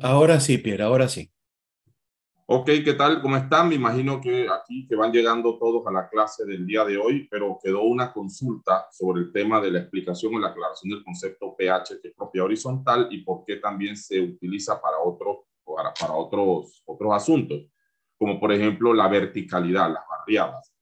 Ahora sí, Pierre, ahora sí. Ok, ¿qué tal? ¿Cómo están? Me imagino que aquí que van llegando todos a la clase del día de hoy, pero quedó una consulta sobre el tema de la explicación o la aclaración del concepto pH, que es propiedad horizontal, y por qué también se utiliza para para, para otros, otros asuntos, como por ejemplo la verticalidad, las barriadas.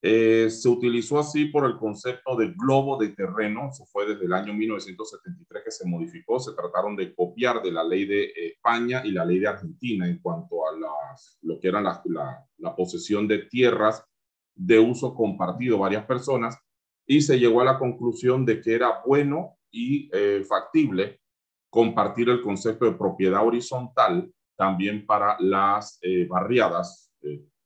Eh, se utilizó así por el concepto de globo de terreno, eso fue desde el año 1973 que se modificó, se trataron de copiar de la ley de España y la ley de Argentina en cuanto a las, lo que era la, la, posesión de tierras de uso compartido varias personas y se llegó a la conclusión de que era bueno y eh, factible compartir el concepto de propiedad horizontal también para las eh, barriadas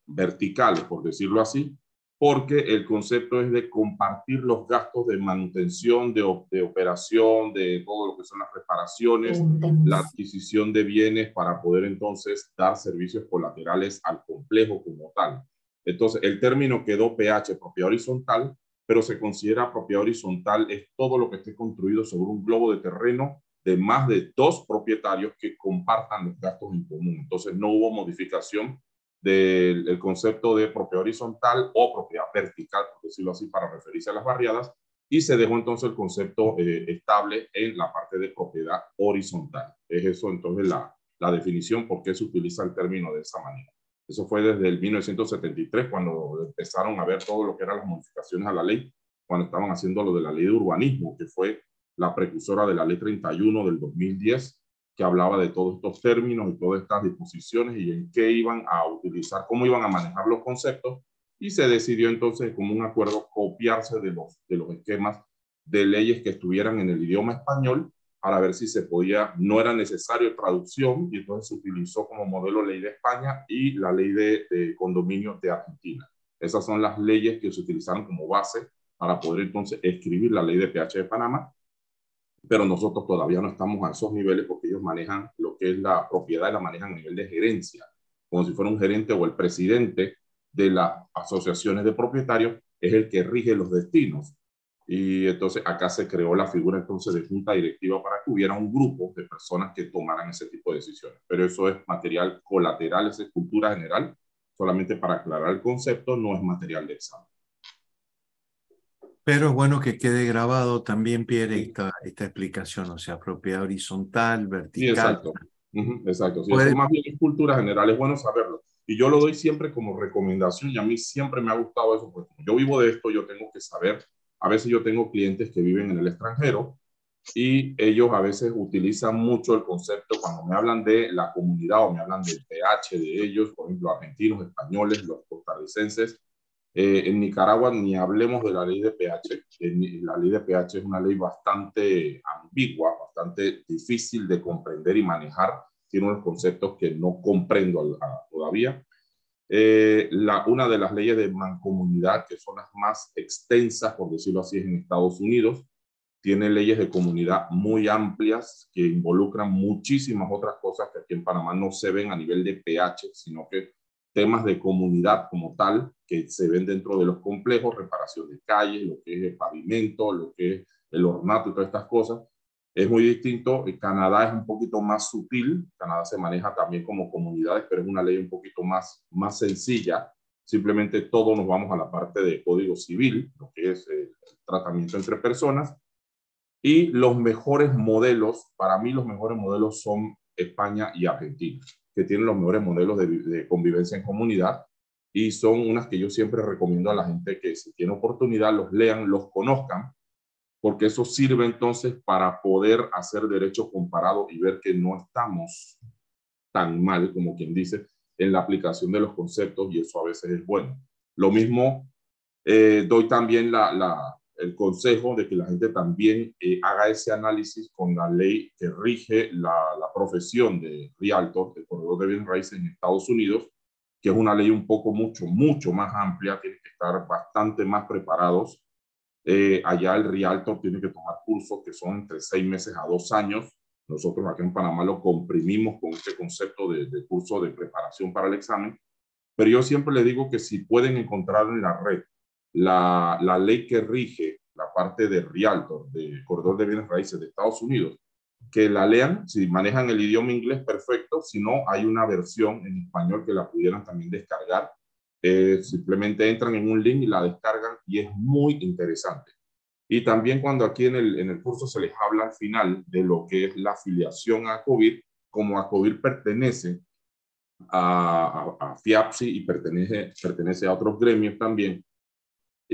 verticales, por decirlo así, porque el concepto es de compartir los gastos de manutención, de, de, operación, de todo lo que son las reparaciones, la adquisición de bienes para poder entonces dar servicios colaterales al complejo como tal. Entonces, el término quedó PH, propiedad horizontal, pero se considera propiedad horizontal es todo lo que esté construido sobre un globo de terreno de más de dos propietarios que compartan los gastos en común. Entonces, no hubo modificación del concepto de propiedad horizontal o propiedad vertical, por decirlo así, para referirse a las barriadas, y se dejó entonces el concepto eh, estable en la parte de propiedad horizontal. Es eso entonces la, la definición, por qué se utiliza el término de esa manera. Eso fue desde el 1973, cuando empezaron a ver todo lo que eran las modificaciones a la ley, cuando estaban haciendo lo de la ley de urbanismo, que fue la precursora de la ley 31 del 2010, que hablaba de todos estos términos y todas estas disposiciones y en qué iban a utilizar, cómo iban a manejar los conceptos y se decidió entonces como un acuerdo copiarse de los, de los esquemas de leyes que estuvieran en el idioma español para ver si se podía, no era necesario traducción y entonces se utilizó como modelo ley de España y la ley de, de condominio de Argentina. Esas son las leyes que se utilizaron como base para poder entonces escribir la ley de PH de Panamá pero nosotros todavía no estamos a esos niveles porque ellos manejan lo que es la propiedad la manejan a nivel de gerencia, como si fuera un gerente o el presidente de las asociaciones de propietarios es el que rige los destinos. Y entonces acá se creó la figura entonces de junta directiva para que hubiera un grupo de personas que tomaran ese tipo de decisiones. Pero eso es material colateral, es cultura general, solamente para aclarar el concepto, no es material de examen. Pero es bueno que quede grabado también, Pierre, esta, esta explicación, o sea, propiedad horizontal, vertical. exacto. exacto. Sí, más bien es cultura general, es bueno saberlo. Y yo lo doy siempre como recomendación y a mí siempre me ha gustado eso, porque yo vivo de esto, yo tengo que saber. A veces yo tengo clientes que viven en el extranjero y ellos a veces utilizan mucho el concepto cuando me hablan de la comunidad o me hablan del PH de ellos, por ejemplo, argentinos, españoles, los costarricenses eh, en Nicaragua ni hablemos de la ley de pH. la ley de pH es una ley bastante ambigua, bastante difícil de comprender y manejar. Tiene unos conceptos que no comprendo todavía. Eh, la, una de las leyes de mancomunidad, que son las más extensas, por decirlo así, es en Estados Unidos. Tiene leyes de comunidad muy amplias que involucran muchísimas otras cosas que aquí en Panamá no se ven a nivel de pH, sino que temas de comunidad como tal que se ven dentro de los complejos, reparación de calles, lo que es el pavimento, lo que es el ornato y todas estas cosas. Es muy distinto. Canadá es un poquito más sutil. Canadá se maneja también como comunidades, pero es una ley un poquito más, más sencilla. Simplemente todos nos vamos a la parte de código civil, lo que es el tratamiento entre personas. Y los mejores modelos, para mí los mejores modelos son España y Argentina que tienen los mejores modelos de, convivencia en comunidad y son unas que yo siempre recomiendo a la gente que si tiene oportunidad los lean, los conozcan, porque eso sirve entonces para poder hacer derecho comparado y ver que no estamos tan mal como quien dice en la aplicación de los conceptos y eso a veces es bueno. Lo mismo eh, doy también la, la, el consejo de que la gente también eh, haga ese análisis con la ley que rige la, profesión de Realtor, de corredor de bienes raíces en Estados Unidos, que es una ley un poco mucho, mucho más amplia, tiene que estar bastante más preparados. Eh, allá el Realtor tiene que tomar cursos que son entre seis meses a dos años. Nosotros aquí en Panamá lo comprimimos con este concepto de, de curso de preparación para el examen. Pero yo siempre le digo que si pueden encontrar en la red la, la ley que rige la parte de Realtor, de corredor de bienes raíces de Estados Unidos, que la lean, si manejan el idioma inglés, perfecto, si no, hay una versión en español que la pudieran también descargar. Eh, simplemente entran en un link y la descargan y es muy interesante. Y también cuando aquí en el, en el curso se les habla al final de lo que es la afiliación a COVID, como a COVID pertenece a, a, FIAPSI y pertenece, pertenece a otros gremios también,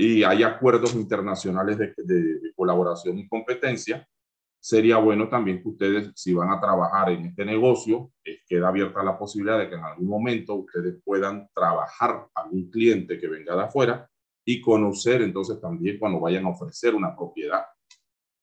y hay acuerdos internacionales de, de, colaboración y competencia, sería bueno también que ustedes, si van a trabajar en este negocio, eh, queda abierta la posibilidad de que en algún momento ustedes puedan trabajar a algún cliente que venga de afuera y conocer entonces también cuando vayan a ofrecer una propiedad,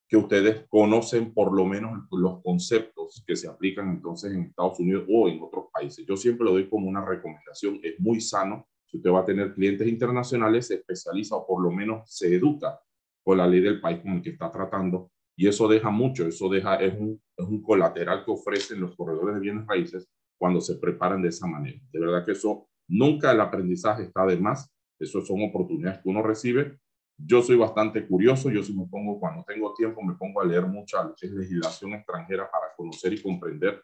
que ustedes conocen por lo menos los conceptos que se aplican entonces en Estados Unidos o en otros países. Yo siempre lo doy como una recomendación, es muy sano. Usted va a tener clientes internacionales, se especializa o por lo menos se educa con la ley del país con el que está tratando y eso deja mucho, eso deja, es un, es un colateral que ofrecen los corredores de bienes raíces cuando se preparan de esa manera. De verdad que eso, nunca el aprendizaje está de más eso son oportunidades que uno recibe. Yo soy bastante curioso, yo si me pongo, cuando tengo tiempo, me pongo a leer mucha legislación extranjera para conocer y comprender.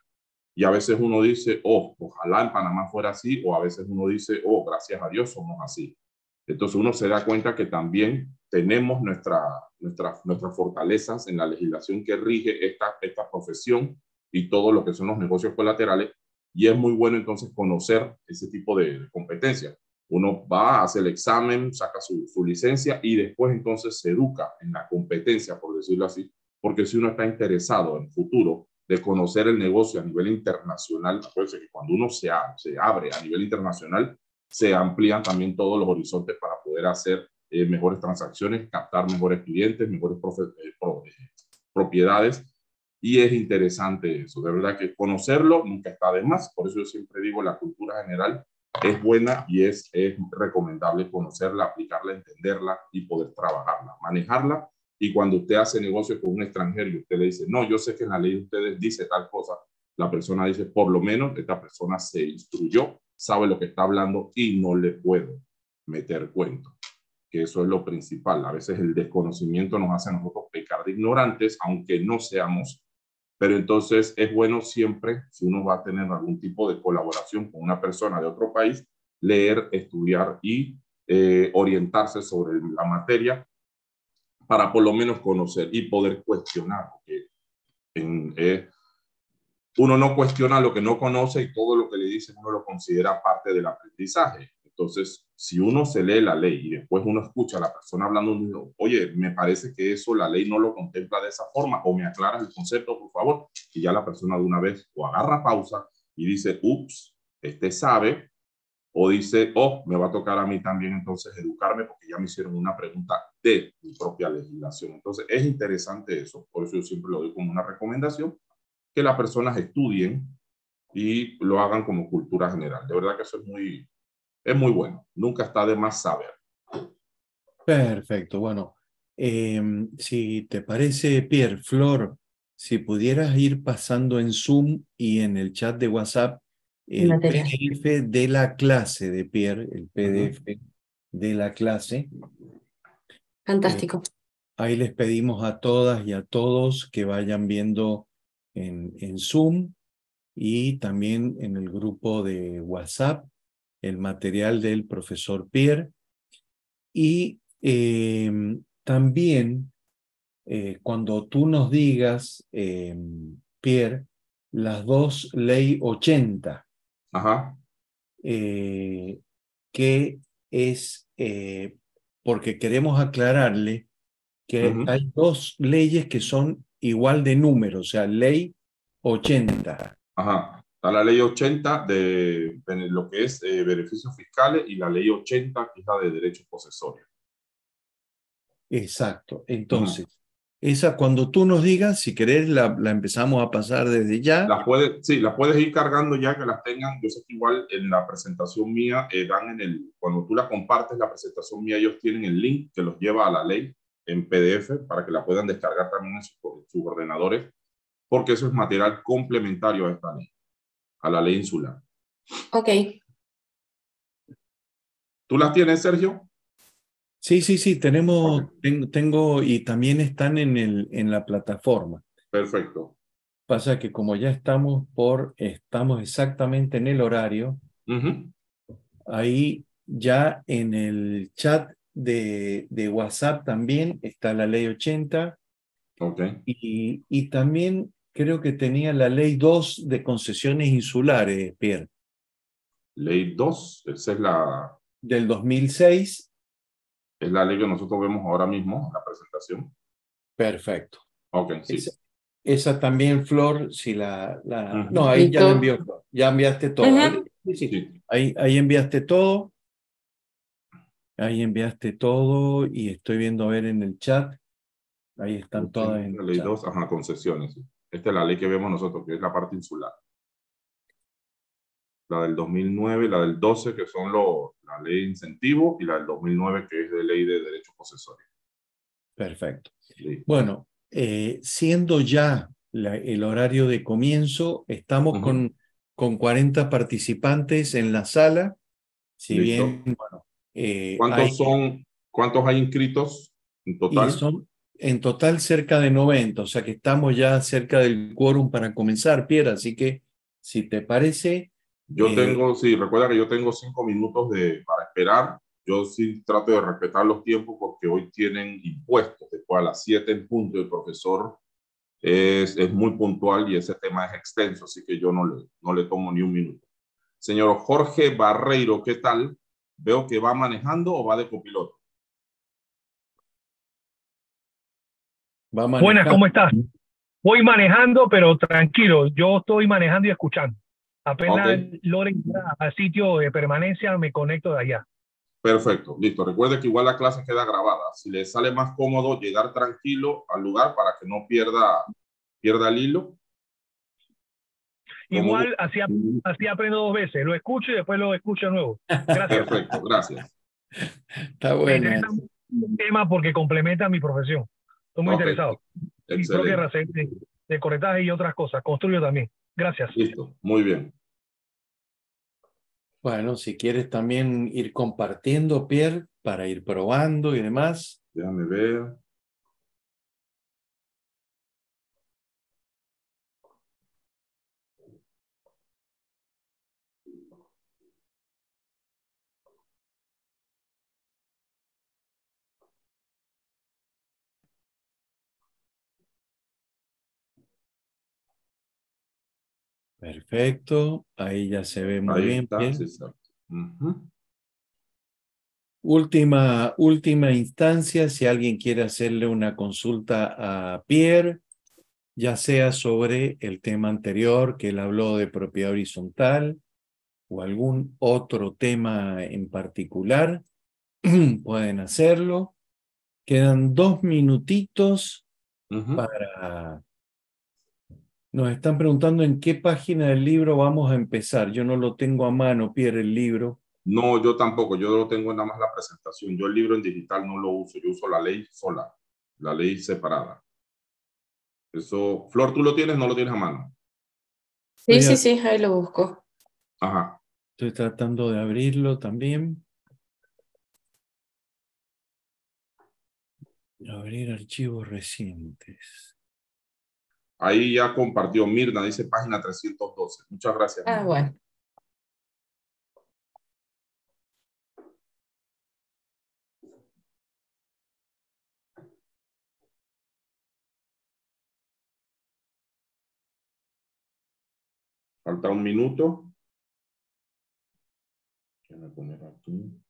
Y a veces uno dice, oh, ojalá en Panamá fuera así, o a veces uno dice, oh, gracias a Dios somos así. Entonces uno se da cuenta que también tenemos nuestra, nuestra, nuestras fortalezas en la legislación que rige esta, esta profesión y todo lo que son los negocios colaterales. Y es muy bueno entonces conocer ese tipo de competencias. Uno va, hace el examen, saca su, licencia y después entonces se educa en la competencia, por decirlo así, porque si uno está interesado en futuro de conocer el negocio a nivel internacional, acuérdense que cuando uno se, se abre a nivel internacional, se amplían también todos los horizontes para poder hacer eh, mejores transacciones, captar mejores clientes, mejores eh, eh, propiedades. Y es interesante eso, de verdad que conocerlo nunca está de más. Por eso yo siempre digo, la cultura general es buena y es, es recomendable conocerla, aplicarla, entenderla y poder trabajarla, manejarla. Y cuando usted hace negocio con un extranjero y usted le dice, no, yo sé que en la ley de ustedes dice tal cosa, la persona dice, por lo menos esta persona se instruyó, sabe lo que está hablando y no le puedo meter cuento. Que eso es lo principal. A veces el desconocimiento nos hace a nosotros pecar de ignorantes, aunque no seamos pero entonces es bueno siempre, si uno va a tener algún tipo de colaboración con una persona de otro país, leer, estudiar y eh, orientarse sobre la materia para por lo menos conocer y poder cuestionar. Porque en, eh, uno no cuestiona lo que no conoce y todo lo que le dicen uno lo considera parte del aprendizaje. Entonces, si uno se lee la ley y después uno escucha a la persona hablando, oye, me parece que eso la ley no lo contempla de esa forma, o me aclaras el concepto, por favor, y ya la persona de una vez o agarra pausa y dice, ups, este sabe, o dice, oh, me va a tocar a mí también entonces educarme porque ya me hicieron una pregunta de mi propia legislación. Entonces, es interesante eso, por eso yo siempre lo doy como una recomendación, que las personas estudien y lo hagan como cultura general. De verdad que eso es muy, es muy bueno. Nunca está de más saber. Perfecto. Bueno, em, si te parece, Pierre, Flor, si pudieras ir pasando en Zoom y en el chat de WhatsApp el PDF de la clase de Pierre, el PDF de la clase. Fantástico. Eh, ahí les pedimos a todas y a todos que vayan viendo en, en Zoom y también en el grupo de WhatsApp el material del profesor Pierre y em, también eh, cuando tú nos digas, em, Pierre, las dos ley 80, Ajá. Eh, que es, eh, porque queremos aclararle que hay dos leyes que son igual de número, o sea, ley 80. Ajá. Está la ley 80 de, lo que es eh, beneficios fiscales y la ley 80 que es la de derechos posesorios. Exacto. Entonces, esa cuando tú nos digas, si querés, la, la empezamos a pasar desde ya. Las puedes, sí, las puedes ir cargando ya que las tengan. Yo sé que igual en la presentación mía eh, dan en el, cuando tú la compartes la presentación mía, ellos tienen el link que los lleva a la ley en PDF para que la puedan descargar también en sus, en sus ordenadores, porque eso es material complementario a esta ley a la ley insular. Ok. ¿Tú las tienes, Sergio? Sí, sí, sí, tenemos, tengo, y también están en, el, en la plataforma. Perfecto. Pasa que como ya estamos por, estamos exactamente en el horario, ahí ya en el chat de, de WhatsApp también está la ley 80 Ok. y, y también creo que tenía la ley 2 de concesiones insulares, Pierre, Ley 2, esa es la, del 2006. Es la ley que nosotros vemos ahora mismo, la presentación. Perfecto. Ok, sí. Esa, esa también, Flor, si la... la... No, ahí ya la envió Flor. Ya enviaste todo. Ujú. Ahí- sí, sí. Sí. Ahí, ahí enviaste todo. Ahí enviaste todo y estoy viendo a ver en el chat. Ahí están todas en La ley chat. 2, ajá, concesiones. Esta es la ley que vemos nosotros, que es la parte insular. La del 2009, la del 12, que son los, la ley de incentivo, y la del 2009, que es de ley de derechos posesorios. Perfecto. Sí. Bueno, eh, siendo ya la- el horario de comienzo, estamos Ujú. con, con 40 participantes en la sala. Si Listo. bien, bueno, eh, ¿Cuántos hay- son, cuántos hay inscritos en y total? son en total cerca de 90, o sea que estamos ya cerca del quórum para comenzar, Pierre, así que si te parece, Yo eh, tengo, sí, recuerda que yo tengo cinco minutos de, para esperar. Yo sí trato de respetar los tiempos porque hoy tienen impuestos. Después a las 7 en punto, el profesor es, es muy puntual y ese tema es extenso, así que yo no le, no le tomo ni un minuto. Señor Jorge Barreiro, ¿qué tal? Veo que va manejando o va de copiloto. va Buenas. ¿cómo estás? Voy manejando, pero tranquilo, yo estoy manejando y escuchando. Apenas Ok. logre llegar al sitio de permanencia, me conecto de allá. Perfecto, listo. Recuerde que igual la clase queda grabada. Si le sale más cómodo llegar tranquilo al lugar para que no pierda, pierda el hilo. Igual así, así aprendo dos veces, lo escucho y después lo escucho de nuevo. Gracias. Perfecto, gracias. Está interesa mucho el tema porque complementa mi profesión. Estoy muy Ok. interesado. Y creo que Excelente. De, corretaje y otras cosas. Construyo también. Gracias. Listo, muy bien. Bueno, si quieres también ir compartiendo, Pierre, para ir probando y demás. Déjame ver. Perfecto, ahí ya se ve muy Ahí bien. está. Última, última instancia, si alguien quiere hacerle una consulta a Pierre, ya sea sobre el tema anterior que él habló de propiedad horizontal o algún otro tema en particular, pueden hacerlo. Quedan dos minutitos para... Nos están preguntando en qué página del libro vamos a empezar. Yo no lo tengo a mano, Pierre, el libro. No, yo tampoco. Yo lo tengo nada más la presentación. Yo el libro en digital no lo uso. Yo uso la ley sola, la ley separada. Eso, Flor, ¿tú lo tienes? No lo tienes a mano. Sí, sí, sí, ahí lo busco. Ajá. Estoy tratando de abrirlo también. Abrir archivos recientes. Ahí ya compartió Mirna, dice página 312. Muchas gracias. Ah, Mirna. bueno. Falta un minuto. Déjame poner aquí.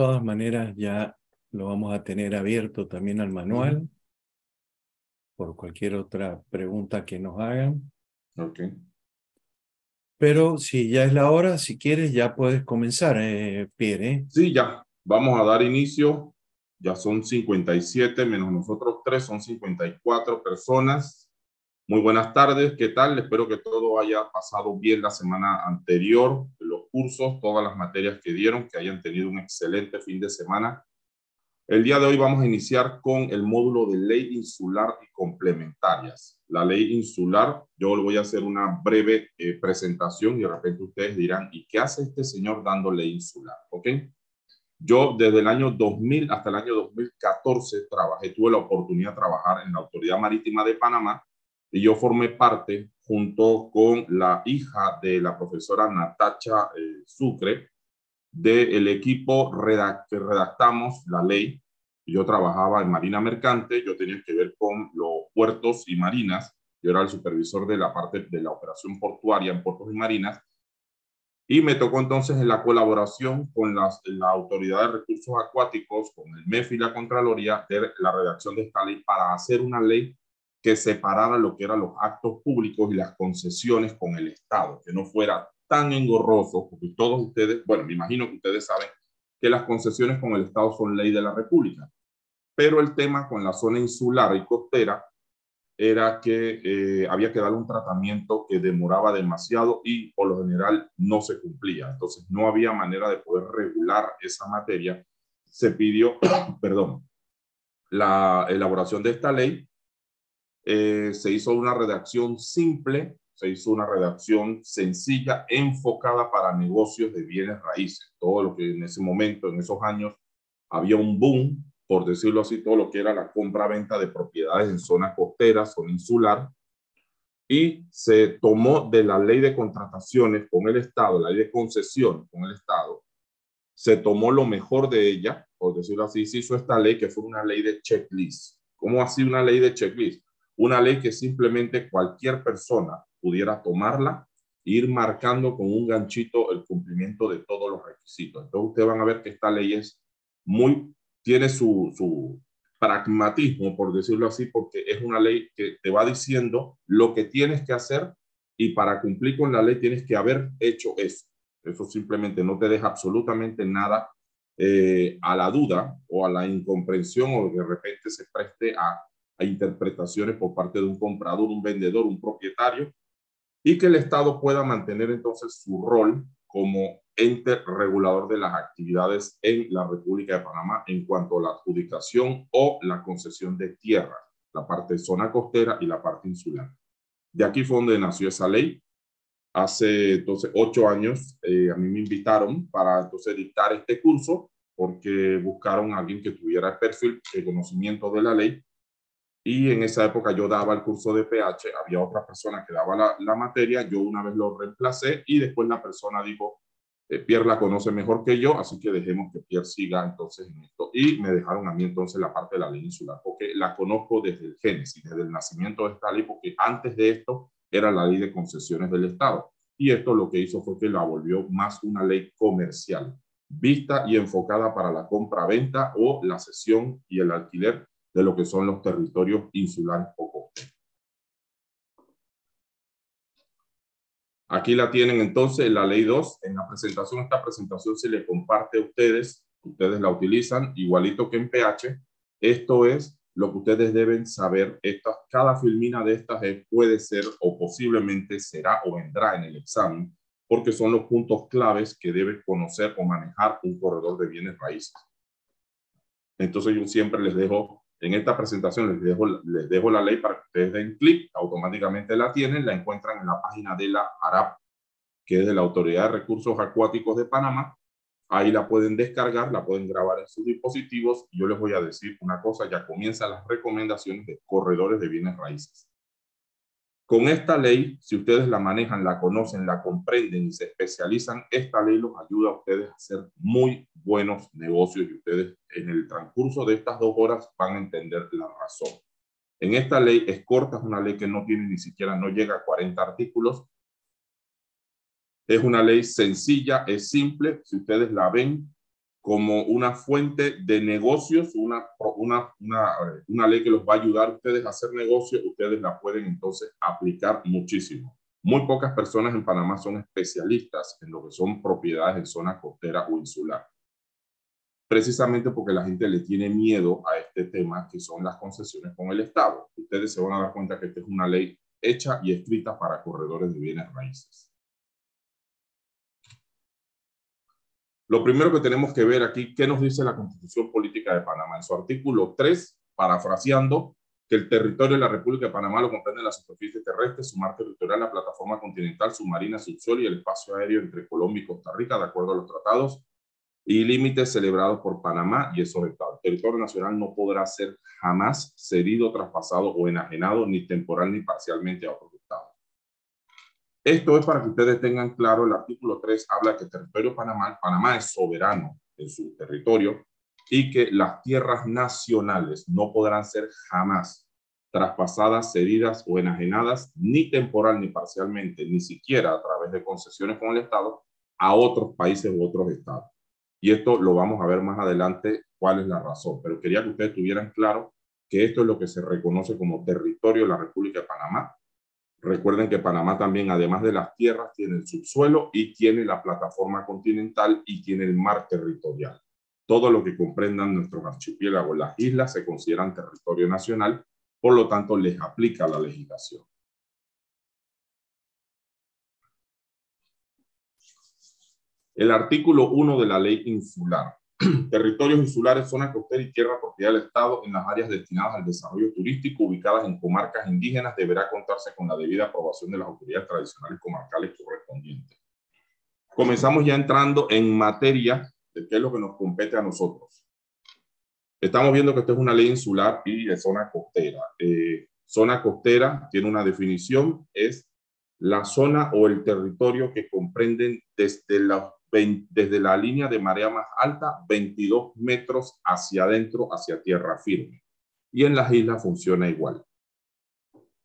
Todas maneras, ya lo vamos a tener abierto también al manual por cualquier otra pregunta que nos hagan. Ok. Pero si ya es la hora, si quieres, ya puedes comenzar, eh, Pierre. ¿eh? Sí, ya. Vamos a dar inicio. Ya son 57 menos nosotros tres, son 54 personas. Muy buenas tardes, ¿qué tal? Espero que todo haya pasado bien la semana anterior, los cursos, todas las materias que dieron, que hayan tenido un excelente fin de semana. El día de hoy vamos a iniciar con el módulo de ley insular y complementarias. La ley insular, yo le voy a hacer una breve eh, presentación y de repente ustedes dirán, ¿y qué hace este señor dando ley insular? ¿Ok? Yo desde el año 2000 hasta el año 2014 trabajé, tuve la oportunidad de trabajar en la Autoridad Marítima de Panamá y yo formé parte junto con la hija de la profesora Natacha eh, Sucre del equipo que redactamos la ley. Yo trabajaba en Marina Mercante, yo tenía que ver con los puertos y marinas, yo era el supervisor de la parte de la operación portuaria en puertos y marinas, y me tocó entonces en la colaboración con las, la Autoridad de Recursos Acuáticos, con el MEF y la Contraloría, de la redacción de esta ley para hacer una ley que separara lo que eran los actos públicos y las concesiones con el Estado, que no fuera tan engorroso, porque todos ustedes, bueno, me imagino que ustedes saben que las concesiones con el Estado son ley de la República, pero el tema con la zona insular y costera era que eh, había que darle un tratamiento que demoraba demasiado y por lo general no se cumplía. Entonces no había manera de poder regular esa materia. Se pidió, perdón, la elaboración de esta ley. Eh, se hizo una redacción simple se hizo una redacción sencilla, enfocada para negocios de bienes raíces. Todo lo que en ese momento, en esos años, había un boom, por decirlo así, todo lo que era la compra-venta de propiedades en zona costera, zona insular, y se tomó de la ley de contrataciones con el Estado, la ley de concesión con el Estado, se tomó lo mejor de ella, por decirlo así, se hizo esta ley que fue una ley de checklist. ¿Cómo así una ley de checklist? Una ley que simplemente cualquier persona pudiera tomarla e ir marcando con un ganchito el cumplimiento de todos los requisitos. Entonces ustedes van a ver que esta ley es muy, tiene su, su pragmatismo, por decirlo así, porque es una ley que te va diciendo lo que tienes que hacer y para cumplir con la ley tienes que haber hecho eso. Eso simplemente no te deja absolutamente nada eh, a la duda o a la incomprensión o de repente se preste a, a interpretaciones por parte de un comprador, un vendedor, un propietario y que el Estado pueda mantener entonces su rol como ente regulador de las actividades en la República de Panamá en cuanto a la adjudicación o la concesión de tierra, la parte zona costera y la parte insular. De aquí fue donde nació esa ley. Hace entonces ocho años eh, a mí me invitaron para entonces dictar este curso porque buscaron a alguien que tuviera el perfil, el conocimiento de la ley y en esa época yo daba el curso de PH, había otra persona que daba la, la materia, yo una vez lo reemplacé y después la persona dijo, eh, Pierre la conoce mejor que yo, así que dejemos que Pierre siga entonces en esto. Y me dejaron a mí entonces la parte de la ley insular, porque la conozco desde el génesis, desde el nacimiento de esta ley, porque antes de esto era la ley de concesiones del Estado. Y esto lo que hizo fue que la volvió más una ley comercial, vista y enfocada para la compra-venta o la cesión y el alquiler de lo que son los territorios insulares o costeros. Aquí la tienen entonces, la ley 2. En la presentación, esta presentación se le comparte a ustedes. Ustedes la utilizan igualito que en PH. Esto es lo que ustedes deben saber. Esta, cada filmina de estas puede ser o posiblemente será o vendrá en el examen porque son los puntos claves que debe conocer o manejar un corredor de bienes raíces. Entonces yo siempre les dejo en esta presentación les dejo, les dejo la ley para que ustedes den clic, automáticamente la tienen, la encuentran en la página de la ARAP, que es de la Autoridad de Recursos Acuáticos de Panamá. Ahí la pueden descargar, la pueden grabar en sus dispositivos. Yo les voy a decir una cosa, ya comienzan las recomendaciones de corredores de bienes raíces. Con esta ley, si ustedes la manejan, la conocen, la comprenden y se especializan, esta ley los ayuda a ustedes a hacer muy buenos negocios y ustedes en el transcurso de estas dos horas van a entender la razón. En esta ley es corta, es una ley que no tiene ni siquiera, no llega a 40 artículos. Es una ley sencilla, es simple. Si ustedes la ven, como una fuente de negocios, una, una, una, una, ley que los va a ayudar a ustedes a hacer negocios, ustedes la pueden entonces aplicar muchísimo. Muy pocas personas en Panamá son especialistas en lo que son propiedades en zona costera o insular. Precisamente porque la gente le tiene miedo a este tema que son las concesiones con el Estado. Ustedes se van a dar cuenta que esta es una ley hecha y escrita para corredores de bienes raíces. Lo primero que tenemos que ver aquí, ¿qué nos dice la Constitución Política de Panamá? En su artículo 3, parafraseando, que el territorio de la República de Panamá lo comprende la superficie terrestre, su mar territorial, la plataforma continental, submarina, subsuelo y el espacio aéreo entre Colombia y Costa Rica, de acuerdo a los tratados y límites celebrados por Panamá y esos estados. El territorio nacional no podrá ser jamás cedido, traspasado o enajenado, ni temporal ni parcialmente a otros estados. Esto es para que ustedes tengan claro, el artículo 3 habla que el territorio Panamá, Panamá es soberano en su territorio y que las tierras nacionales no podrán ser jamás traspasadas, cedidas o enajenadas, ni temporal ni parcialmente, ni siquiera a través de concesiones con el Estado, a otros países u otros estados. Y esto lo vamos a ver más adelante cuál es la razón, pero quería que ustedes tuvieran claro que esto es lo que se reconoce como territorio de la República de Panamá. Recuerden que Panamá también, además de las tierras, tiene el subsuelo y tiene la plataforma continental y tiene el mar territorial. Todo lo que comprendan nuestros archipiélagos, las islas, se consideran territorio nacional, por lo tanto, les aplica la legislación. El artículo 1 de la ley insular. Territorios insulares, zona costera y tierra propiedad del Estado en las áreas destinadas al desarrollo turístico ubicadas en comarcas indígenas deberá contarse con la debida aprobación de las autoridades tradicionales comarcales correspondientes. Comenzamos ya entrando en materia de qué es lo que nos compete a nosotros. Estamos viendo que esto es una ley insular y de zona costera. Eh, zona costera tiene una definición, es la zona o el territorio que comprenden desde desde la línea de marea más alta, 22 metros hacia adentro, hacia tierra firme. Y en las islas funciona igual.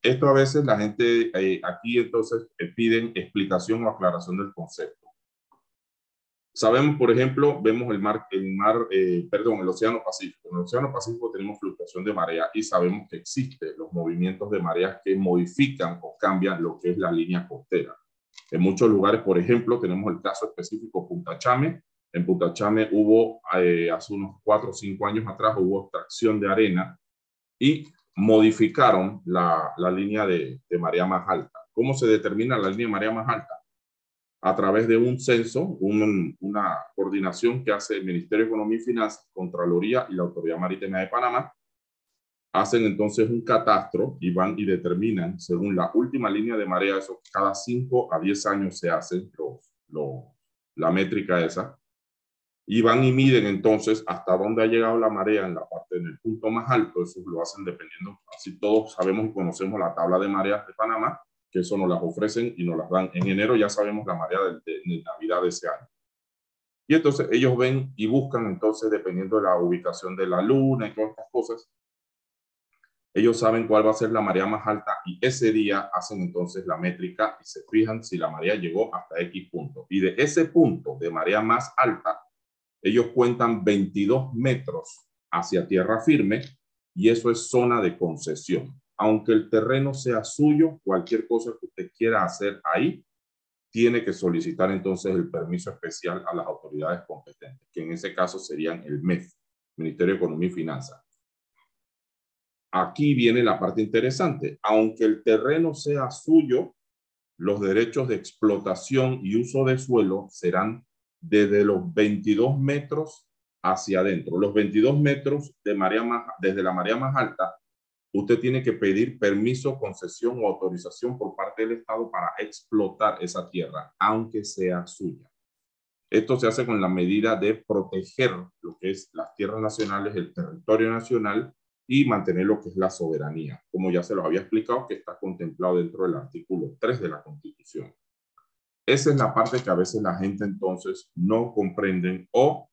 Esto a veces la gente eh, aquí entonces eh, piden explicación o aclaración del concepto. Sabemos, por ejemplo, vemos el mar, el mar, eh, perdón, el Océano Pacífico. En el Océano Pacífico tenemos fluctuación de marea y sabemos que existen los movimientos de mareas que modifican o cambian lo que es la línea costera. En muchos lugares, por ejemplo, tenemos el caso específico Punta Chame. En Punta Chame hubo, eh, hace unos cuatro o cinco años atrás, hubo extracción de arena y modificaron la, la línea de, de marea más alta. ¿Cómo se determina la línea de marea más alta? a través de un censo, una coordinación que hace el Ministerio de Economía y Finanzas, Contraloría y la Autoridad Marítima de Panamá, hacen entonces un catastro y van y determinan, según la última línea de marea, eso cada 5 a 10 años se hace la métrica esa, y van y miden entonces hasta dónde ha llegado la marea en la parte, en el punto más alto, eso lo hacen dependiendo, así todos sabemos y conocemos la tabla de mareas de Panamá, que eso nos las ofrecen y nos las dan. En enero ya sabemos la marea de, de Navidad de ese año. Y entonces ellos ven y buscan entonces, dependiendo de la ubicación de la luna y todas estas cosas, ellos saben cuál va a ser la marea más alta y ese día hacen entonces la métrica y se fijan si la marea llegó hasta X punto. Y de ese punto de marea más alta, ellos cuentan 22 metros hacia tierra firme y eso es zona de concesión. Aunque el terreno sea suyo, cualquier cosa que usted quiera hacer ahí, tiene que solicitar entonces el permiso especial a las autoridades competentes, que en ese caso serían el MEF, Ministerio de Economía y Finanzas aquí viene la parte interesante. Aunque el terreno sea suyo, los derechos de explotación y uso de suelo serán desde los 22 metros hacia adentro. Los 22 metros de marea más, desde la marea más alta, usted tiene que pedir permiso, concesión o autorización por parte del Estado para explotar esa tierra, aunque sea suya. Esto se hace con la medida de proteger lo que es las tierras nacionales, el territorio nacional y mantener lo que es la soberanía, como ya se lo había explicado, que está contemplado dentro del artículo 3 de la Constitución. Esa es la parte que a veces la gente entonces no comprenden o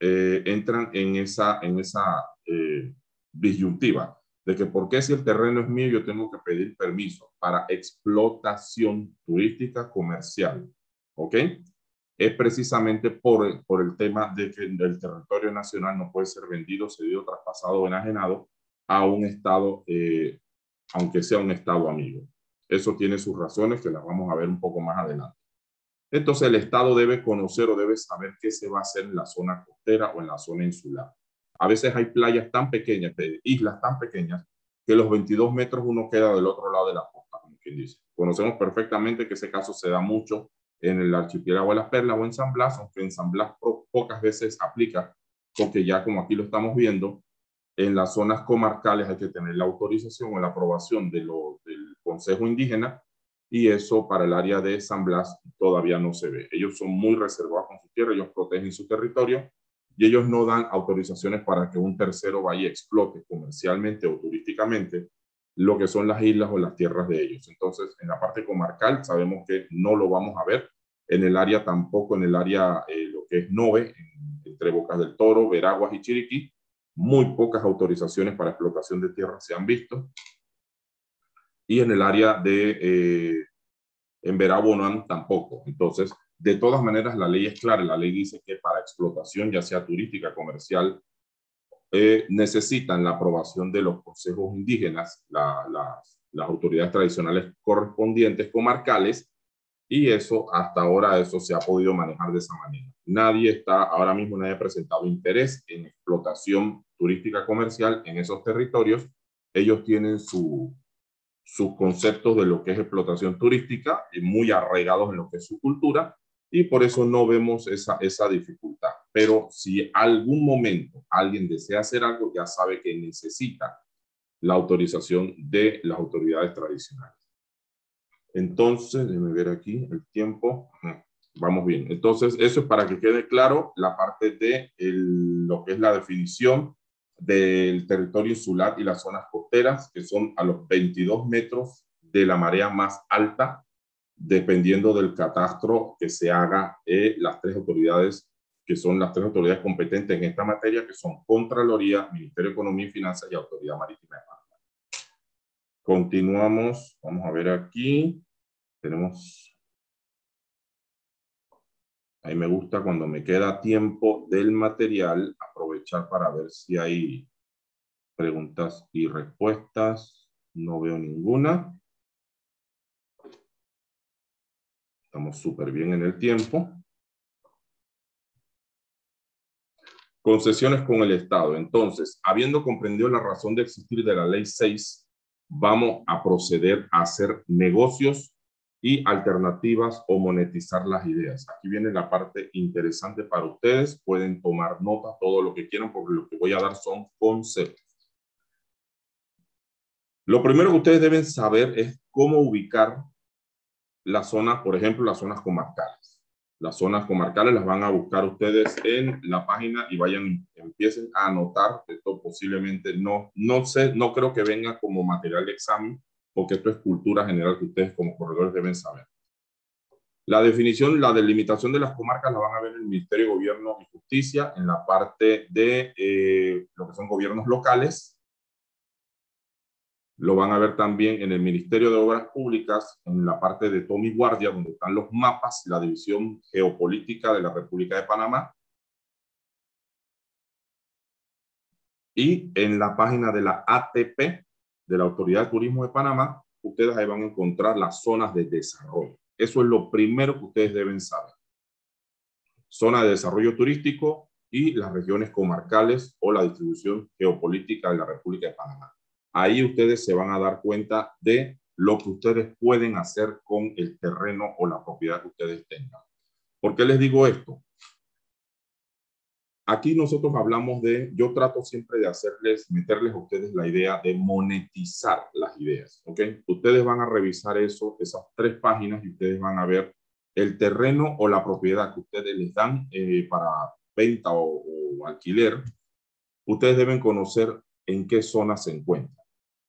eh, entran en esa, en esa eh, disyuntiva de que por qué si el terreno es mío yo tengo que pedir permiso para explotación turística comercial. ¿Ok? Es precisamente por, por el tema de que el territorio nacional no puede ser vendido, cedido, traspasado o enajenado a un Estado, eh, aunque sea un Estado amigo. Eso tiene sus razones que las vamos a ver un poco más adelante. Entonces el Estado debe conocer o debe saber qué se va a hacer en la zona costera o en la zona insular. A veces hay playas tan pequeñas, islas tan pequeñas, que los 22 metros uno queda del otro lado de la costa, como quien dice. Conocemos perfectamente que ese caso se da mucho en el archipiélago de las Perlas o en San Blas, aunque en San Blas pocas veces aplica, porque ya como aquí lo estamos viendo, en las zonas comarcales hay que tener la autorización o la aprobación de lo, del Consejo Indígena y eso para el área de San Blas todavía no se ve. Ellos son muy reservados con su tierra, ellos protegen su territorio y ellos no dan autorizaciones para que un tercero vaya y explote comercialmente o turísticamente lo que son las islas o las tierras de ellos. Entonces, en la parte comarcal sabemos que no lo vamos a ver. En el área tampoco, en el área eh, lo que es Nove, entre Bocas del Toro, Veraguas y Chiriquí, muy pocas autorizaciones para explotación de tierras se han visto. Y en el área de eh, en Verabonan tampoco. Entonces, de todas maneras, la ley es clara. La ley dice que para explotación, ya sea turística, comercial eh, necesitan la aprobación de los consejos indígenas, las autoridades tradicionales correspondientes comarcales, y eso hasta ahora eso se ha podido manejar de esa manera. Nadie está, ahora mismo nadie ha presentado interés en explotación turística comercial en esos territorios. Ellos tienen su, sus conceptos de lo que es explotación turística, muy arraigados en lo que es su cultura, y por eso no vemos esa, esa dificultad. Pero si algún momento alguien desea hacer algo, ya sabe que necesita la autorización de las autoridades tradicionales. Entonces, déjeme ver aquí el tiempo. Vamos bien. Entonces, eso es para que quede claro la parte de lo que es la definición del territorio insular y las zonas costeras, que son a los 22 metros de la marea más alta dependiendo del catastro que se haga, eh, las tres autoridades que son las tres autoridades competentes en esta materia, que son Contraloría, Ministerio de Economía y Finanzas y Autoridad Marítima de Panamá. Continuamos, vamos a ver aquí, tenemos, ahí me gusta cuando me queda tiempo del material, aprovechar para ver si hay preguntas y respuestas, no veo ninguna. Estamos súper bien en el tiempo. Concesiones con el Estado. Entonces, habiendo comprendido la razón de existir de la Ley 6, vamos a proceder a hacer negocios y alternativas o monetizar las ideas. Aquí viene la parte interesante para ustedes. Pueden tomar nota todo lo que quieran porque lo que voy a dar son conceptos. Lo primero que ustedes deben saber es cómo ubicar las zonas, por ejemplo, las zonas comarcales. Las zonas comarcales las van a buscar ustedes en la página y vayan, empiecen a anotar. Esto posiblemente no, no sé, no creo que venga como material de examen, porque esto es cultura general que ustedes como corredores deben saber. La definición, la delimitación de las comarcas la van a ver en el Ministerio de Gobierno y Justicia, en la parte de eh, lo que son gobiernos locales, lo van a ver también en el Ministerio de Obras Públicas, en la parte de Tommy Guardia, donde están los mapas, la división geopolítica de la República de Panamá. Y en la página de la ATP, de la Autoridad de Turismo de Panamá, ustedes ahí van a encontrar las zonas de desarrollo. Eso es lo primero que ustedes deben saber. Zona de desarrollo turístico y las regiones comarcales o la distribución geopolítica de la República de Panamá. Ahí ustedes se van a dar cuenta de lo que ustedes pueden hacer con el terreno o la propiedad que ustedes tengan. ¿Por qué les digo esto? Aquí nosotros hablamos de, yo trato siempre de hacerles, meterles a ustedes la idea de monetizar las ideas, ¿ok? Ustedes van a revisar eso, esas tres páginas y ustedes van a ver el terreno o la propiedad que ustedes les dan eh, para venta o, o alquiler. Ustedes deben conocer en qué zona se encuentra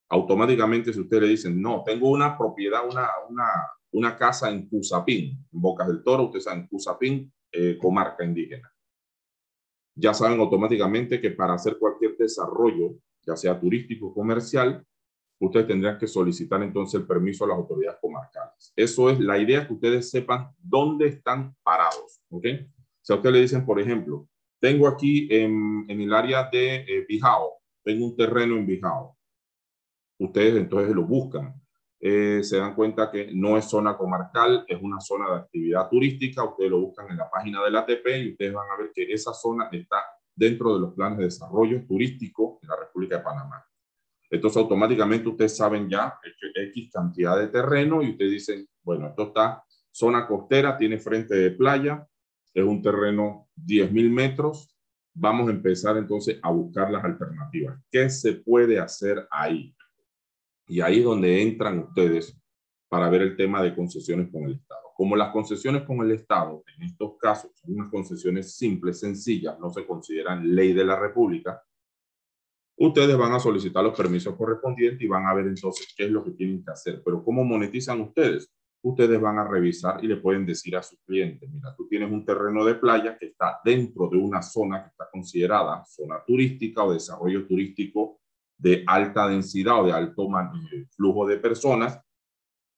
automáticamente si usted le dicen, no, tengo una propiedad, una, una, una casa en Cusapín, en Bocas del Toro, usted sabe, en Cusapín, eh, comarca indígena. Ya saben automáticamente que para hacer cualquier desarrollo, ya sea turístico o comercial, ustedes tendrían que solicitar entonces el permiso a las autoridades comarcales. Eso es la idea que ustedes sepan dónde están parados, ¿ok? Si a usted le dicen, por ejemplo, tengo aquí en, en el área de eh, tengo un terreno en Bijao, ustedes entonces lo buscan. Eh, se dan cuenta que no es zona comarcal, es una zona de actividad turística, ustedes lo buscan en la página del ATP y ustedes van a ver que esa zona está dentro de los planes de desarrollo turístico de la República de Panamá. Entonces automáticamente ustedes saben ya X cantidad de terreno y ustedes dicen, bueno, esto está zona costera, tiene frente de playa, es un terreno 10.000 metros. Vamos a empezar entonces a buscar las alternativas. ¿Qué se puede hacer ahí? Y ahí es donde entran ustedes para ver el tema de concesiones con el Estado. Como las concesiones con el Estado, en estos casos, son unas concesiones simples, sencillas, no se consideran ley de la República, ustedes van a solicitar los permisos correspondientes y van a ver entonces qué es lo que tienen que hacer. Pero ¿cómo monetizan ustedes? Ustedes van a revisar y le pueden decir a sus clientes, mira, tú tienes un terreno de playa que está dentro de una zona que está considerada zona turística o desarrollo turístico de alta densidad o de alto eh, flujo de personas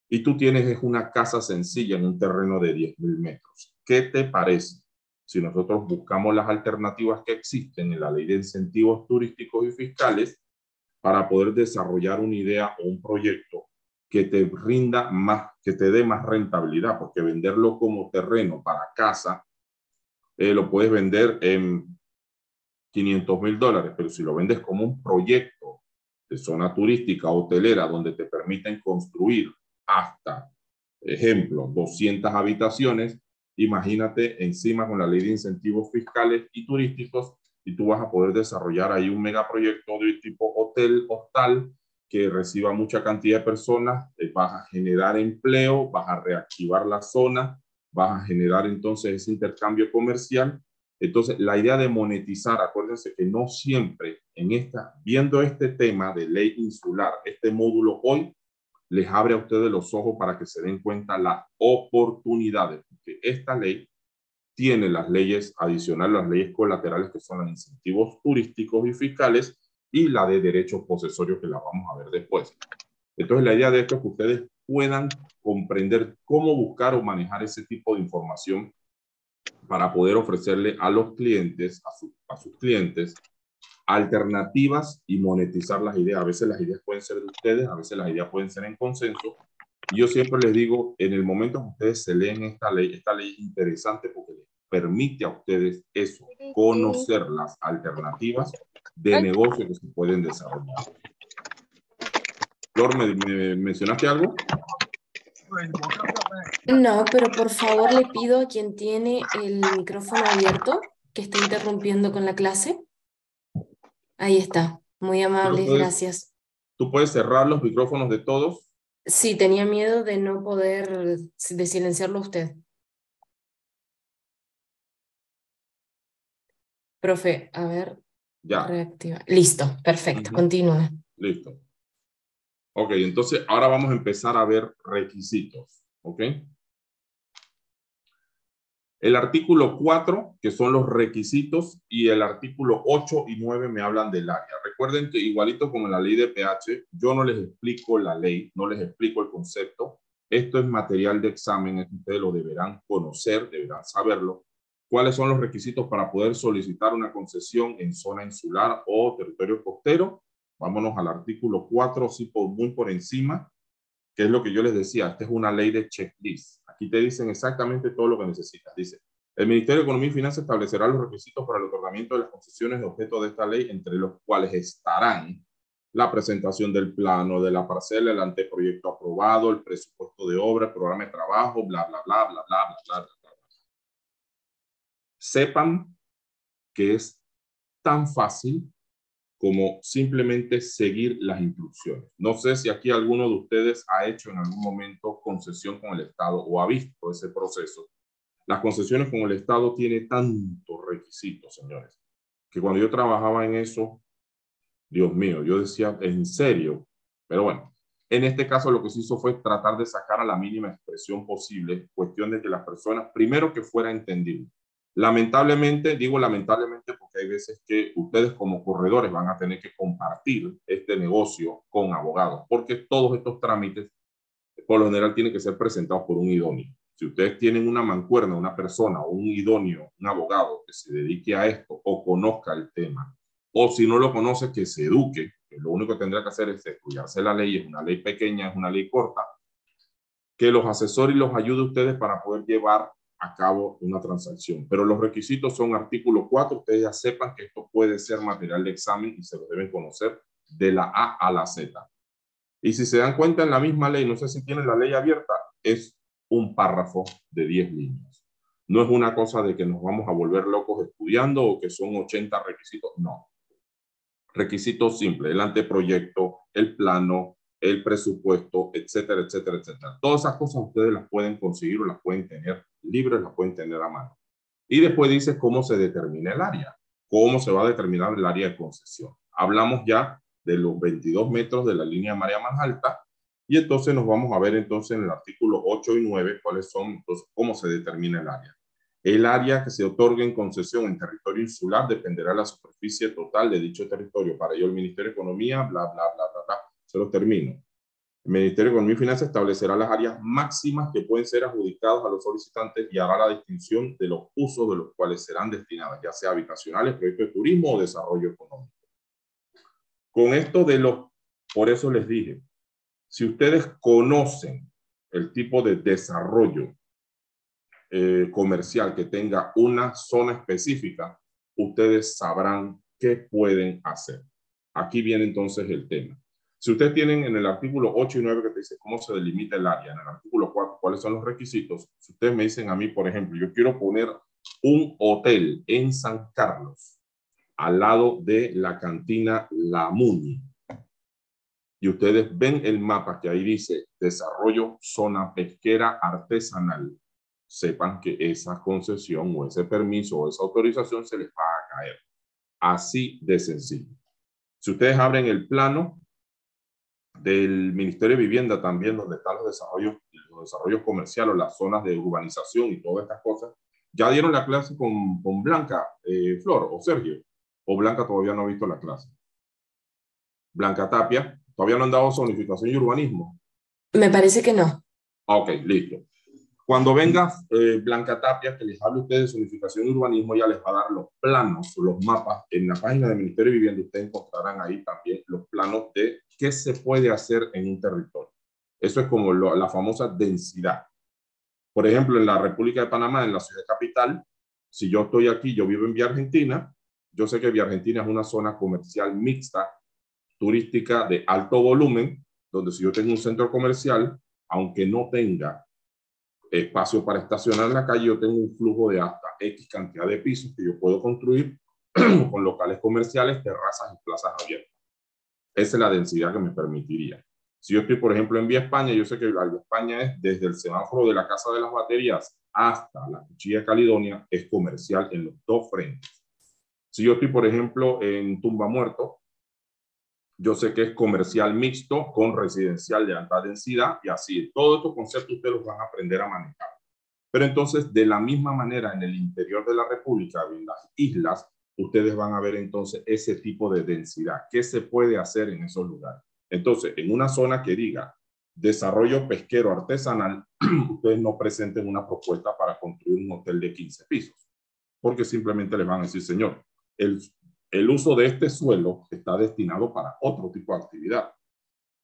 y tú tienes una casa sencilla en un terreno de 10.000 metros. ¿Qué te parece? si nosotros buscamos las alternativas que existen en la ley de incentivos turísticos y fiscales para poder desarrollar una idea o un proyecto que te rinda más, que te dé más rentabilidad, porque venderlo como terreno para casa, eh, lo puedes vender en 500 mil dólares, pero si lo vendes como un proyecto de zona turística hotelera donde te permiten construir hasta, ejemplo, 200 habitaciones, imagínate encima con la ley de incentivos fiscales y turísticos y tú vas a poder desarrollar ahí un megaproyecto de tipo hotel, hostal, que reciba mucha cantidad de personas, eh, vas a generar empleo, vas a reactivar la zona, vas a generar entonces ese intercambio comercial. Entonces, la idea de monetizar, acuérdense que no siempre en esta, viendo este tema de ley insular, este módulo hoy, les abre a ustedes los ojos para que se den cuenta las oportunidades, porque esta ley tiene las leyes adicionales, las leyes colaterales que son los incentivos turísticos y fiscales y la de derechos posesorios que la vamos a ver después. Entonces la idea de esto es que ustedes puedan comprender cómo buscar o manejar ese tipo de información para poder ofrecerle a los clientes, a, a sus clientes, alternativas y monetizar las ideas. A veces las ideas pueden ser de ustedes, a veces las ideas pueden ser en consenso. Y yo siempre les digo, en el momento que ustedes se leen esta ley, esta ley es interesante porque les permite a ustedes eso, conocer las alternativas de negocio que se pueden desarrollar. Flor, ¿me, mencionaste algo? No, pero por favor le pido a quien tiene el micrófono abierto que está interrumpiendo con la clase Ahí está. Muy amable, gracias. ¿Tú puedes cerrar los micrófonos de todos? Sí, tenía miedo de no poder, de silenciarlo usted. Profe, a ver. Ya. Reactiva. Listo, perfecto, continúa. Listo. Ok, entonces ahora vamos a empezar a ver requisitos. ¿Ok? El artículo 4, que son los requisitos, y el artículo 8 y 9 me hablan del área. Recuerden que igualito como en la ley de PH, yo no les explico la ley, no les explico el concepto. Esto es material de examen, ustedes lo deberán conocer, deberán saberlo. ¿Cuáles son los requisitos para poder solicitar una concesión en zona insular o territorio costero? Vámonos al artículo 4, así por, muy por encima, que es lo que yo les decía. Esta es una ley de checklist y te dicen exactamente todo lo que necesitas. Dice, el Ministerio de Economía y Finanzas establecerá los requisitos para el otorgamiento de las concesiones de objeto de esta ley, entre los cuales estarán la presentación del plano de la parcela, el anteproyecto aprobado, el presupuesto de obra, el programa de trabajo, bla, bla, bla, bla, bla, bla, bla, bla, bla. Sepan que es tan fácil como simplemente seguir las instrucciones. No sé si aquí alguno de ustedes ha hecho en algún momento concesión con el Estado o ha visto ese proceso. Las concesiones con el Estado tiene tantos requisitos, señores, que cuando yo trabajaba en eso, Dios mío, yo decía, en serio, pero bueno, en este caso lo que se hizo fue tratar de sacar a la mínima expresión posible, cuestión de que las personas, primero que fuera entendible, Lamentablemente, digo lamentablemente porque hay veces que ustedes como corredores van a tener que compartir este negocio con abogados, porque todos estos trámites por lo general tienen que ser presentados por un idóneo. Si ustedes tienen una mancuerna, una persona un idóneo, un abogado que se dedique a esto o conozca el tema, o si no lo conoce, que se eduque, que lo único que tendrá que hacer es estudiarse la ley, es una ley pequeña, es una ley corta, que los asesores y los ayude ustedes para poder llevar a cabo una transacción. Pero los requisitos son artículo 4. Ustedes ya sepan que esto puede ser material de examen y se lo deben conocer de la A a la Z. Y si se dan cuenta en la misma ley, no sé si tienen la ley abierta, es un párrafo de 10 líneas. No es una cosa de que nos vamos a volver locos estudiando o que son 80 requisitos. No. Requisitos simples, el anteproyecto, el plano, el presupuesto, etcétera, etcétera, etcétera. Todas esas cosas ustedes las pueden conseguir o las pueden tener libres, las pueden tener a mano. Y después dice cómo se determina el área, cómo se va a determinar el área de concesión. Hablamos ya de los 22 metros de la línea marea más alta y entonces nos vamos a ver entonces en el artículo 8 y 9 cuáles son, entonces, cómo se determina el área. El área que se otorgue en concesión en territorio insular dependerá de la superficie total de dicho territorio. Para ello, el Ministerio de Economía, bla, bla, bla, bla, bla. Se lo termino. El Ministerio de Economía y Finanzas establecerá las áreas máximas que pueden ser adjudicadas a los solicitantes y hará la distinción de los usos de los cuales serán destinadas, ya sea habitacionales, proyectos de turismo o desarrollo económico. Con esto de los, por eso les dije, si ustedes conocen el tipo de desarrollo eh, comercial que tenga una zona específica, ustedes sabrán qué pueden hacer. Aquí viene entonces el tema. Si ustedes tienen en el artículo 8 y 9 que te dice cómo se delimita el área, en el artículo 4 cuáles son los requisitos, si ustedes me dicen a mí, por ejemplo, yo quiero poner un hotel en San Carlos, al lado de la cantina La Muni, y ustedes ven el mapa que ahí dice desarrollo zona pesquera artesanal, sepan que esa concesión o ese permiso o esa autorización se les va a caer. Así de sencillo. Si ustedes abren el plano del Ministerio de Vivienda también, donde están los desarrollos, los desarrollos comerciales, las zonas de urbanización y todas estas cosas, ya dieron la clase con, con Blanca, eh, Flor o Sergio, o Blanca todavía no ha visto la clase. Blanca Tapia, todavía no han dado zonificación y urbanismo. Me parece que no. Ok, listo. Cuando venga eh, Blanca Tapia, que les hable a ustedes de zonificación y urbanismo, ya les va a dar los planos, los mapas. En la página del Ministerio de Vivienda ustedes encontrarán ahí también los planos de qué se puede hacer en un territorio. Eso es como la famosa densidad. Por ejemplo, en la República de Panamá, en la ciudad capital, si yo estoy aquí, yo vivo en Vía Argentina, yo sé que Vía Argentina es una zona comercial mixta, turística de alto volumen, donde si yo tengo un centro comercial, aunque no tenga espacio para estacionar en la calle, yo tengo un flujo de hasta X cantidad de pisos que yo puedo construir con locales comerciales, terrazas y plazas abiertas. Esa es la densidad que me permitiría. Si yo estoy, por ejemplo, en Vía España, yo sé que la Vía España es desde el semáforo de la Casa de las Baterías hasta la Cuchilla Caledonia, es comercial en los dos frentes. Si yo estoy, por ejemplo, en Tumba Muerto, yo sé que es comercial mixto con residencial de alta densidad y así. Todos estos conceptos ustedes los van a aprender a manejar. Pero entonces, de la misma manera, en el interior de la República, en las islas, ustedes van a ver entonces ese tipo de densidad. ¿Qué se puede hacer en esos lugares? Entonces, en una zona que diga desarrollo pesquero artesanal, ustedes no presenten una propuesta para construir un hotel de 15 pisos, porque simplemente les van a decir, señor, el el uso de este suelo está destinado para otro tipo de actividad.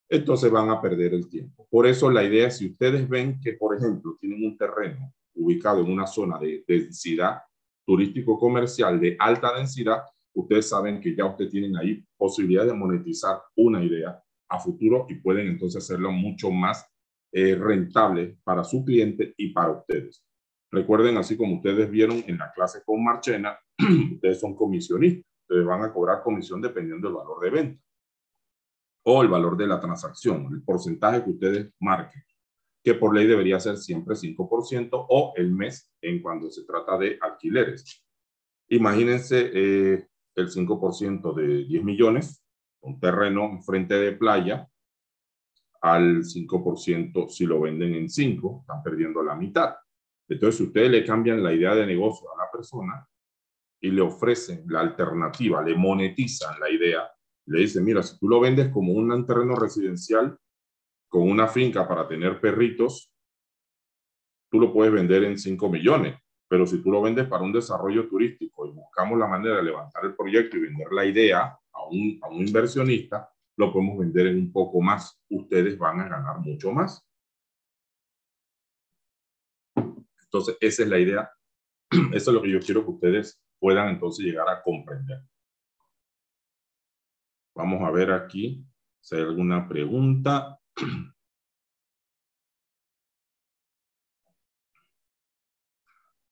Entonces van a perder el tiempo. Por eso la idea, si ustedes ven que, por ejemplo, tienen un terreno ubicado en una zona de densidad turístico-comercial de alta densidad, ustedes saben que ya ustedes tienen ahí posibilidad de monetizar una idea a futuro y pueden entonces hacerlo mucho más eh, rentable para su cliente y para ustedes. Recuerden, así como ustedes vieron en la clase con Marchena, ustedes son comisionistas ustedes van a cobrar comisión dependiendo del valor de venta o el valor de la transacción, el porcentaje que ustedes marquen, que por ley debería ser siempre 5% o el mes en cuando se trata de alquileres. Imagínense eh, el 5% de 10 millones, un terreno en frente de playa, al 5% si lo venden en 5, están perdiendo la mitad. Entonces, si ustedes le cambian la idea de negocio a la persona, y le ofrecen la alternativa, le monetizan la idea, le dicen, mira, si tú lo vendes como un terreno residencial con una finca para tener perritos, tú lo puedes vender en 5 millones, pero si tú lo vendes para un desarrollo turístico y buscamos la manera de levantar el proyecto y vender la idea a un, inversionista, lo podemos vender en un poco más. Ustedes van a ganar mucho más. Entonces, esa es la idea. Eso es lo que yo quiero que ustedes puedan entonces llegar a comprender. Vamos a ver aquí si hay alguna pregunta.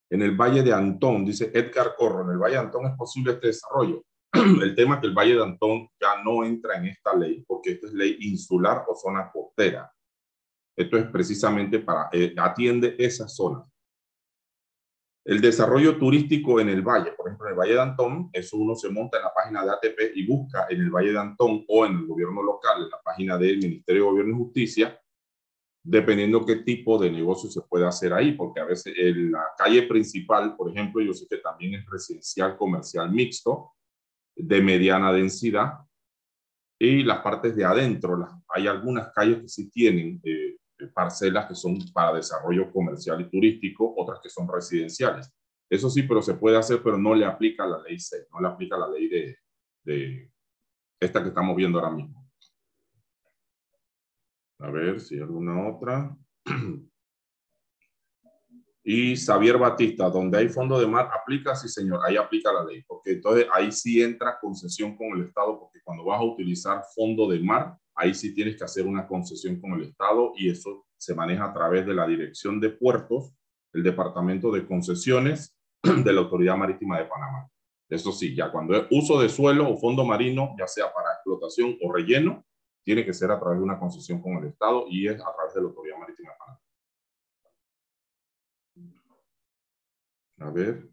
En el Valle de Antón, dice Edgar Corro, en el Valle de Antón es posible este desarrollo. El tema es que el Valle de Antón ya no entra en esta ley porque esta es ley insular o zona costera. Esto es precisamente para, eh, atiende esas zonas. El desarrollo turístico en el valle, por ejemplo, en el Valle de Antón, eso uno se monta en la página de ATP y busca en el Valle de Antón o en el gobierno local, en la página del Ministerio de Gobierno y Justicia, dependiendo qué tipo de negocio se puede hacer ahí, porque a veces en la calle principal, por ejemplo, yo sé que también es residencial comercial mixto, de mediana densidad, y las partes de adentro, hay algunas calles que sí tienen eh, parcelas que son para desarrollo comercial y turístico, otras que son residenciales. Eso sí, pero se puede hacer, pero no le aplica la ley 6, no le aplica la ley de, de esta que estamos viendo ahora mismo. A ver si hay alguna otra. Y Xavier Batista, donde hay fondo de mar, aplica, sí señor, ahí aplica la ley, porque entonces ahí sí entra concesión con el Estado, porque cuando vas a utilizar fondo de mar, ahí sí tienes que hacer una concesión con el Estado y eso se maneja a través de la Dirección de Puertos, el Departamento de Concesiones de la Autoridad Marítima de Panamá. Eso sí, ya cuando es uso de suelo o fondo marino, ya sea para explotación o relleno, tiene que ser a través de una concesión con el Estado y es a través de la Autoridad A ver.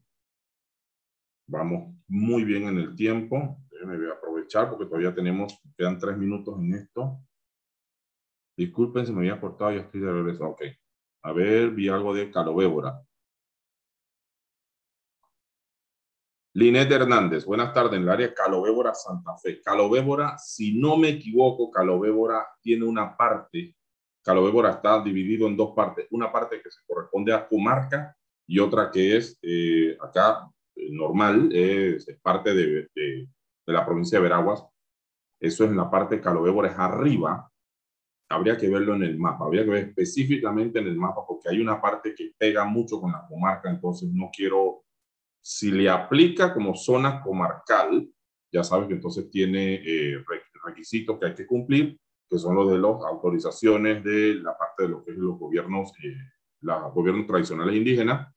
Vamos muy bien en el tiempo. Me voy a aprovechar porque todavía tenemos, quedan tres minutos en esto. Disculpen, se me había cortado, ya estoy de regreso. Ok. A ver, vi algo de Calobébora. Linet Hernández, buenas tardes, en el área Calobébora, Santa Fe. Calobébora, si no me equivoco, Calobébora tiene una parte, Calobébora está dividido en dos partes, una parte que se corresponde a comarca y otra que es eh, acá eh, normal, es, parte de, de, la provincia de Veraguas. Eso es en la parte de Calobébora, es arriba, habría que verlo en el mapa, habría que ver específicamente en el mapa porque hay una parte que pega mucho con la comarca, entonces no quiero, si le aplica como zona comarcal, ya sabes que entonces tiene eh, requisitos que hay que cumplir, que son los de las autorizaciones de la parte de lo que es los gobiernos, eh, los gobiernos tradicionales indígenas,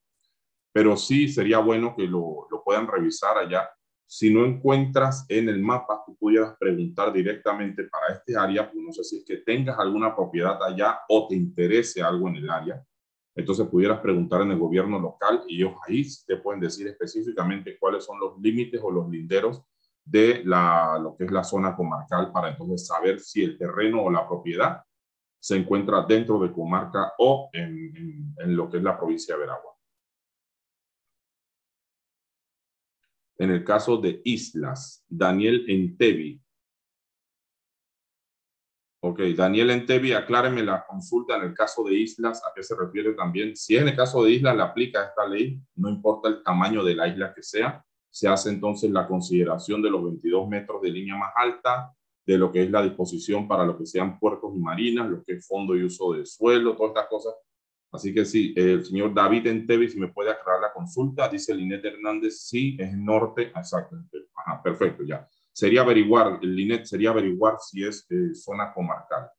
pero sí sería bueno que lo, lo puedan revisar allá si no encuentras en el mapa, tú pudieras preguntar directamente para este área, pues no sé si es que tengas alguna propiedad allá o te interese algo en el área. Entonces pudieras preguntar en el gobierno local y ellos ahí te pueden decir específicamente cuáles son los límites o los linderos de la, lo que es la zona comarcal para entonces saber si el terreno o la propiedad se encuentra dentro de comarca o en, en lo que es la provincia de Veragua. En el caso de islas, Daniel Entevi. Ok, Daniel Entevi, acláreme la consulta en el caso de islas, ¿a qué se refiere también? Si en el caso de islas, le aplica esta ley, no importa el tamaño de la isla que sea, se hace entonces la consideración de los 22 metros de línea más alta, de lo que es la disposición para lo que sean puertos y marinas, lo que es fondo y uso de suelo, todas estas cosas Así que sí, el señor David Entevi, si me puede aclarar la consulta, dice Linet Hernández, sí, es norte, exacto, Ajá, perfecto, ya. Sería averiguar, Linet sería averiguar si es eh, zona comarcal.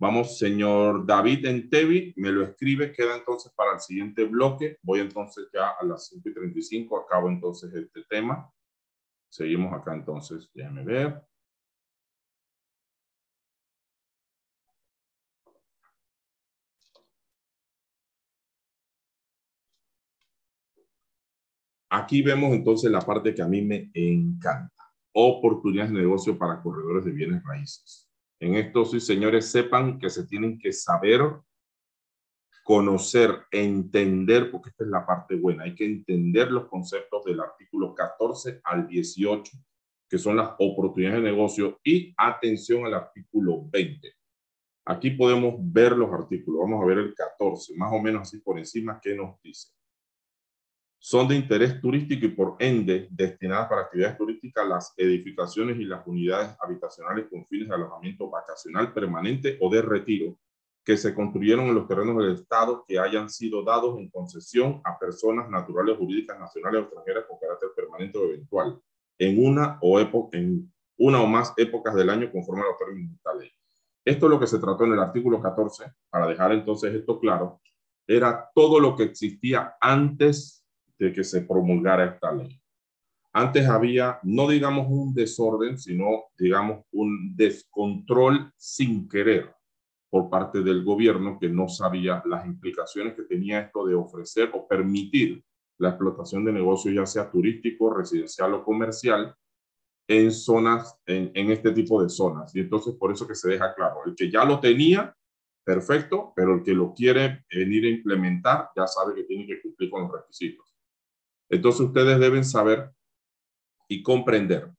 Vamos, señor David Entevi, me lo escribe, queda entonces para el siguiente bloque. Voy entonces ya a las 5.35, acabo entonces este tema. Seguimos acá entonces, déjame ver. Aquí vemos entonces la parte que a mí me encanta. Oportunidades de negocio para corredores de bienes raíces. En esto, sí, señores, sepan que se tienen que saber, conocer, entender, porque esta es la parte buena. Hay que entender los conceptos del artículo 14 al 18, que son las oportunidades de negocio, y atención al artículo 20. Aquí podemos ver los artículos. Vamos a ver el 14, más o menos así por encima, ¿qué nos dice? Son de interés turístico y por ende destinadas para actividades turísticas las edificaciones y las unidades habitacionales con fines de alojamiento vacacional permanente o de retiro que se construyeron en los terrenos del Estado que hayan sido dados en concesión a personas naturales, jurídicas, nacionales o extranjeras con carácter permanente o eventual en una o, en una o más épocas del año conforme a los términos de esta ley. Esto es lo que se trató en el artículo 14, para dejar entonces esto claro, era todo lo que existía antes de que se promulgara esta ley. Antes había, no digamos un desorden, sino digamos un descontrol sin querer por parte del gobierno que no sabía las implicaciones que tenía esto de ofrecer o permitir la explotación de negocios, ya sea turístico, residencial o comercial, en zonas, en, en, este tipo de zonas. Y entonces por eso que se deja claro, el que ya lo tenía, perfecto, pero el que lo quiere venir a implementar, ya sabe que tiene que cumplir con los requisitos. Entonces ustedes deben saber y comprender.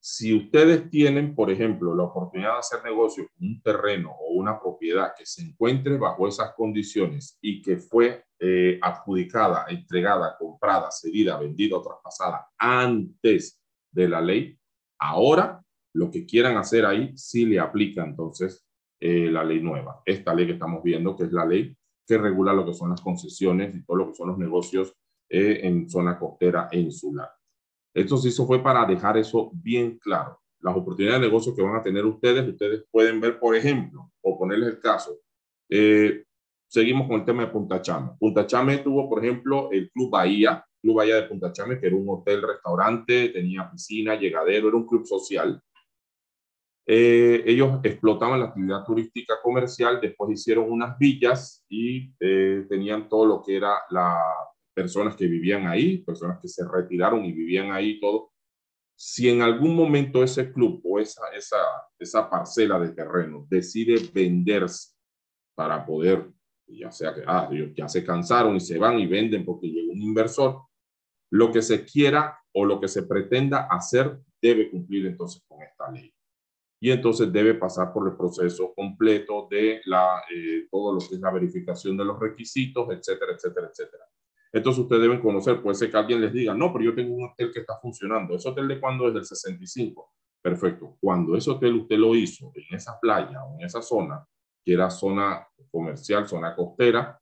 Si ustedes tienen, por ejemplo, la oportunidad de hacer negocio con un terreno o una propiedad que se encuentre bajo esas condiciones y que fue eh, adjudicada, entregada, comprada, cedida, vendida traspasada antes de la ley, ahora lo que quieran hacer ahí sí le aplica entonces eh, la ley nueva. Esta ley que estamos viendo, que es la ley que regula lo que son las concesiones y todo lo que son los negocios eh, en zona costera e insular. Esto se hizo fue para dejar eso bien claro. Las oportunidades de negocio que van a tener ustedes, ustedes pueden ver, por ejemplo, o ponerles el caso. Eh, seguimos con el tema de Punta Chame. Punta Chame tuvo, por ejemplo, el Club Bahía, Club Bahía de Punta Chame, que era un hotel, restaurante, tenía piscina, llegadero, era un club social. Eh, ellos explotaban la actividad turística comercial, después hicieron unas villas y eh, tenían todo lo que era la personas que vivían ahí, personas que se retiraron y vivían ahí todo. Si en algún momento ese club o esa, esa, esa parcela de terreno decide venderse para poder, ya sea que ah, ya se cansaron y se van y venden porque llegó un inversor, lo que se quiera o lo que se pretenda hacer debe cumplir entonces con esta ley. Y entonces debe pasar por el proceso completo de la, eh, todo lo que es la verificación de los requisitos, etcétera, etcétera, etcétera. Entonces ustedes deben conocer, puede ser que alguien les diga, no, pero yo tengo un hotel que está funcionando. ¿Ese hotel de cuándo es del 65? Perfecto. Cuando ese hotel usted lo hizo en esa playa o en esa zona, que era zona comercial, zona costera,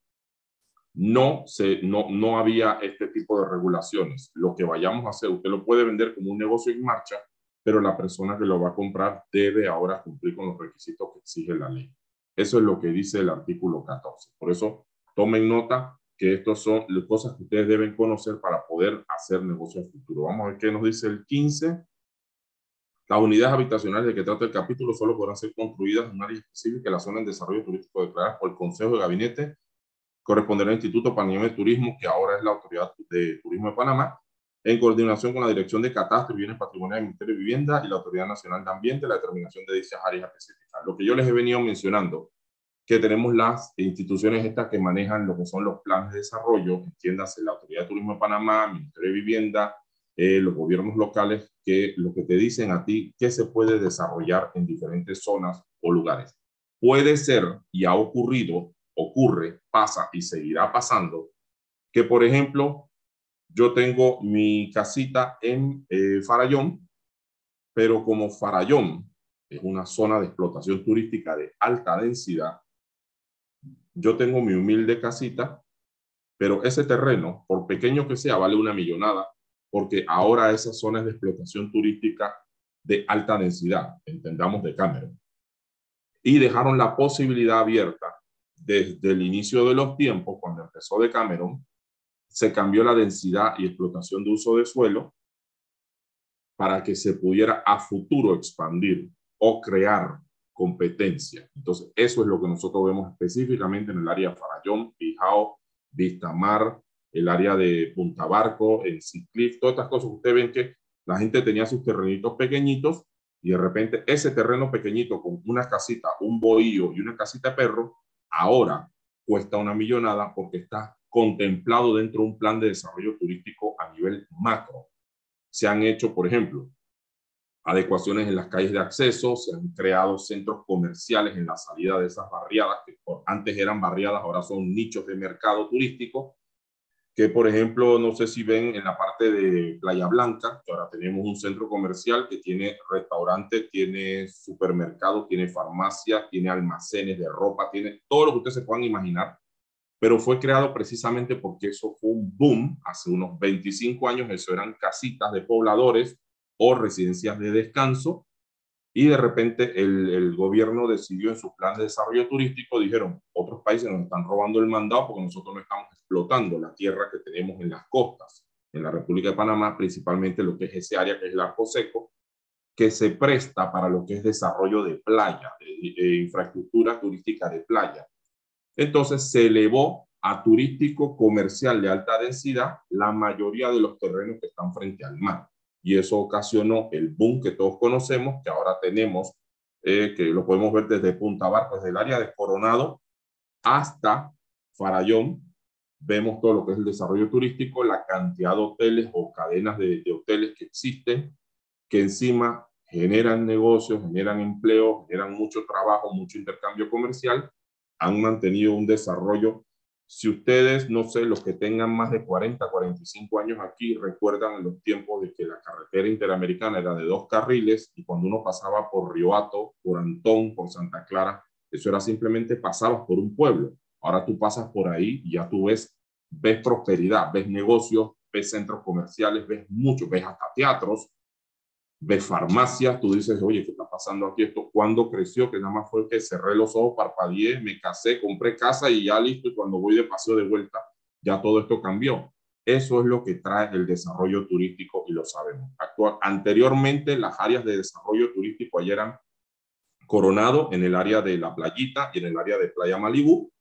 no, se, no, no había este tipo de regulaciones. Lo que vayamos a hacer, usted lo puede vender como un negocio en marcha, pero la persona que lo va a comprar debe ahora cumplir con los requisitos que exige la ley. Eso es lo que dice el artículo 14. Por eso, tomen nota, que estas son las cosas que ustedes deben conocer para poder hacer negocio en futuro. Vamos a ver qué nos dice el 15. Las unidades habitacionales de que trata el capítulo solo podrán ser construidas en un área específica en la zona de desarrollo turístico declarada por el Consejo de Gabinete, corresponderá al Instituto Panameño de Turismo, que ahora es la Autoridad de Turismo de Panamá, en coordinación con la Dirección de Catastro y Bienes Patrimoniales del Ministerio de Vivienda y la Autoridad Nacional de Ambiente, la determinación de dichas áreas específicas. Lo que yo les he venido mencionando que tenemos las instituciones estas que manejan lo que son los planes de desarrollo, entiéndase la Autoridad de Turismo de Panamá, Ministerio de Vivienda, eh, los gobiernos locales, que lo que te dicen a ti qué se puede desarrollar en diferentes zonas o lugares. Puede ser, y ha ocurrido, ocurre, pasa y seguirá pasando, que por ejemplo, yo tengo mi casita en eh, Farallón, pero como Farallón es una zona de explotación turística de alta densidad, yo tengo mi humilde casita, pero ese terreno, por pequeño que sea, vale una millonada, porque ahora esa zona es de explotación turística de alta densidad, entendamos de Cameron. Y dejaron la posibilidad abierta desde el inicio de los tiempos, cuando empezó de Cameron, se cambió la densidad y explotación de uso de suelo para que se pudiera a futuro expandir o crear competencia. Entonces, eso es lo que nosotros vemos específicamente en el área Farallón, Pijao, Vistamar, el área de Punta Barco, en Cliff, todas estas cosas. Ustedes ven que la gente tenía sus terrenitos pequeñitos y de repente ese terreno pequeñito con una casita, un bohío y una casita de perro, ahora cuesta una millonada porque está contemplado dentro de un plan de desarrollo turístico a nivel macro. Se han hecho, por ejemplo, adecuaciones en las calles de acceso, se han creado centros comerciales en la salida de esas barriadas, que antes eran barriadas, ahora son nichos de mercado turístico, que por ejemplo, no sé si ven en la parte de Playa Blanca, que ahora tenemos un centro comercial que tiene restaurante, tiene supermercado, tiene farmacia, tiene almacenes de ropa, tiene todo lo que ustedes se puedan imaginar, pero fue creado precisamente porque eso fue un boom hace unos 25 años, eso eran casitas de pobladores o residencias de descanso. Y de repente el, gobierno decidió en su plan de desarrollo turístico, dijeron, otros países nos están robando el mandado porque nosotros no estamos explotando la tierra que tenemos en las costas. en la República de Panamá, principalmente lo que es ese área que es el arco seco, que se presta para lo que es desarrollo de playa, de, infraestructura turística de playa. Entonces se elevó a turístico comercial de alta densidad la mayoría de los terrenos que están frente al mar. Y eso ocasionó el boom que todos conocemos, que ahora tenemos, eh, que lo podemos ver desde Punta Barco, desde el área de Coronado hasta Farallón, vemos todo lo que es el desarrollo turístico, la cantidad de hoteles o cadenas de, hoteles que existen, que encima generan negocios, generan empleo, generan mucho trabajo, mucho intercambio comercial, han mantenido un desarrollo. Si ustedes, no sé, los que tengan más de 40, 45 años aquí, recuerdan los tiempos de que la carretera interamericana era de dos carriles y cuando uno pasaba por Riohato, por Antón, por Santa Clara, eso era simplemente pasabas por un pueblo. Ahora tú pasas por ahí y ya tú ves, ves prosperidad, ves negocios, ves centros comerciales, ves mucho, ves hasta teatros, ves farmacias, tú dices, oye, ¿qué está pasando aquí? Esto, ¿cuándo creció? Que nada más fue que cerré los ojos, parpadeé, me casé, compré casa y ya listo, y cuando voy de paseo de vuelta, ya todo esto cambió. Eso es lo que trae el desarrollo turístico y lo sabemos. Actual, anteriormente, las áreas de desarrollo turístico allá eran Coronado en el área de la playita y en el área de Playa Malibú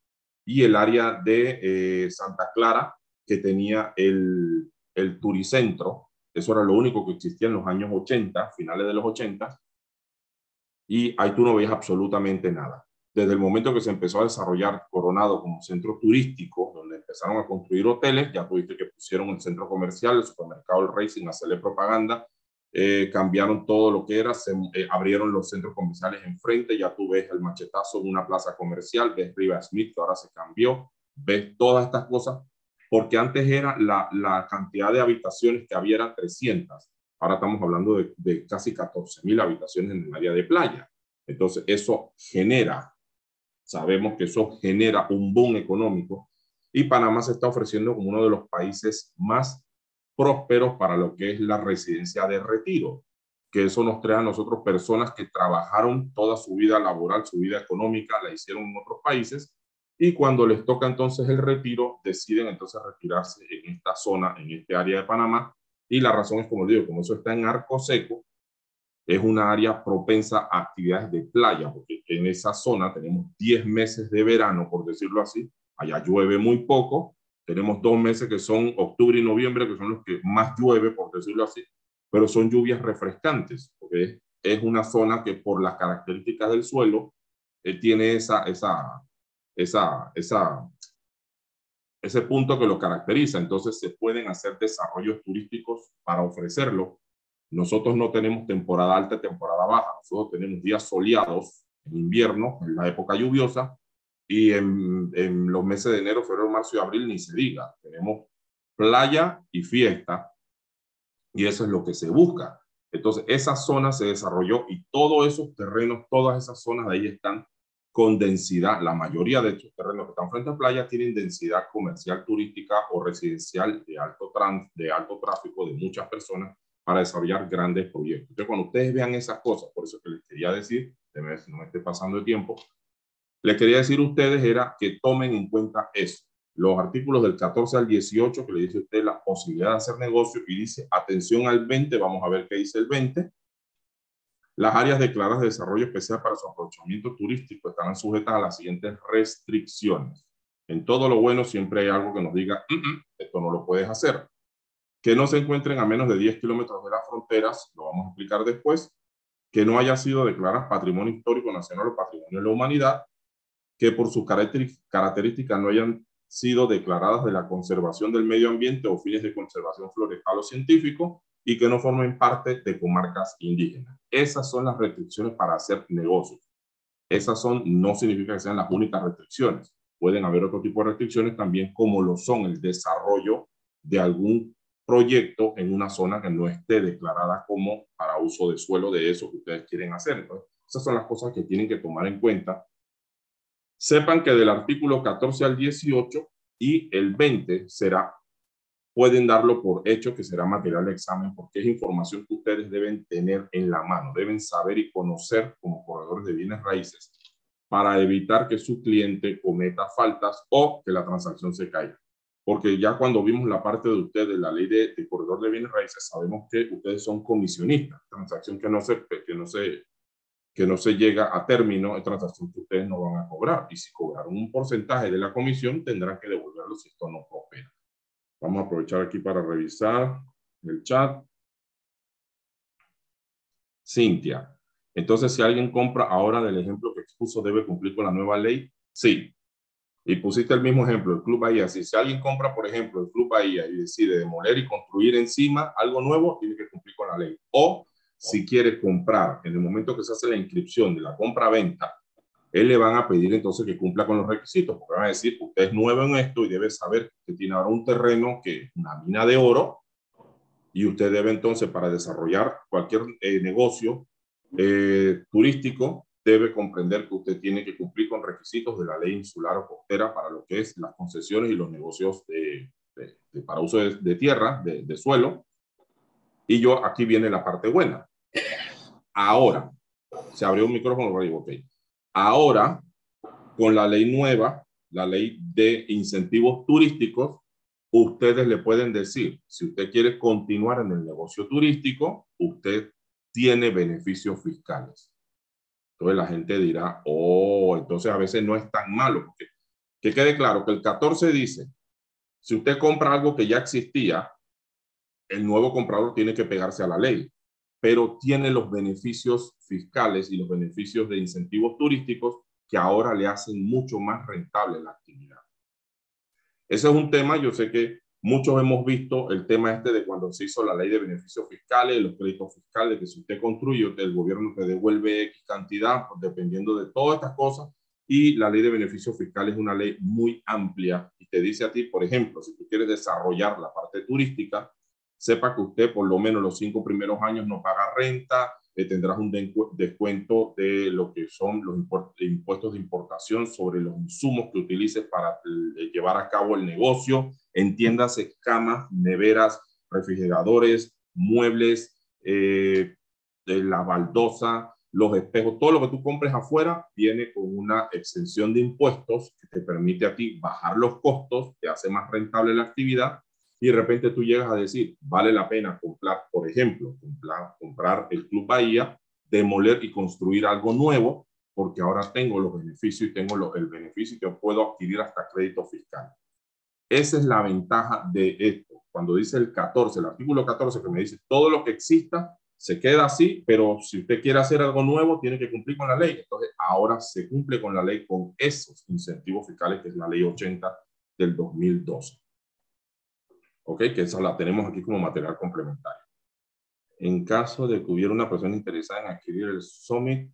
y el área de eh, Santa Clara que tenía el, el turicentro. Eso era lo único que existía en los años 80, finales de los 80. Y ahí tú no ves absolutamente nada. Desde el momento que se empezó a desarrollar Coronado como centro turístico, donde empezaron a construir hoteles, ya tuviste que pusieron el centro comercial, el supermercado El Rey sin hacerle propaganda, eh, cambiaron todo lo que era, se eh, abrieron los centros comerciales enfrente, ya tú ves el machetazo de una plaza comercial, ves Riva Smith, ahora se cambió, ves todas estas cosas, porque antes era la, la cantidad de habitaciones que había era 300, ahora estamos hablando de, de casi 14 mil habitaciones en el área de playa. Entonces, eso genera, sabemos que eso genera un boom económico y Panamá se está ofreciendo como uno de los países más prósperos para lo que es la residencia de retiro, que eso nos trae a nosotros personas que trabajaron toda su vida laboral, su vida económica, la hicieron en otros países, y cuando les toca entonces el retiro, deciden entonces retirarse en esta zona, en este área de Panamá, y la razón es, como digo, como eso está en arco seco, es una área propensa a actividades de playa, porque en esa zona tenemos 10 meses de verano, por decirlo así, allá llueve muy poco, tenemos dos meses que son octubre y noviembre, que son los que más llueve, por decirlo así, pero son lluvias refrescantes, porque es una zona que por las características del suelo eh, tiene esa, esa, esa, ese punto que lo caracteriza. Entonces se pueden hacer desarrollos turísticos para ofrecerlo. Nosotros no tenemos temporada alta, temporada baja. Nosotros tenemos días soleados en invierno, en la época lluviosa, y en, en, los meses de enero, febrero, marzo y abril ni se diga. Tenemos playa y fiesta y eso es lo que se busca. Entonces, esa zona se desarrolló y todos esos terrenos, todas esas zonas de ahí están con densidad. La mayoría de estos terrenos que están frente a playa tienen densidad comercial, turística o residencial de alto, trans, de alto tráfico de muchas personas para desarrollar grandes proyectos. Entonces, cuando ustedes vean esas cosas, por eso que les quería decir, si no me esté pasando el tiempo, le quería decir a ustedes era que tomen en cuenta eso. Los artículos del 14 al 18 que le dice usted la posibilidad de hacer negocio y dice atención al 20, vamos a ver qué dice el 20. Las áreas declaradas de desarrollo especial para su aprovechamiento turístico estarán sujetas a las siguientes restricciones. En todo lo bueno siempre hay algo que nos diga, mm, mm, esto no lo puedes hacer. Que no se encuentren a menos de 10 kilómetros de las fronteras, lo vamos a explicar después. Que no haya sido declarada patrimonio histórico nacional o patrimonio de la humanidad que por sus características no hayan sido declaradas de la conservación del medio ambiente o fines de conservación florestal o científico y que no formen parte de comarcas indígenas. Esas son las restricciones para hacer negocios. Esas son, no significa que sean las únicas restricciones. Pueden haber otro tipo de restricciones también, como lo son el desarrollo de algún proyecto en una zona que no esté declarada como para uso de suelo de eso que ustedes quieren hacer. Entonces, esas son las cosas que tienen que tomar en cuenta Sepan que del artículo 14 al 18 y el 20 será, pueden darlo por hecho que será material de examen porque es información que ustedes deben tener en la mano, deben saber y conocer como corredores de bienes raíces para evitar que su cliente cometa faltas o que la transacción se caiga. porque ya cuando vimos la parte de ustedes de la ley de, corredor de bienes raíces, sabemos que ustedes son comisionistas, transacción que no se, que no se, que no se llega a término, es transacción que ustedes no van a cobrar, y si cobraron un porcentaje de la comisión, tendrán que devolverlo si esto no prospera. Vamos a aprovechar aquí para revisar el chat. Cintia. Entonces, si alguien compra ahora del ejemplo que expuso, debe cumplir con la nueva ley. Sí, y pusiste el mismo ejemplo, el Club Bahía. Si, si alguien compra, por ejemplo, el Club Bahía y decide demoler y construir encima algo nuevo, tiene que cumplir con la ley. O si quiere comprar, en el momento que se hace la inscripción de la compra-venta, él le van a pedir entonces que cumpla con los requisitos, porque van a decir, usted es nuevo en esto y debe saber que tiene ahora un terreno que es una mina de oro, y usted debe entonces, para desarrollar cualquier eh, negocio eh, turístico, debe comprender que usted tiene que cumplir con requisitos de la ley insular o costera para lo que es las concesiones y los negocios de, para uso de, tierra, de, suelo. Y yo, aquí viene la parte buena. Ahora, se abrió un micrófono, digo, ok. Ahora, con la ley nueva, la ley de incentivos turísticos, ustedes le pueden decir, si usted quiere continuar en el negocio turístico, usted tiene beneficios fiscales. Entonces la gente dirá, oh, entonces a veces no es tan malo. Que quede claro que el 14 dice, si usted compra algo que ya existía, el nuevo comprador tiene que pegarse a la ley, pero tiene los beneficios fiscales y los beneficios de incentivos turísticos que ahora le hacen mucho más rentable la actividad. Ese es un tema, yo sé que Muchos hemos visto el tema este de cuando se hizo la ley de beneficios fiscales, los créditos fiscales, que si usted construye, el gobierno te devuelve X cantidad, pues, dependiendo de todas estas cosas. Y la ley de beneficios fiscales es una ley muy amplia y te dice a ti, por ejemplo, si tú quieres desarrollar la parte turística, sepa que usted por lo menos los cinco primeros años no paga renta, eh, tendrás un descuento de lo que son los impuestos de importación sobre los insumos que utilices para eh, llevar a cabo el negocio, entiéndase camas, neveras, refrigeradores, muebles, eh, la baldosa, los espejos, todo lo que tú compres afuera viene con una exención de impuestos que te permite a ti bajar los costos, te hace más rentable la actividad y de repente tú llegas a decir, vale la pena comprar, por ejemplo, comprar, comprar el Club Bahía, demoler y construir algo nuevo, porque ahora tengo los beneficios y tengo el beneficio que puedo adquirir hasta crédito fiscal. Esa es la ventaja de esto. Cuando dice el 14, el artículo 14 que me dice todo lo que exista se queda así, pero si usted quiere hacer algo nuevo, tiene que cumplir con la ley. Entonces, ahora se cumple con la ley con esos incentivos fiscales, que es la ley 80 del 2012. ¿Ok? Que esa la tenemos aquí como material complementario. En caso de que hubiera una persona interesada en adquirir el Summit,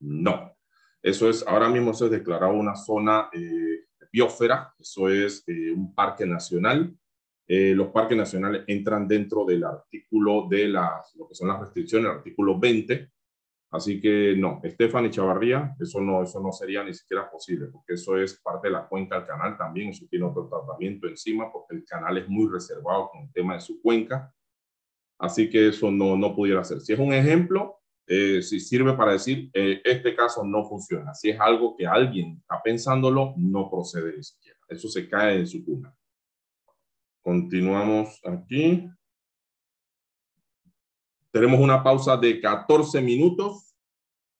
no. Eso es, ahora mismo se ha declarado una zona eh, biosfera, eso es eh, un parque nacional. Eh, los parques nacionales entran dentro del artículo de las, lo que son las restricciones, el artículo 20. Así que no, Estefan y Chavarría, eso no, eso no sería ni siquiera posible, porque eso es parte de la cuenca del canal también, eso tiene otro tratamiento encima, porque el canal es muy reservado con el tema de su cuenca. Así que eso no, no pudiera ser. Si es un ejemplo, eh, si sirve para decir, eh, este caso no funciona. Si es algo que alguien está pensándolo, no procede ni siquiera. Eso se cae en su cuna. Continuamos aquí. Tenemos una pausa de 14 minutos.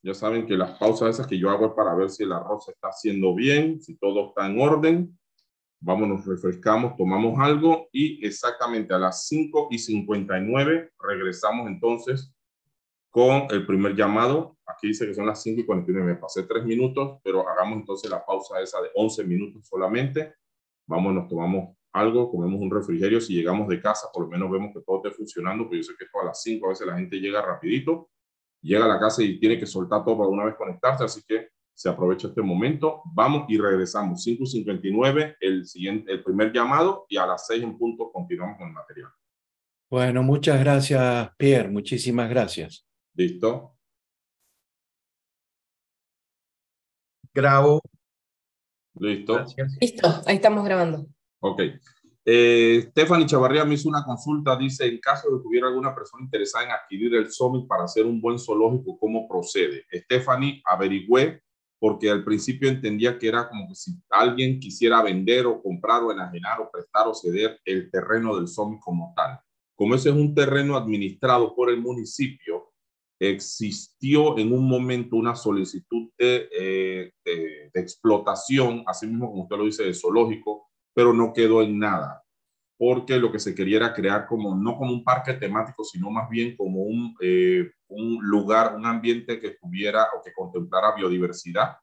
Ya saben que las pausas esas que yo hago es para ver si el arroz está haciendo bien, si todo está en orden. Vámonos, refrescamos, tomamos algo y exactamente a las 5 y 59 regresamos entonces con el primer llamado. Aquí dice que son las 5 y 49. Me pasé 3 minutos, pero hagamos entonces la pausa esa de 11 minutos solamente. Vamos, nos tomamos algo, comemos un refrigerio. Si llegamos de casa, por lo menos vemos que todo esté funcionando, porque yo sé que esto a las 5 a veces la gente llega rapidito, llega a la casa y tiene que soltar todo para una vez conectarse, así que se aprovecha este momento. Vamos y regresamos. 5.59, el, siguiente, el primer llamado y a las 6 en punto continuamos con el material. Bueno, muchas gracias, Pierre. Muchísimas gracias. ¿Listo? Grabo. Listo. Listo, ahí estamos grabando. Ok. Eh, Stephanie Chavarría me hizo una consulta, dice, en caso de que hubiera alguna persona interesada en adquirir el Summit para hacer un buen zoológico, ¿cómo procede? Stephanie, averigüé porque al principio entendía que era como que si alguien quisiera vender o comprar o enajenar o prestar o ceder el terreno del SOMI como tal. Como ese es un terreno administrado por el municipio, existió en un momento una solicitud de, eh, de, de explotación, así mismo como usted lo dice, de zoológico, pero no quedó en nada porque lo que se quería crear como, no como un parque temático, sino más bien como un, eh, un lugar, un ambiente que tuviera o que contemplara biodiversidad,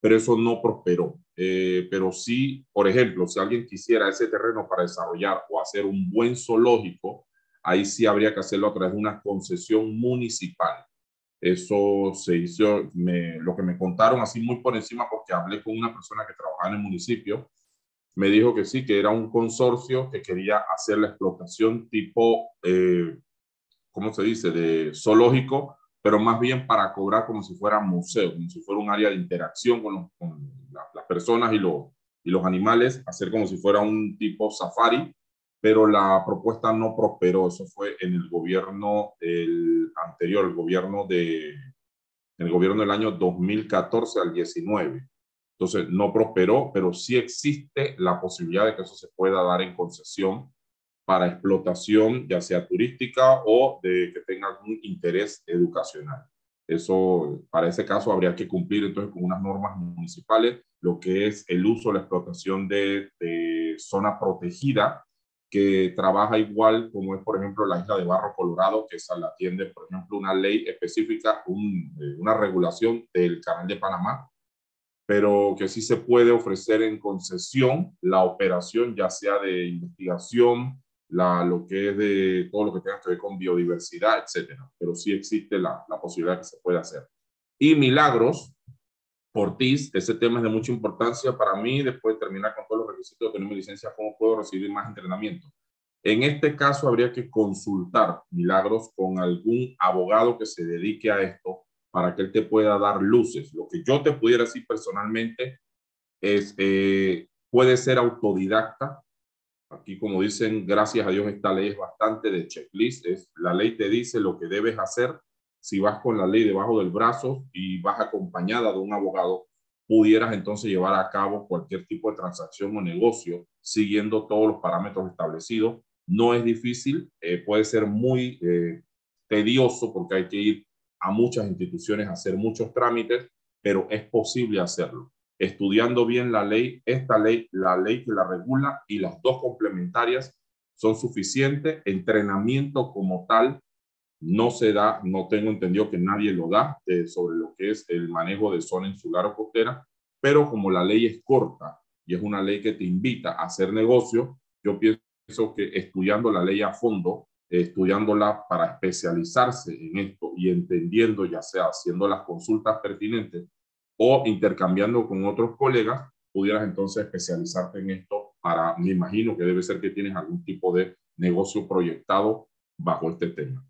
pero eso no prosperó. Eh, pero sí, por ejemplo, si alguien quisiera ese terreno para desarrollar o hacer un buen zoológico, ahí sí habría que hacerlo a través de una concesión municipal. Eso se hizo, me, lo que me contaron así muy por encima, porque hablé con una persona que trabajaba en el municipio, me dijo que sí, que era un consorcio que quería hacer la explotación tipo, eh, ¿cómo se dice?, de zoológico, pero más bien para cobrar como si fuera museo, como si fuera un área de interacción con, con las personas y, los y los animales, hacer como si fuera un tipo safari, pero la propuesta no prosperó. Eso fue en el gobierno el anterior, el gobierno de el gobierno del año 2014 al 19. Entonces, no prosperó, pero sí existe la posibilidad de que eso se pueda dar en concesión para explotación, ya sea turística o de que tenga algún interés educacional. Eso, para ese caso, habría que cumplir entonces con unas normas municipales, lo que es el uso, la explotación de, de zona protegida, que trabaja igual como es, por ejemplo, la isla de Barro Colorado, que esa la atiende, por ejemplo, una ley específica, eh, una regulación del Canal de Panamá, pero que sí se puede ofrecer en concesión la operación, ya sea de investigación, la, lo que es de todo lo que tenga que ver con biodiversidad, etcétera. Pero sí existe la, la posibilidad que se puede hacer. Y Milagros, Ortiz, ese tema es de mucha importancia para mí, después de terminar con todos los requisitos de tener mi licencia, ¿cómo puedo recibir más entrenamiento? En este caso habría que consultar Milagros con algún abogado que se dedique a esto para que él te pueda dar luces. Lo que yo te pudiera decir personalmente es, eh, puede ser autodidacta. Aquí, como dicen, gracias a Dios, esta ley es bastante de checklist. Es, la ley te dice lo que debes hacer. Si vas con la ley debajo del brazo y vas acompañada de un abogado, pudieras entonces llevar a cabo cualquier tipo de transacción o negocio siguiendo todos los parámetros establecidos. No es difícil, eh, puede ser muy eh, tedioso porque hay que ir a muchas instituciones hacer muchos trámites, pero es posible hacerlo. Estudiando bien la ley, esta ley, la ley que la regula y las dos complementarias son suficientes. Entrenamiento como tal no se da, no tengo entendido que nadie lo da sobre lo que es el manejo de zona insular o costera, pero como la ley es corta y es una ley que te invita a hacer negocio, yo pienso que estudiando la ley a fondo estudiándola para especializarse en esto y entendiendo, ya sea haciendo las consultas pertinentes o intercambiando con otros colegas, pudieras entonces especializarte en esto para, me imagino que debe ser que tienes algún tipo de negocio proyectado bajo este tema.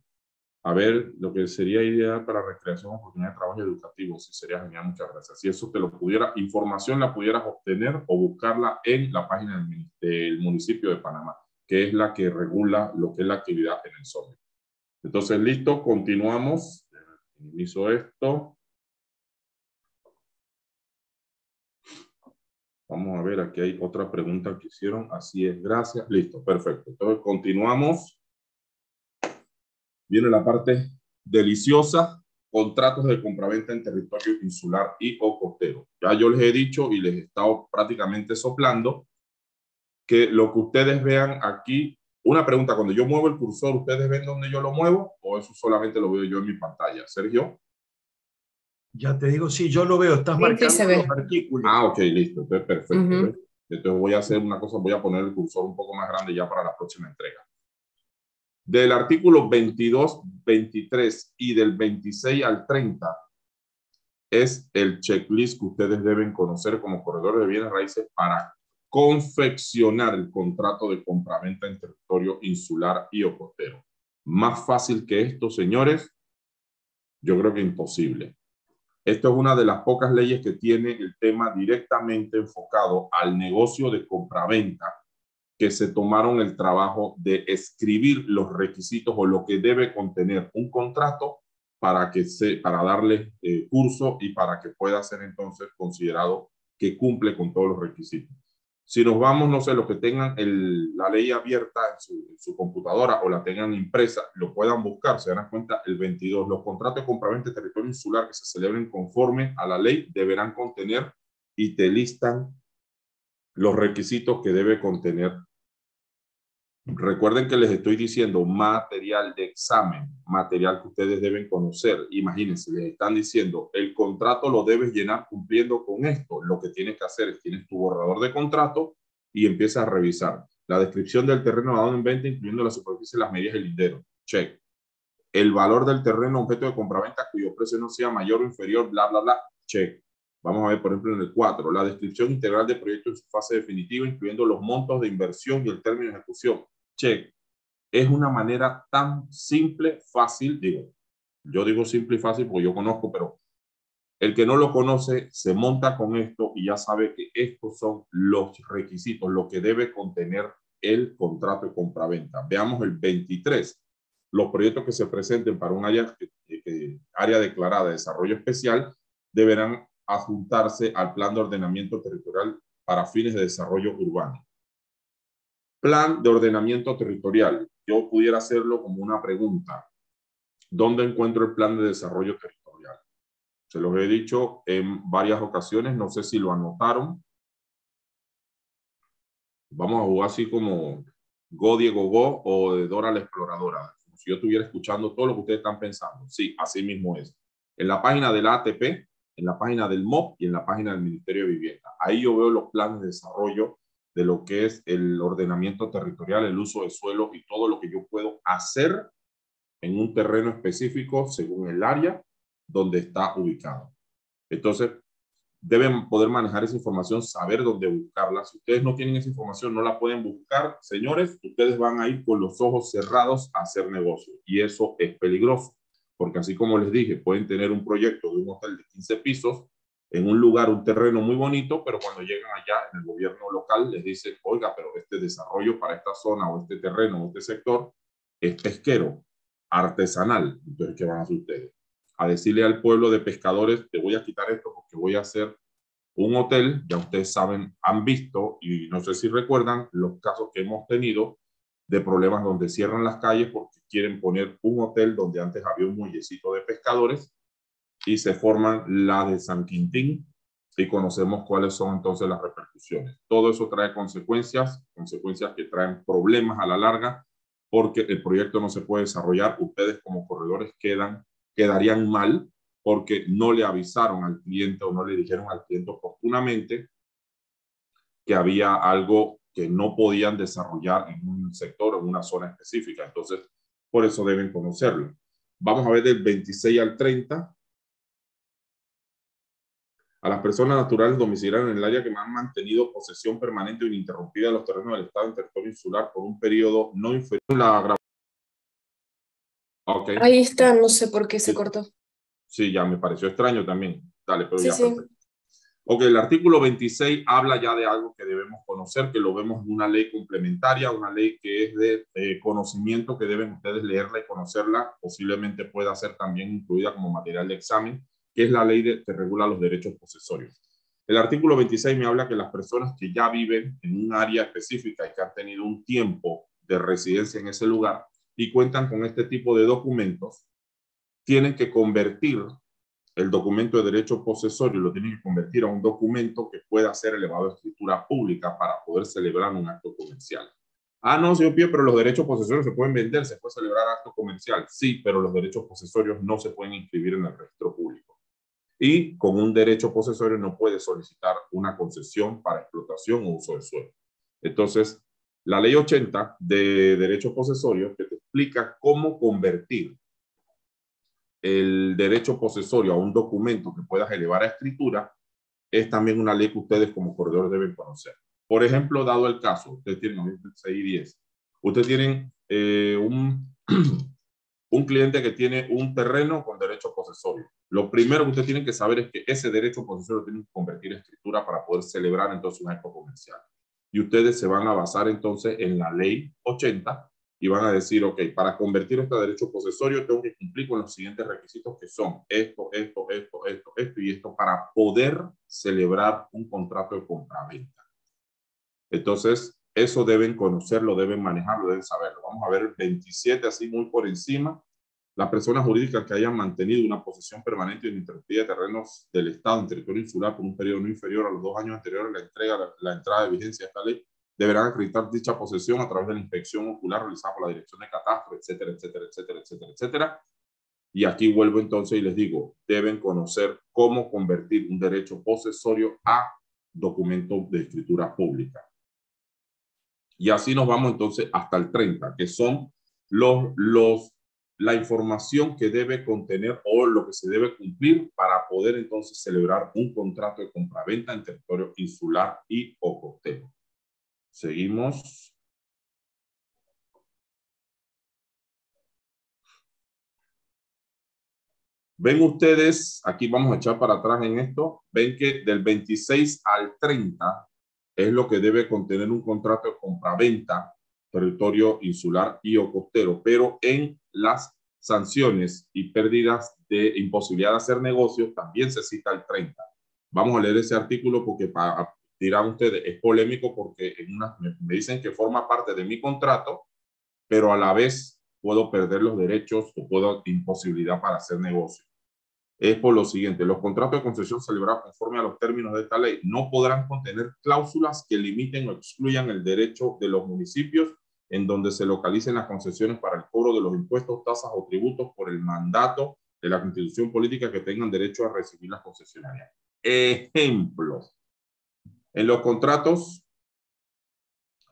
A ver, lo que sería ideal para recreación, oportunidad de trabajo educativo, si sería genial, muchas gracias. Si eso te lo pudiera, información la pudieras obtener o buscarla en la página del municipio de Panamá que es la que regula lo que es la actividad en el SOMI. Entonces, listo, continuamos. Inicio esto. Vamos a ver, aquí hay otra pregunta que hicieron. Así es, gracias. Listo, perfecto. Entonces, continuamos. Viene la parte deliciosa, contratos de compraventa en territorio insular y o costero. Ya yo les he dicho y les he estado prácticamente soplando que lo que ustedes vean aquí, una pregunta, cuando yo muevo el cursor, ¿ustedes ven dónde yo lo muevo o eso solamente lo veo yo en mi pantalla? Sergio. Ya te digo, sí, yo lo veo, estás marcando los artículos. Ah, ok, listo, entonces perfecto. Entonces voy a hacer una cosa, voy a poner el cursor un poco más grande ya para la próxima entrega. Del artículo 22, 23 y del 26 al 30 es el checklist que ustedes deben conocer como corredores de bienes raíces para confeccionar el contrato de compraventa en territorio insular y o. Más fácil que esto, señores, yo creo que imposible. Esto es una de las pocas leyes que tiene el tema directamente enfocado al negocio de compraventa que se tomaron el trabajo de escribir los requisitos o lo que debe contener un contrato para, que se, para darle eh, curso y para que pueda ser entonces considerado que cumple con todos los requisitos. Si nos vamos, no sé, los que tengan el, la ley abierta en su, computadora o la tengan impresa, lo puedan buscar, se dan cuenta, el 22, los contratos de compraventa de territorio insular que se celebren conforme a la ley deberán contener y te listan los requisitos que debe contener Recuerden que les estoy diciendo material de examen, material que ustedes deben conocer. Imagínense, les están diciendo, el contrato lo debes llenar cumpliendo con esto. Lo que tienes que hacer es, tienes tu borrador de contrato y empiezas a revisar. La descripción del terreno dado en venta, incluyendo la superficie, las medidas del lindero. Check. El valor del terreno objeto de compraventa cuyo precio no sea mayor o inferior, bla, bla, bla. Check. Vamos a ver, por ejemplo, en el 4, la descripción integral del proyecto en su fase definitiva, incluyendo los montos de inversión y el término de ejecución check. Es una manera tan simple, fácil, digo, yo digo simple y fácil porque yo conozco, pero el que no lo conoce se monta con esto y ya sabe que estos son los requisitos, lo que debe contener el contrato de compraventa. Veamos el 23. Los proyectos que se presenten para un área, área declarada de desarrollo especial deberán adjuntarse al plan de ordenamiento territorial para fines de desarrollo urbano. Plan de ordenamiento territorial. Yo pudiera hacerlo como una pregunta. ¿Dónde encuentro el plan de desarrollo territorial? Se los he dicho en varias ocasiones, no sé si lo anotaron. Vamos a jugar así como Go Diego Go o de Dora la Exploradora. si yo estuviera escuchando todo lo que ustedes están pensando. Sí, así mismo es. En la página del ATP, en la página del MOP y en la página del Ministerio de Vivienda. Ahí yo veo los planes de desarrollo de lo que es el ordenamiento territorial, el uso de suelo y todo lo que yo puedo hacer en un terreno específico según el área donde está ubicado. Entonces, deben poder manejar esa información, saber dónde buscarla. Si ustedes no tienen esa información, no la pueden buscar, señores, ustedes van a ir con los ojos cerrados a hacer negocio. Y eso es peligroso, porque así como les dije, pueden tener un proyecto de un hotel de 15 pisos en un lugar, un terreno muy bonito, pero cuando llegan allá en el gobierno local les dicen, oiga, pero este desarrollo para esta zona o este terreno o este sector es pesquero, artesanal. Entonces, ¿qué van a hacer ustedes? A decirle al pueblo de pescadores, te voy a quitar esto porque voy a hacer un hotel, ya ustedes saben, han visto y no sé si recuerdan los casos que hemos tenido de problemas donde cierran las calles porque quieren poner un hotel donde antes había un muellecito de pescadores y se forman la de San Quintín y conocemos cuáles son entonces las repercusiones. Todo eso trae consecuencias, consecuencias que traen problemas a la larga porque el proyecto no se puede desarrollar. Ustedes como corredores quedan, quedarían mal porque no le avisaron al cliente o no le dijeron al cliente oportunamente que había algo que no podían desarrollar en un sector o en una zona específica. Entonces, por eso deben conocerlo. Vamos a ver del 26 al 30 a las personas naturales domiciliadas en el área que han mantenido posesión permanente o ininterrumpida de los terrenos del Estado en territorio insular por un periodo no inferior a la okay. Ahí está, no sé por qué se cortó. Sí, ya me pareció extraño también. Dale, pero ya. Sí. Ok, el artículo 26 habla ya de algo que debemos conocer, que lo vemos en una ley complementaria, una ley que es de conocimiento que deben ustedes leerla y conocerla, posiblemente pueda ser también incluida como material de examen que es la ley que regula los derechos posesorios. El artículo 26 me habla que las personas que ya viven en un área específica y que han tenido un tiempo de residencia en ese lugar y cuentan con este tipo de documentos, tienen que convertir el documento de derecho posesorio, lo tienen que convertir a un documento que pueda ser elevado a escritura pública para poder celebrar un acto comercial. Ah, no, señor Pío, pero los derechos posesorios se pueden vender, se puede celebrar acto comercial. Sí, pero los derechos posesorios no se pueden inscribir en el registro público y con un derecho posesorio no puede solicitar una concesión para explotación o uso de suelo. Entonces, la ley 80 de derecho posesorio que te explica cómo convertir el derecho posesorio a un documento que puedas elevar a escritura es también una ley que ustedes como corredores deben conocer. Por ejemplo, dado el caso, ustedes tienen 6 y 10, ustedes tienen eh, un, un cliente que tiene un terreno con derecho posesorio. Lo primero que usted tiene que saber es que ese derecho posesorio tiene que convertir en escritura para poder celebrar entonces un acto comercial. Y ustedes se van a basar entonces en la ley 80 y van a decir, ok, para convertir este derecho posesorio tengo que cumplir con los siguientes requisitos que son esto, esto, esto, esto, esto y esto para poder celebrar un contrato de compraventa. Entonces, eso deben conocerlo, deben manejarlo, deben saberlo. Vamos a ver el 27 así muy por encima. Las personas jurídicas que hayan mantenido una posesión permanente y ininterrumpida de terrenos del Estado en territorio insular por un periodo no inferior a los dos años anteriores a la entrega, la, la entrada de vigencia de esta ley, deberán acreditar dicha posesión a través de la inspección ocular realizada por la Dirección de Catastro, etcétera, etcétera, etcétera, etcétera, etcétera. Y aquí vuelvo entonces y les digo, deben conocer cómo convertir un derecho posesorio a documento de escritura pública. Y así nos vamos entonces hasta el 30, que son los, los, la información que debe contener o lo que se debe cumplir para poder entonces celebrar un contrato de compraventa en territorio insular y o. Seguimos. Ven ustedes, aquí vamos a echar para atrás en esto, ven que del 26 al 30 es lo que debe contener un contrato de compraventa, territorio insular y o costero, pero en las sanciones y pérdidas de imposibilidad de hacer negocios también se cita el 30. Vamos a leer ese artículo porque para, dirán ustedes, es polémico porque en una, me, dicen que forma parte de mi contrato, pero a la vez puedo perder los derechos o puedo imposibilidad para hacer negocio. Es por lo siguiente, los contratos de concesión celebrados conforme a los términos de esta ley no podrán contener cláusulas que limiten o excluyan el derecho de los municipios en donde se localicen las concesiones para el cobro de los impuestos, tasas o tributos por el mandato de la constitución política que tengan derecho a recibir las concesionarias. Ejemplos en los contratos,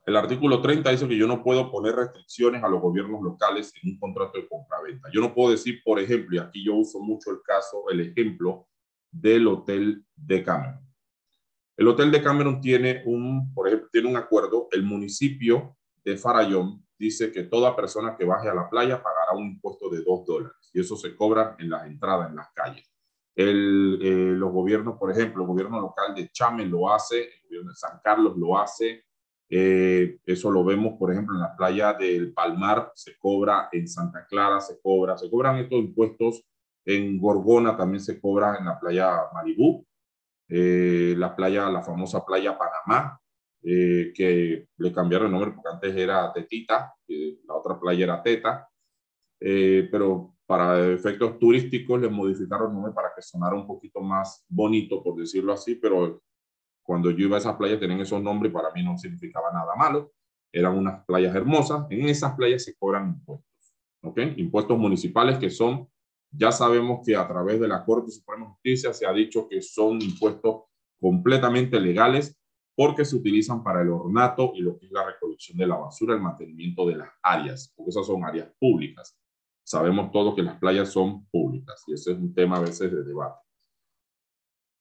el artículo 30 dice que yo no puedo poner restricciones a los gobiernos locales en un contrato de compraventa. Yo no puedo decir, por ejemplo, y aquí yo uso mucho el caso, el ejemplo del Hotel de Cameron. El Hotel de Cameron tiene un, por ejemplo, tiene un acuerdo, el municipio de Farallón dice que toda persona que baje a la playa pagará un impuesto de dos dólares y eso se cobra en las entradas, en las calles. El, eh, los gobiernos, por ejemplo, el gobierno local de Chame lo hace, el gobierno de San Carlos lo hace. Eh, eso lo vemos, por ejemplo, en la playa del Palmar, se cobra, en Santa Clara se cobra, se cobran estos impuestos, en Gorgona también se cobra, en la playa Maribú, eh, la playa, la famosa playa Panamá, que le cambiaron el nombre porque antes era Tetita, la otra playa era Teta, pero para efectos turísticos le modificaron el nombre para que sonara un poquito más bonito, por decirlo así, pero cuando yo iba a esas playas tenían esos nombres para mí no significaba nada malo. Eran unas playas hermosas. En esas playas se cobran impuestos, ¿ok? Impuestos municipales que son, ya sabemos que a través de la Corte Suprema de Justicia se ha dicho que son impuestos completamente legales porque se utilizan para el ornato y lo que es la recolección de la basura, el mantenimiento de las áreas, porque esas son áreas públicas. Sabemos todos que las playas son públicas y ese es un tema a veces de debate.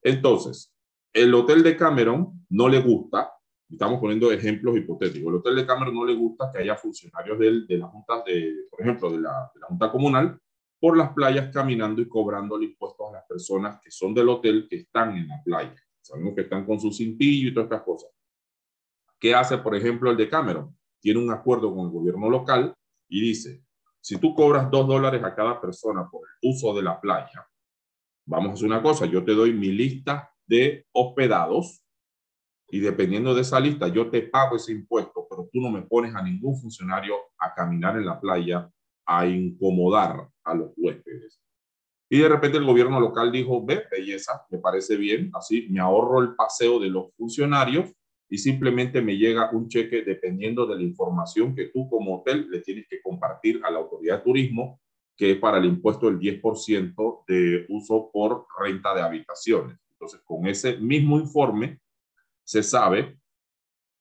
Entonces, el hotel de Cameron no le gusta, estamos poniendo ejemplos hipotéticos, el hotel de Cameron no le gusta que haya funcionarios de, de la Junta, de, por ejemplo, de la, de la Junta Comunal, por las playas caminando y cobrando impuestos a las personas que son del hotel que están en la playa. Sabemos que están con su cintillo y todas estas cosas. ¿Qué hace, por ejemplo, el de Cameron? Tiene un acuerdo con el gobierno local y dice, si tú cobras dos dólares a cada persona por el uso de la playa, vamos a hacer una cosa, yo te doy mi lista de hospedados y dependiendo de esa lista yo te pago ese impuesto, pero tú no me pones a ningún funcionario a caminar en la playa a incomodar a los huéspedes. Y de repente el gobierno local dijo, ve, belleza, me parece bien, así me ahorro el paseo de los funcionarios y simplemente me llega un cheque dependiendo de la información que tú como hotel le tienes que compartir a la autoridad de turismo, que es para el impuesto del 10% de uso por renta de habitaciones. Entonces, con ese mismo informe se sabe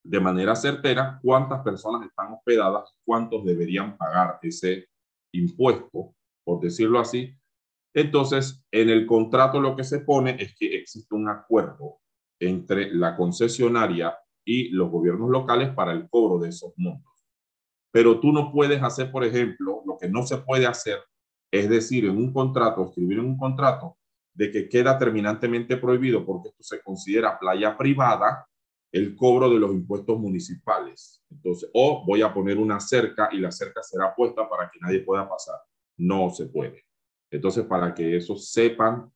de manera certera cuántas personas están hospedadas, cuántos deberían pagar ese impuesto, por decirlo así. Entonces, en el contrato lo que se pone es que existe un acuerdo entre la concesionaria y los gobiernos locales para el cobro de esos montos. Pero tú no puedes hacer, por ejemplo, lo que no se puede hacer, es decir, en un contrato, escribir en un contrato, de que queda terminantemente prohibido porque esto se considera playa privada el cobro de los impuestos municipales. Entonces, o voy a poner una cerca y la cerca será puesta para que nadie pueda pasar. No se puede. Entonces, para que eso sepan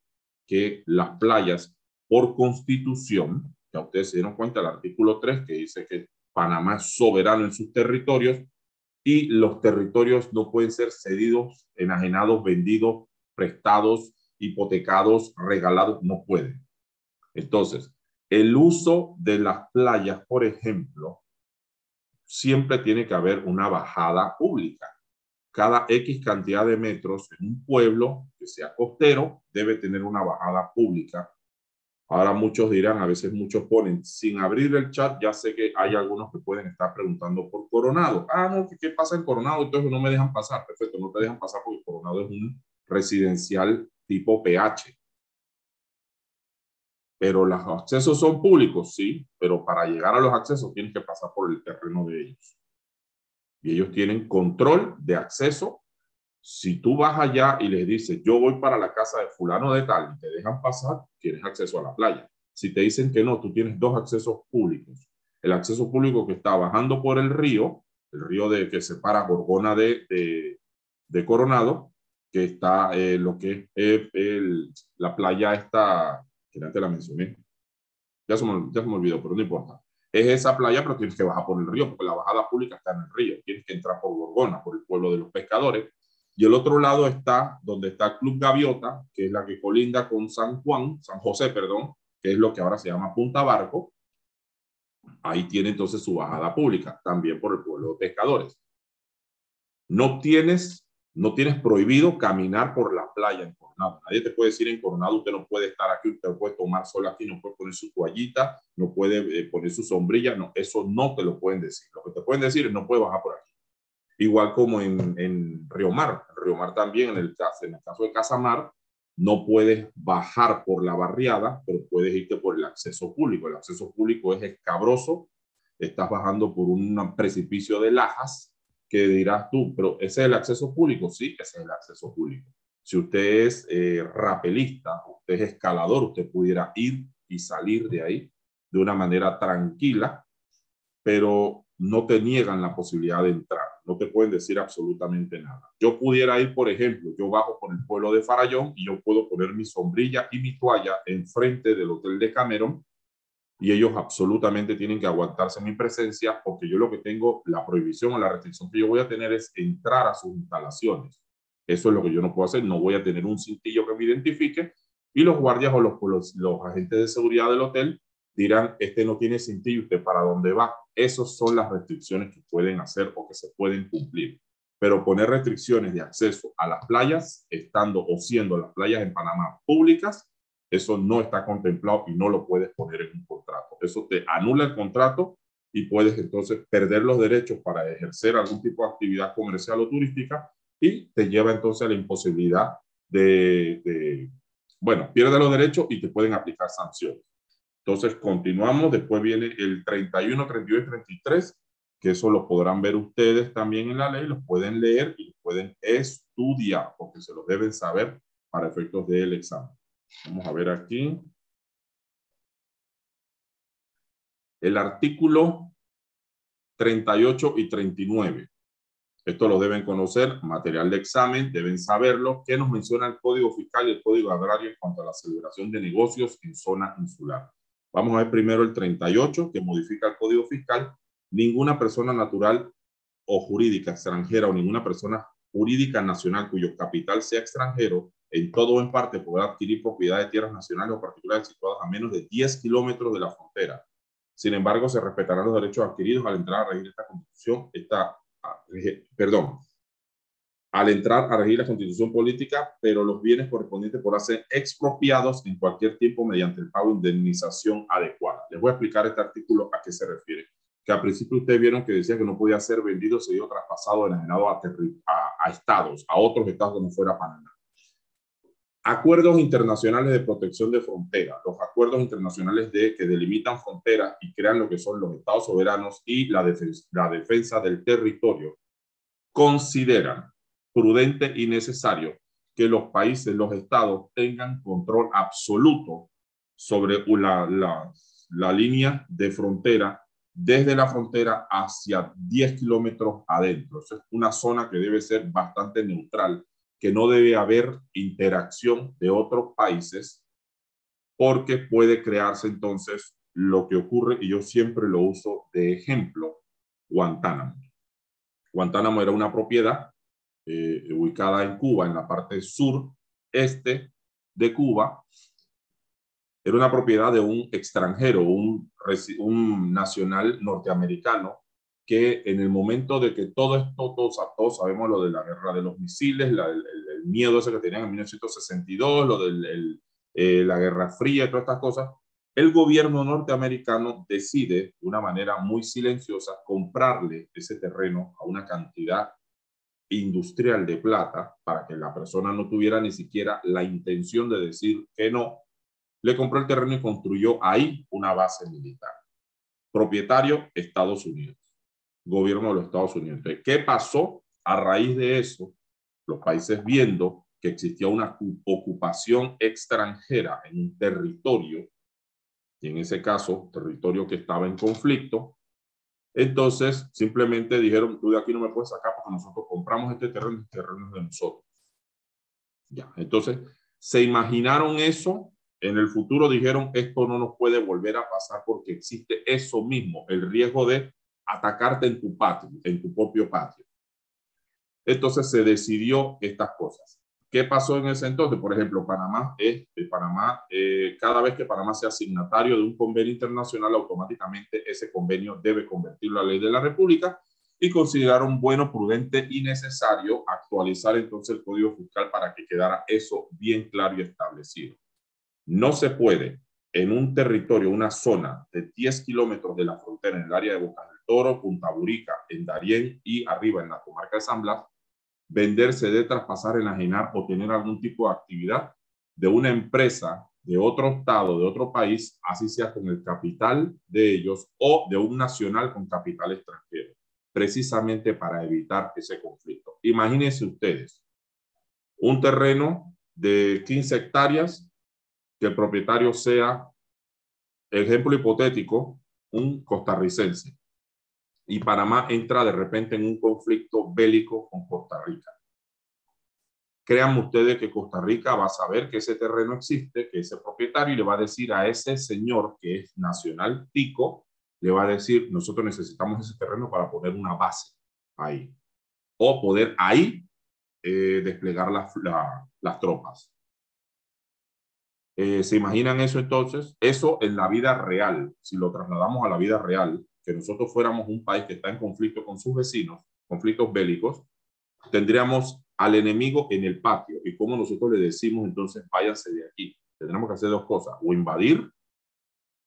que las playas, por constitución, ya ustedes se dieron cuenta el artículo 3 que dice que Panamá es soberano en sus territorios y los territorios no pueden ser cedidos, enajenados, vendidos, prestados, hipotecados, regalados, no pueden. Entonces, el uso de las playas, por ejemplo, siempre tiene que haber una bajada pública. Cada X cantidad de metros en un pueblo que sea costero debe tener una bajada pública. Ahora muchos dirán, a veces muchos ponen, sin abrir el chat, ya sé que hay algunos que pueden estar preguntando por Coronado. Ah, no, ¿qué, pasa en Coronado? Entonces no me dejan pasar. Perfecto, no te dejan pasar porque Coronado es un residencial tipo PH. Pero los accesos son públicos, sí, pero para llegar a los accesos tienes que pasar por el terreno de ellos. Y ellos tienen control de acceso. Si tú vas allá y les dices, yo voy para la casa de fulano de tal y te dejan pasar, tienes acceso a la playa. Si te dicen que no, tú tienes dos accesos públicos. El acceso público que está bajando por el río, el río de, que separa Gorgona de, de, de Coronado, que está eh, lo que es el, la playa esta que antes la mencioné. Ya se, me, ya se me olvidó, pero no importa. Es esa playa, pero tienes que bajar por el río, porque la bajada pública está en el río. Tienes que entrar por Gorgona, por el pueblo de los pescadores. Y el otro lado está donde está el Club Gaviota, que es la que colinda con San Juan, San José, perdón, que es lo que ahora se llama Punta Barco. Ahí tiene entonces su bajada pública, también por el pueblo de pescadores. No tienes no tienes prohibido caminar por la playa en Coronado. Nadie te puede decir en Coronado, usted no puede estar aquí, usted no puede tomar sol aquí, no puede poner su toallita, no puede eh, poner su sombrilla. No, eso no te lo pueden decir. Lo que te pueden decir es no puede bajar por aquí. Igual como en, en Río Mar. Río Mar también, en el, en el caso de Casamar, no puedes bajar por la barriada, pero puedes irte por el acceso público. El acceso público es escabroso. Estás bajando por un precipicio de lajas que dirás tú, pero ese es el acceso público. Sí, ese es el acceso público. Si usted es eh, rapelista, usted es escalador, usted pudiera ir y salir de ahí de una manera tranquila, pero no te niegan la posibilidad de entrar, no te pueden decir absolutamente nada. Yo pudiera ir, por ejemplo, yo bajo por el pueblo de Farallón y yo puedo poner mi sombrilla y mi toalla enfrente del hotel de Cameron y ellos absolutamente tienen que aguantarse mi presencia porque yo lo que tengo, la prohibición o la restricción que yo voy a tener es entrar a sus instalaciones. Eso es lo que yo no puedo hacer, no voy a tener un cintillo que me identifique y los guardias o los, agentes de seguridad del hotel dirán, este no tiene cintillo, ¿usted para dónde va? Esas son las restricciones que pueden hacer o que se pueden cumplir. Pero poner restricciones de acceso a las playas, estando o siendo las playas en Panamá públicas, eso no está contemplado y no lo puedes poner en un contrato. Eso te anula el contrato y puedes entonces perder los derechos para ejercer algún tipo de actividad comercial o turística y te lleva entonces a la imposibilidad de, bueno, pierde los derechos y te pueden aplicar sanciones. Entonces continuamos, después viene el 31, 32 y 33, que eso lo podrán ver ustedes también en la ley, los pueden leer y pueden estudiar, porque se lo deben saber para efectos del examen. Vamos a ver aquí. El artículo 38 y 39. Esto lo deben conocer, material de examen, deben saberlo. ¿Qué nos menciona el Código Fiscal y el Código Agrario en cuanto a la celebración de negocios en zona insular? Vamos a ver primero el 38, que modifica el Código Fiscal. Ninguna persona natural o jurídica extranjera o ninguna persona jurídica nacional cuyo capital sea extranjero en todo o en parte podrá adquirir propiedad de tierras nacionales o particulares situadas a menos de 10 kilómetros de la frontera. Sin embargo, se respetarán los derechos adquiridos al entrar a regir esta constitución, esta, perdón, al entrar a regir la constitución política, pero los bienes correspondientes podrán ser expropiados en cualquier tiempo mediante el pago de indemnización adecuada. Les voy a explicar este artículo a qué se refiere. Que al principio ustedes vieron que decía que no podía ser vendido, seguido traspasado, enajenado a, a, a estados, a otros estados que no fuera Panamá. Acuerdos internacionales de protección de fronteras, los acuerdos internacionales de, que delimitan fronteras y crean lo que son los estados soberanos y la defensa, la defensa del territorio, consideran prudente y necesario que los países, los estados, tengan control absoluto sobre la, la línea de frontera desde la frontera hacia 10 kilómetros adentro. es una zona que debe ser bastante neutral, que no debe haber interacción de otros países porque puede crearse entonces lo que ocurre, y yo siempre lo uso de ejemplo, Guantánamo. Guantánamo era una propiedad eh, ubicada en Cuba, en la parte sur este de Cuba, era una propiedad de un extranjero, un, un nacional norteamericano, que en el momento de que todo esto, todos, todos sabemos lo de la guerra de los misiles, el, miedo ese que tenían en 1962, lo de eh, la Guerra Fría y todas estas cosas, el gobierno norteamericano decide de una manera muy silenciosa comprarle ese terreno a una cantidad industrial de plata para que la persona no tuviera ni siquiera la intención de decir que no le compró el terreno y construyó ahí una base militar. Propietario, Estados Unidos, gobierno de los Estados Unidos. ¿Qué pasó a raíz de eso? Los países viendo que existía una ocupación extranjera en un territorio, y en ese caso, territorio que estaba en conflicto, entonces simplemente dijeron, tú de aquí no me puedes sacar porque nosotros compramos este terreno, este terreno es de nosotros. Ya, entonces se imaginaron eso en el futuro dijeron, esto no nos puede volver a pasar porque existe eso mismo, el riesgo de atacarte en tu patio, en tu propio patio. Entonces se decidió estas cosas. ¿Qué pasó en ese entonces? Por ejemplo, Panamá es, eh, Panamá, eh, cada vez que Panamá sea signatario de un convenio internacional, automáticamente ese convenio debe convertirlo a ley de la República y consideraron bueno, prudente y necesario actualizar entonces el Código Fiscal para que quedara eso bien claro y establecido. No se puede en un territorio, una zona de 10 kilómetros de la frontera en el área de Bocas Toro, Punta Burica, en Darién y arriba en la comarca de San Blas, venderse de traspasar, enajenar o tener algún tipo de actividad de una empresa de otro estado, de otro país, así sea con el capital de ellos o de un nacional con capital extranjero, precisamente para evitar ese conflicto. Imagínense ustedes un terreno de 15 hectáreas que el propietario sea, ejemplo hipotético, un costarricense. Y Panamá entra de repente en un conflicto bélico con Costa Rica. Créanme ustedes que Costa Rica va a saber que ese terreno existe, que ese propietario le va a decir a ese señor que es nacional tico, le va a decir, nosotros necesitamos ese terreno para poner una base ahí. O poder ahí eh, desplegar las tropas. Eh, ¿Se imaginan eso entonces? Eso en la vida real, si lo trasladamos a la vida real, que nosotros fuéramos un país que está en conflicto con sus vecinos, conflictos bélicos, tendríamos al enemigo en el patio. ¿Y como nosotros le decimos entonces váyanse de aquí? Tendremos que hacer dos cosas, o invadir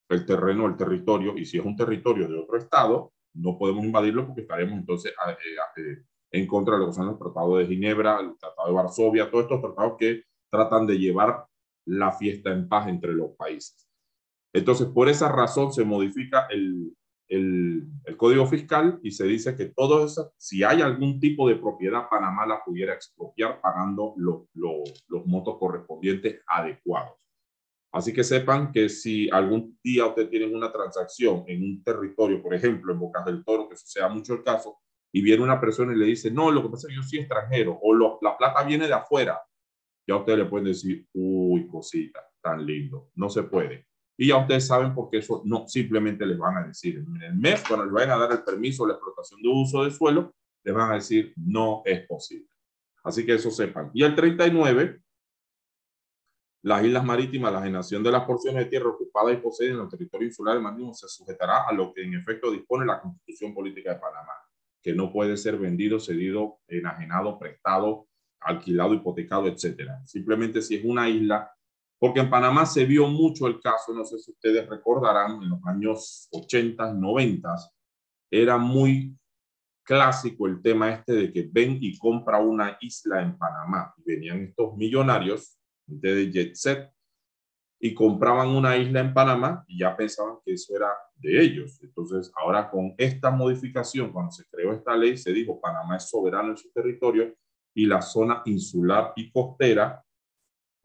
el terreno, el territorio, y si es un territorio de otro estado, no podemos invadirlo porque estaremos entonces eh, eh, en contra de lo que son los tratados de Ginebra, el tratado de Varsovia, todos estos tratados que tratan de llevar la fiesta en paz entre los países. Entonces, por esa razón se modifica el, el, código fiscal y se dice que todo eso, si hay algún tipo de propiedad, Panamá la pudiera expropiar pagando los los montos correspondientes adecuados. Así que sepan que si algún día usted tiene una transacción en un territorio, por ejemplo, en Bocas del Toro, que sea mucho el caso, y viene una persona y le dice, no, lo que pasa es que yo soy extranjero, o la plata viene de afuera, ya ustedes le pueden decir, uy, cosita, tan lindo, no se puede. Y ya ustedes saben por qué eso no simplemente les van a decir. En el mes, cuando les vayan a dar el permiso de explotación de uso de suelo, les van a decir, no es posible. Así que eso sepan. Y el 39, las islas marítimas, la generación de las porciones de tierra ocupadas y poseídas en los territorios insulares marítimos se sujetará a lo que en efecto dispone la Constitución Política de Panamá, que no puede ser vendido, cedido, enajenado, prestado, alquilado, hipotecado, etcétera. Simplemente si es una isla, porque en Panamá se vio mucho el caso, no sé si ustedes recordarán, en los años 80, 90, era muy clásico el tema este de que ven y compra una isla en Panamá. Venían estos millonarios de jet set y compraban una isla en Panamá y ya pensaban que eso era de ellos. Entonces, ahora con esta modificación, cuando se creó esta ley, se dijo Panamá es soberano en su territorio y la zona insular y costera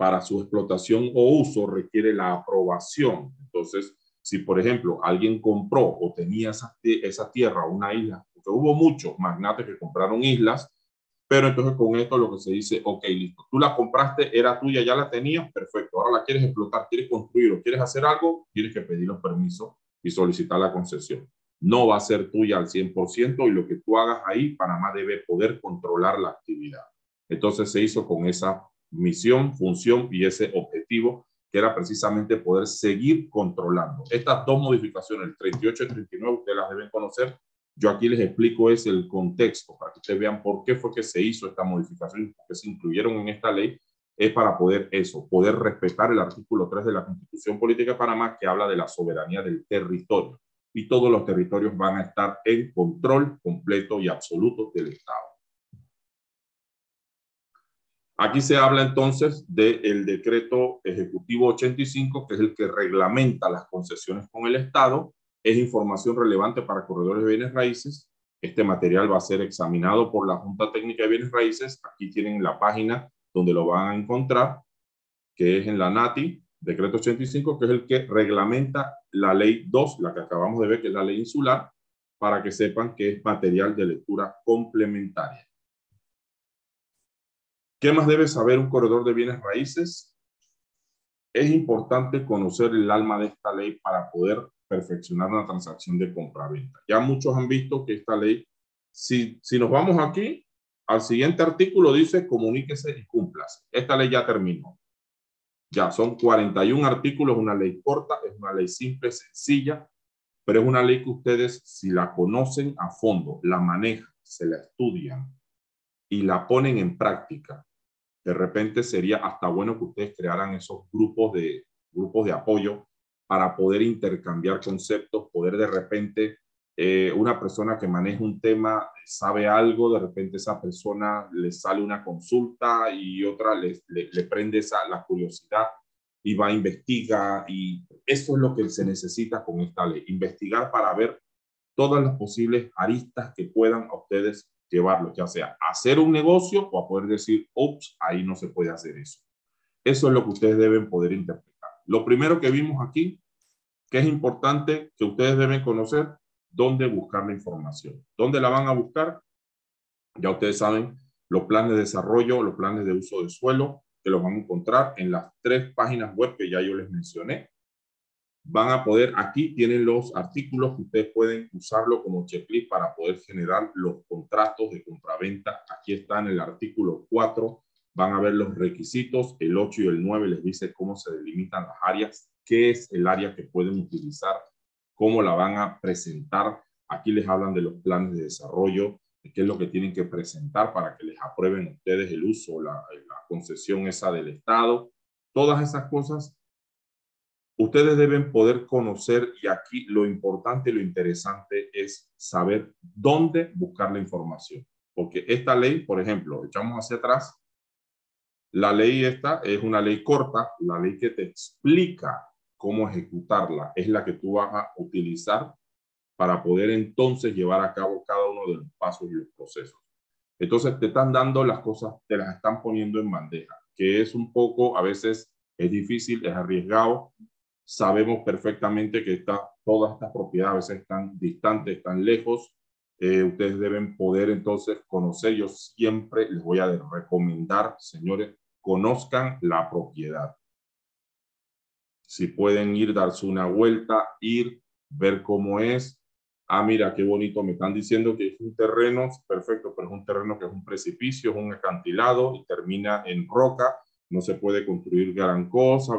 para su explotación o uso requiere la aprobación. Entonces, si por ejemplo alguien compró o tenía esa, esa tierra, una isla, porque hubo muchos magnates que compraron islas, pero entonces con esto lo que se dice, ok, listo, tú la compraste, era tuya, ya la tenías, perfecto, ahora la quieres explotar, quieres construir o quieres hacer algo, tienes que pedir los permisos y solicitar la concesión. No va a ser tuya al 100% y lo que tú hagas ahí, Panamá debe poder controlar la actividad. Entonces se hizo con esa misión, función y ese objetivo que era precisamente poder seguir controlando. Estas dos modificaciones, el 38 y 39, ustedes las deben conocer. Yo aquí les explico es el contexto para que ustedes vean por qué fue que se hizo esta modificación por qué se incluyeron en esta ley. Es para poder eso, poder respetar el artículo 3 de la Constitución Política de Panamá que habla de la soberanía del territorio. Y todos los territorios van a estar en control completo y absoluto del Estado. Aquí se habla entonces del decreto ejecutivo 85, que es el que reglamenta las concesiones con el Estado. Es información relevante para corredores de bienes raíces. Este material va a ser examinado por la Junta Técnica de Bienes Raíces. Aquí tienen la página donde lo van a encontrar, que es en la NATI, decreto 85, que es el que reglamenta la ley 2, la que acabamos de ver, que es la ley insular, para que sepan que es material de lectura complementaria. ¿Qué más debe saber un corredor de bienes raíces? Es importante conocer el alma de esta ley para poder perfeccionar una transacción de compra-venta. Ya muchos han visto que esta ley, si, si nos vamos aquí, al siguiente artículo dice comuníquese y cúmplase. Esta ley ya terminó. Ya son 41 artículos, una ley corta, es una ley simple, sencilla, pero es una ley que ustedes, si la conocen a fondo, la manejan, se la estudian y la ponen en práctica, de repente sería hasta bueno que ustedes crearan esos grupos de, grupos de apoyo para poder intercambiar conceptos, poder de repente eh, una persona que maneja un tema sabe algo, de repente esa persona le sale una consulta y otra le, le, prende esa, la curiosidad y va a investigar y eso es lo que se necesita con esta ley, investigar para ver todas las posibles aristas que puedan a ustedes llevarlo, ya sea hacer un negocio o a poder decir, ups, ahí no se puede hacer eso. Eso es lo que ustedes deben poder interpretar. Lo primero que vimos aquí, que es importante que ustedes deben conocer, dónde buscar la información. ¿Dónde la van a buscar? Ya ustedes saben, los planes de desarrollo, los planes de uso de suelo, que los van a encontrar en las tres páginas web que ya yo les mencioné van a poder, aquí tienen los artículos que ustedes pueden usarlo como checklist para poder generar los contratos de compraventa. Aquí está en el artículo 4, van a ver los requisitos, el 8 y el 9 les dice cómo se delimitan las áreas, qué es el área que pueden utilizar, cómo la van a presentar. Aquí les hablan de los planes de desarrollo, de qué es lo que tienen que presentar para que les aprueben ustedes el uso, la, la concesión esa del Estado. Todas esas cosas Ustedes deben poder conocer, y aquí lo importante y lo interesante es saber dónde buscar la información. Porque esta ley, por ejemplo, echamos hacia atrás, la ley esta es una ley corta, la ley que te explica cómo ejecutarla es la que tú vas a utilizar para poder entonces llevar a cabo cada uno de los pasos y los procesos. Entonces te están dando las cosas, te las están poniendo en bandeja, que es un poco, a veces es difícil, es arriesgado, sabemos perfectamente que está, todas estas propiedades están distantes, están lejos. Eh, ustedes deben poder entonces conocer. Yo siempre les voy a recomendar, señores, conozcan la propiedad. Si pueden ir, darse una vuelta, ir, ver cómo es. Ah, mira, qué bonito, me están diciendo que es un terreno, perfecto, pero es un terreno que es un precipicio, es un acantilado y termina en roca, no se puede construir gran cosa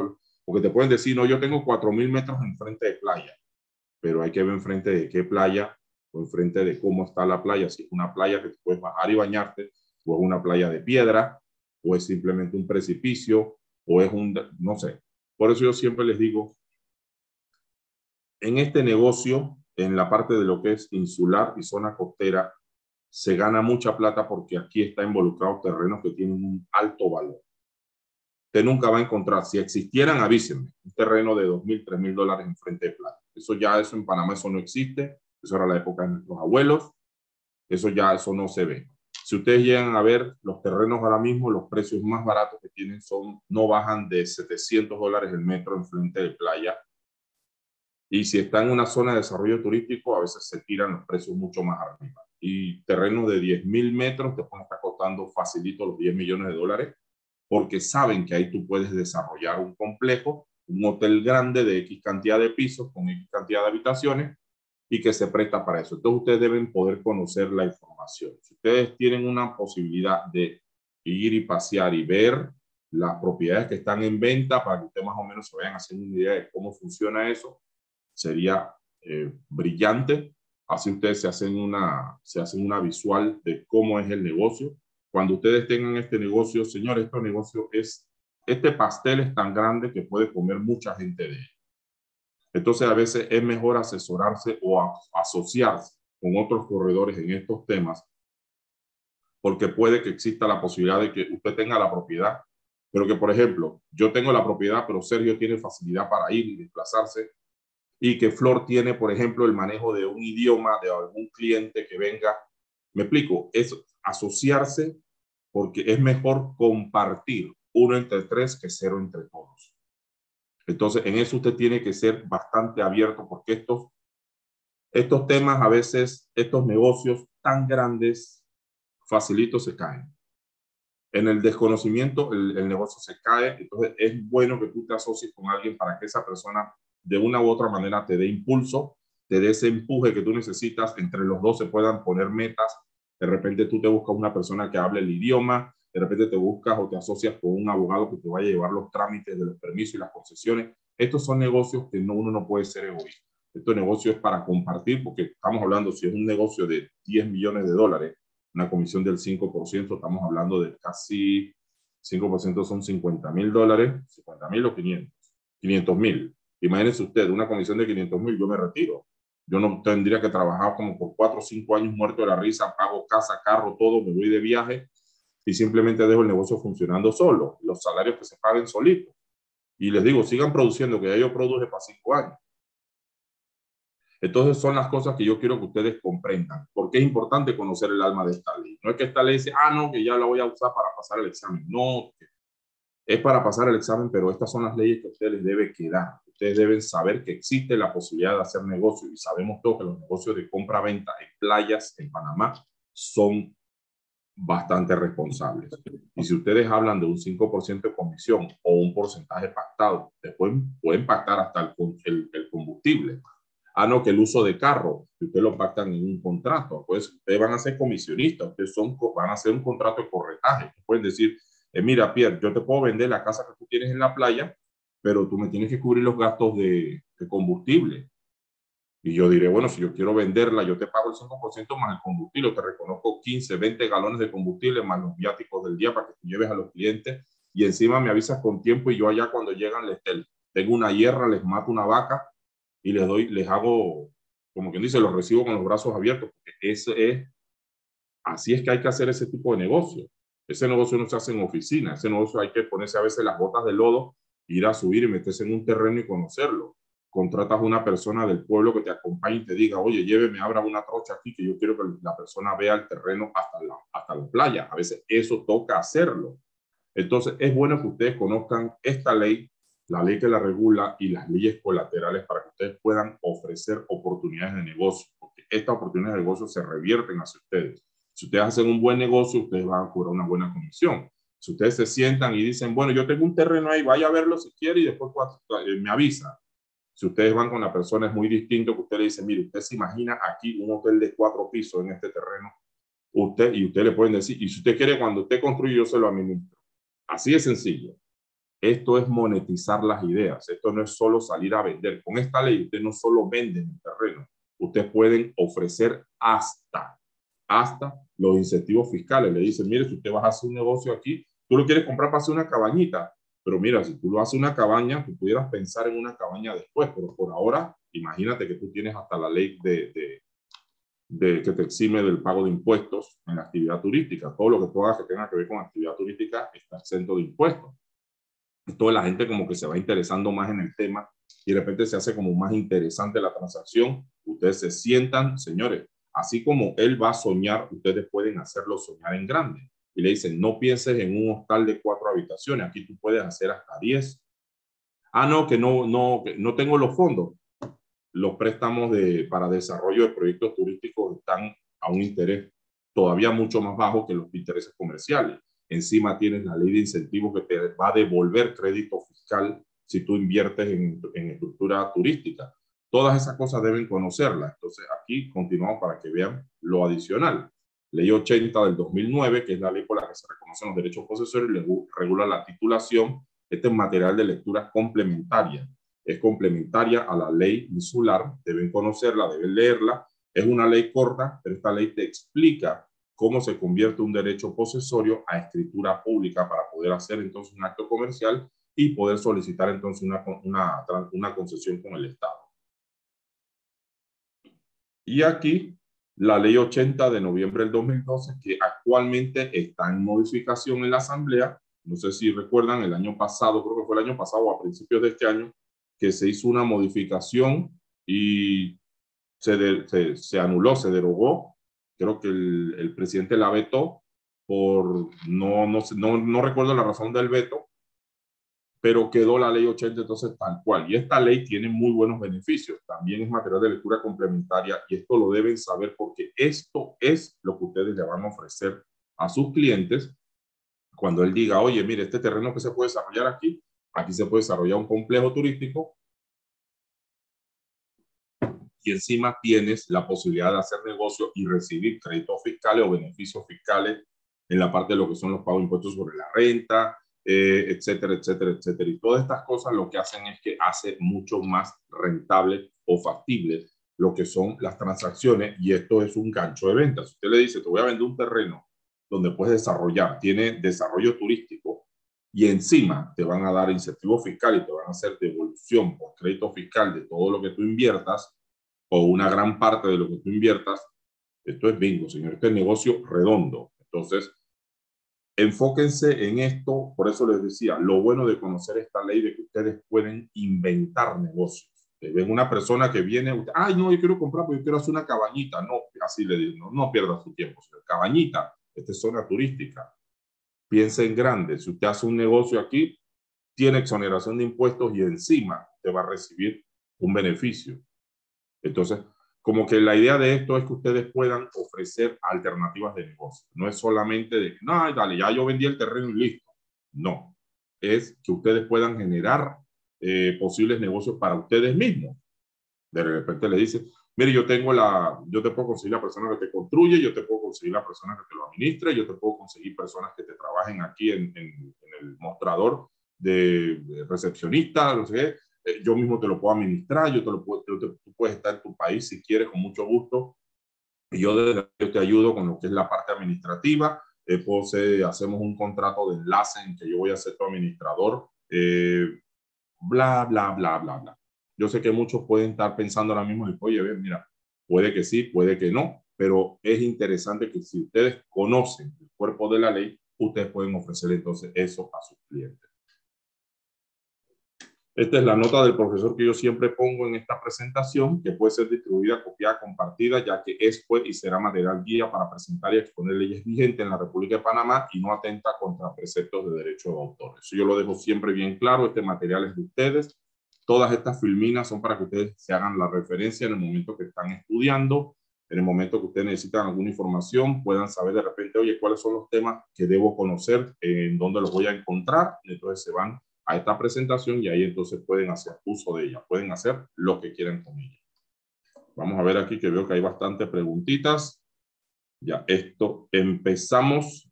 porque te pueden decir, no, yo tengo 4.000 metros enfrente de playa, pero hay que ver enfrente de qué playa o enfrente de cómo está la playa, si es una playa que te puedes bajar y bañarte, o es una playa de piedra, o es simplemente un precipicio, o es un, no sé. Por eso yo siempre les digo, en este negocio, en la parte de lo que es insular y zona costera, se gana mucha plata porque aquí está involucrado terrenos que tienen un alto valor usted nunca va a encontrar. Si existieran, avísenme. Un terreno de 2.000, 3.000 dólares en frente de playa. Eso ya, eso en Panamá, eso no existe. Eso era la época de nuestros abuelos. Eso ya, eso no se ve. Si ustedes llegan a ver los terrenos ahora mismo, los precios más baratos que tienen son, no bajan de 700 dólares el metro en frente de playa. Y si está en una zona de desarrollo turístico, a veces se tiran los precios mucho más arriba. Y terreno de 10 mil metros te pueden estar costando facilito los 10 millones de dólares porque saben que ahí tú puedes desarrollar un complejo, un hotel grande de X cantidad de pisos con X cantidad de habitaciones y que se presta para eso. Entonces ustedes deben poder conocer la información. Si ustedes tienen una posibilidad de ir y pasear y ver las propiedades que están en venta para que ustedes más o menos se vayan haciendo una idea de cómo funciona eso, sería eh, brillante. Así ustedes se hacen, una, se hacen una visual de cómo es el negocio. Cuando ustedes tengan este negocio, señores, este negocio es, este pastel es tan grande que puede comer mucha gente de él. Entonces a veces es mejor asesorarse o asociarse con otros corredores en estos temas, porque puede que exista la posibilidad de que usted tenga la propiedad, pero que, por ejemplo, yo tengo la propiedad, pero Sergio tiene facilidad para ir y desplazarse y que Flor tiene, por ejemplo, el manejo de un idioma de algún cliente que venga. Me explico, es asociarse porque es mejor compartir uno entre tres que cero entre todos. Entonces, en eso usted tiene que ser bastante abierto porque estos, estos temas a veces, estos negocios tan grandes, facilitos se caen. En el desconocimiento, el, el negocio se cae. Entonces, es bueno que tú te asocies con alguien para que esa persona de una u otra manera te dé impulso, te dé ese empuje que tú necesitas, entre los dos se puedan poner metas. De repente tú te buscas una persona que hable el idioma, de repente te buscas o te asocias con un abogado que te vaya a llevar los trámites de los permisos y las concesiones. Estos son negocios que no, uno no puede ser egoísta. Este negocio es para compartir, porque estamos hablando, si es un negocio de 10 millones de dólares, una comisión del 5%, estamos hablando de casi 5% son 50 mil dólares, 50 mil o 500, 500 mil. Imagínense usted, una comisión de 500 mil, yo me retiro. Yo no tendría que trabajar como por cuatro o cinco años muerto de la risa, pago casa, carro, todo, me voy de viaje y simplemente dejo el negocio funcionando solo. Los salarios que se paguen solitos. Y les digo, sigan produciendo, que ya yo produje para cinco años. Entonces son las cosas que yo quiero que ustedes comprendan. Porque es importante conocer el alma de esta ley. No es que esta ley dice, ah, no, que ya la voy a usar para pasar el examen. No, es para pasar el examen, pero estas son las leyes que ustedes les debe quedar ustedes deben saber que existe la posibilidad de hacer negocio y sabemos todos que los negocios de compra-venta en playas en Panamá son bastante responsables. Y si ustedes hablan de un 5% de comisión o un porcentaje pactado, después pueden pactar hasta el, el, combustible. Ah, no, que el uso de carro, que ustedes lo pactan en un contrato, pues ustedes van a ser comisionistas, ustedes son, van a hacer un contrato de corretaje. Pueden decir, eh, mira, Pierre, yo te puedo vender la casa que tú tienes en la playa pero tú me tienes que cubrir los gastos de, combustible. Y yo diré, bueno, si yo quiero venderla, yo te pago el 5% más el combustible, te reconozco 15, 20 galones de combustible más los viáticos del día para que tú lleves a los clientes y encima me avisas con tiempo y yo allá cuando llegan les tengo una hierra, les mato una vaca y les doy, les hago, como quien dice, los recibo con los brazos abiertos, ese es, así es que hay que hacer ese tipo de negocio. Ese negocio no se hace en oficina, ese negocio hay que ponerse a veces las botas de lodo ir a subir y meterse en un terreno y conocerlo. Contratas a una persona del pueblo que te acompañe y te diga, oye, lléveme, abra una trocha aquí, que yo quiero que la persona vea el terreno hasta la, hasta la playa. A veces eso toca hacerlo. Entonces, es bueno que ustedes conozcan esta ley, la ley que la regula y las leyes colaterales para que ustedes puedan ofrecer oportunidades de negocio, porque estas oportunidades de negocio se revierten hacia ustedes. Si ustedes hacen un buen negocio, ustedes van a cobrar una buena comisión. Si ustedes se sientan y dicen, bueno, yo tengo un terreno ahí, vaya a verlo si quiere y después eh, me avisa. Si ustedes van con la persona es muy distinto que usted le dice, mire, usted se imagina aquí un hotel de cuatro pisos en este terreno. Usted y usted le pueden decir, y si usted quiere, cuando usted construye, yo se lo administro. Así de sencillo. Esto es monetizar las ideas. Esto no es solo salir a vender. Con esta ley, usted no solo vende el terreno. Ustedes pueden ofrecer hasta, hasta los incentivos fiscales. Le dicen, mire, si usted va a hacer un negocio aquí, Tú lo quieres comprar para hacer una cabañita, pero mira, si tú lo haces una cabaña, tú pudieras pensar en una cabaña después, pero por ahora, imagínate que tú tienes hasta la ley de, de, de que te exime del pago de impuestos en la actividad turística. Todo lo que tú hagas que tenga que ver con actividad turística está exento de impuestos. Entonces la gente como que se va interesando más en el tema y de repente se hace como más interesante la transacción. Ustedes se sientan, señores, así como él va a soñar, ustedes pueden hacerlo soñar en grande y le dicen, no pienses en un hostal de cuatro habitaciones, aquí tú puedes hacer hasta diez. Ah, no, que no, no, no tengo los fondos. los préstamos de, para desarrollo de proyectos turísticos están a un interés todavía mucho más bajo que los intereses comerciales. Encima tienes la ley de incentivos que te va a devolver crédito fiscal si tú inviertes en, en estructura turística. Todas esas cosas deben conocerlas. Entonces, aquí continuamos para que vean lo adicional. Ley 80 del 2009, que es la ley por la que se reconocen los derechos posesorios y regula la titulación. Este es material de lectura complementaria. Es complementaria a la ley insular. Deben conocerla, deben leerla. Es una ley corta, pero esta ley te explica cómo se convierte un derecho posesorio a escritura pública para poder hacer entonces un acto comercial y poder solicitar entonces una, una, una concesión con el Estado. Y aquí la ley 80 de noviembre del 2012, que actualmente está en modificación en la Asamblea. No sé si recuerdan, el año pasado, creo que fue el año pasado o a principios de este año, que se hizo una modificación y se, se, anuló, se derogó. Creo que el, el presidente la vetó por, no, no, no, no recuerdo la razón del veto, pero quedó la ley 80 entonces tal cual. Y esta ley tiene muy buenos beneficios. También es material de lectura complementaria y esto lo deben saber porque esto es lo que ustedes le van a ofrecer a sus clientes cuando él diga, oye, mire, este terreno que se puede desarrollar aquí, aquí se puede desarrollar un complejo turístico y encima tienes la posibilidad de hacer negocio y recibir créditos fiscales o beneficios fiscales en la parte de lo que son los pagos de impuestos sobre la renta, eh, etcétera, etcétera, etcétera. Y todas estas cosas lo que hacen es que hace mucho más rentable o factible lo que son las transacciones y esto es un gancho de ventas. usted le dice, te voy a vender un terreno donde puedes desarrollar, tiene desarrollo turístico y encima te van a dar incentivo fiscal y te van a hacer devolución por crédito fiscal de todo lo que tú inviertas o una gran parte de lo que tú inviertas, esto es bingo, señor, este es negocio redondo. Entonces, enfóquense en esto, por eso les decía, lo bueno de conocer esta ley de que ustedes pueden inventar negocios. Ven una persona que viene, ay, no, yo quiero comprar, porque yo quiero hacer una cabañita. No, así le digo, no, no pierda su tiempo. Cabañita, esta es zona turística. Piense en grande. Si usted hace un negocio aquí, tiene exoneración de impuestos y encima te va a recibir un beneficio. Entonces, como que la idea de esto es que ustedes puedan ofrecer alternativas de negocio. No es solamente de, no, dale, ya yo vendí el terreno y listo. No, es que ustedes puedan generar eh, posibles negocios para ustedes mismos. De repente le dice, mire, yo tengo la, yo te puedo conseguir la persona que te construye, yo te puedo conseguir la persona que te lo administre, yo te puedo conseguir personas que te trabajen aquí en, en, el mostrador de recepcionista, no sé qué eh, yo mismo te lo puedo administrar, yo te lo puedo, tú puedes estar en tu país si quieres, con mucho gusto. Y yo, yo te ayudo con lo que es la parte administrativa. Eh, hacemos un contrato de enlace en que yo voy a ser tu administrador, eh, bla, bla, bla, bla, bla. Yo sé que muchos pueden estar pensando ahora mismo, oye, mira, puede que sí, puede que no, pero es interesante que si ustedes conocen el cuerpo de la ley, ustedes pueden ofrecer entonces eso a sus clientes. Esta es la nota del profesor que yo siempre pongo en esta presentación, que puede ser distribuida, copiada, compartida, ya que es pues y será material guía para presentar y exponer leyes vigentes en la República de Panamá y no atenta contra preceptos de derecho de autor. Eso yo lo dejo siempre bien claro, este material es de ustedes. Todas estas filminas son para que ustedes se hagan la referencia en el momento que están estudiando, en el momento que ustedes necesitan alguna información, puedan saber de repente, oye, cuáles son los temas que debo conocer, en dónde los voy a encontrar, entonces se van a esta presentación y ahí entonces pueden hacer uso de ella, pueden hacer lo que quieran con ella. Vamos a ver aquí que veo que hay bastantes preguntitas. Ya, esto, empezamos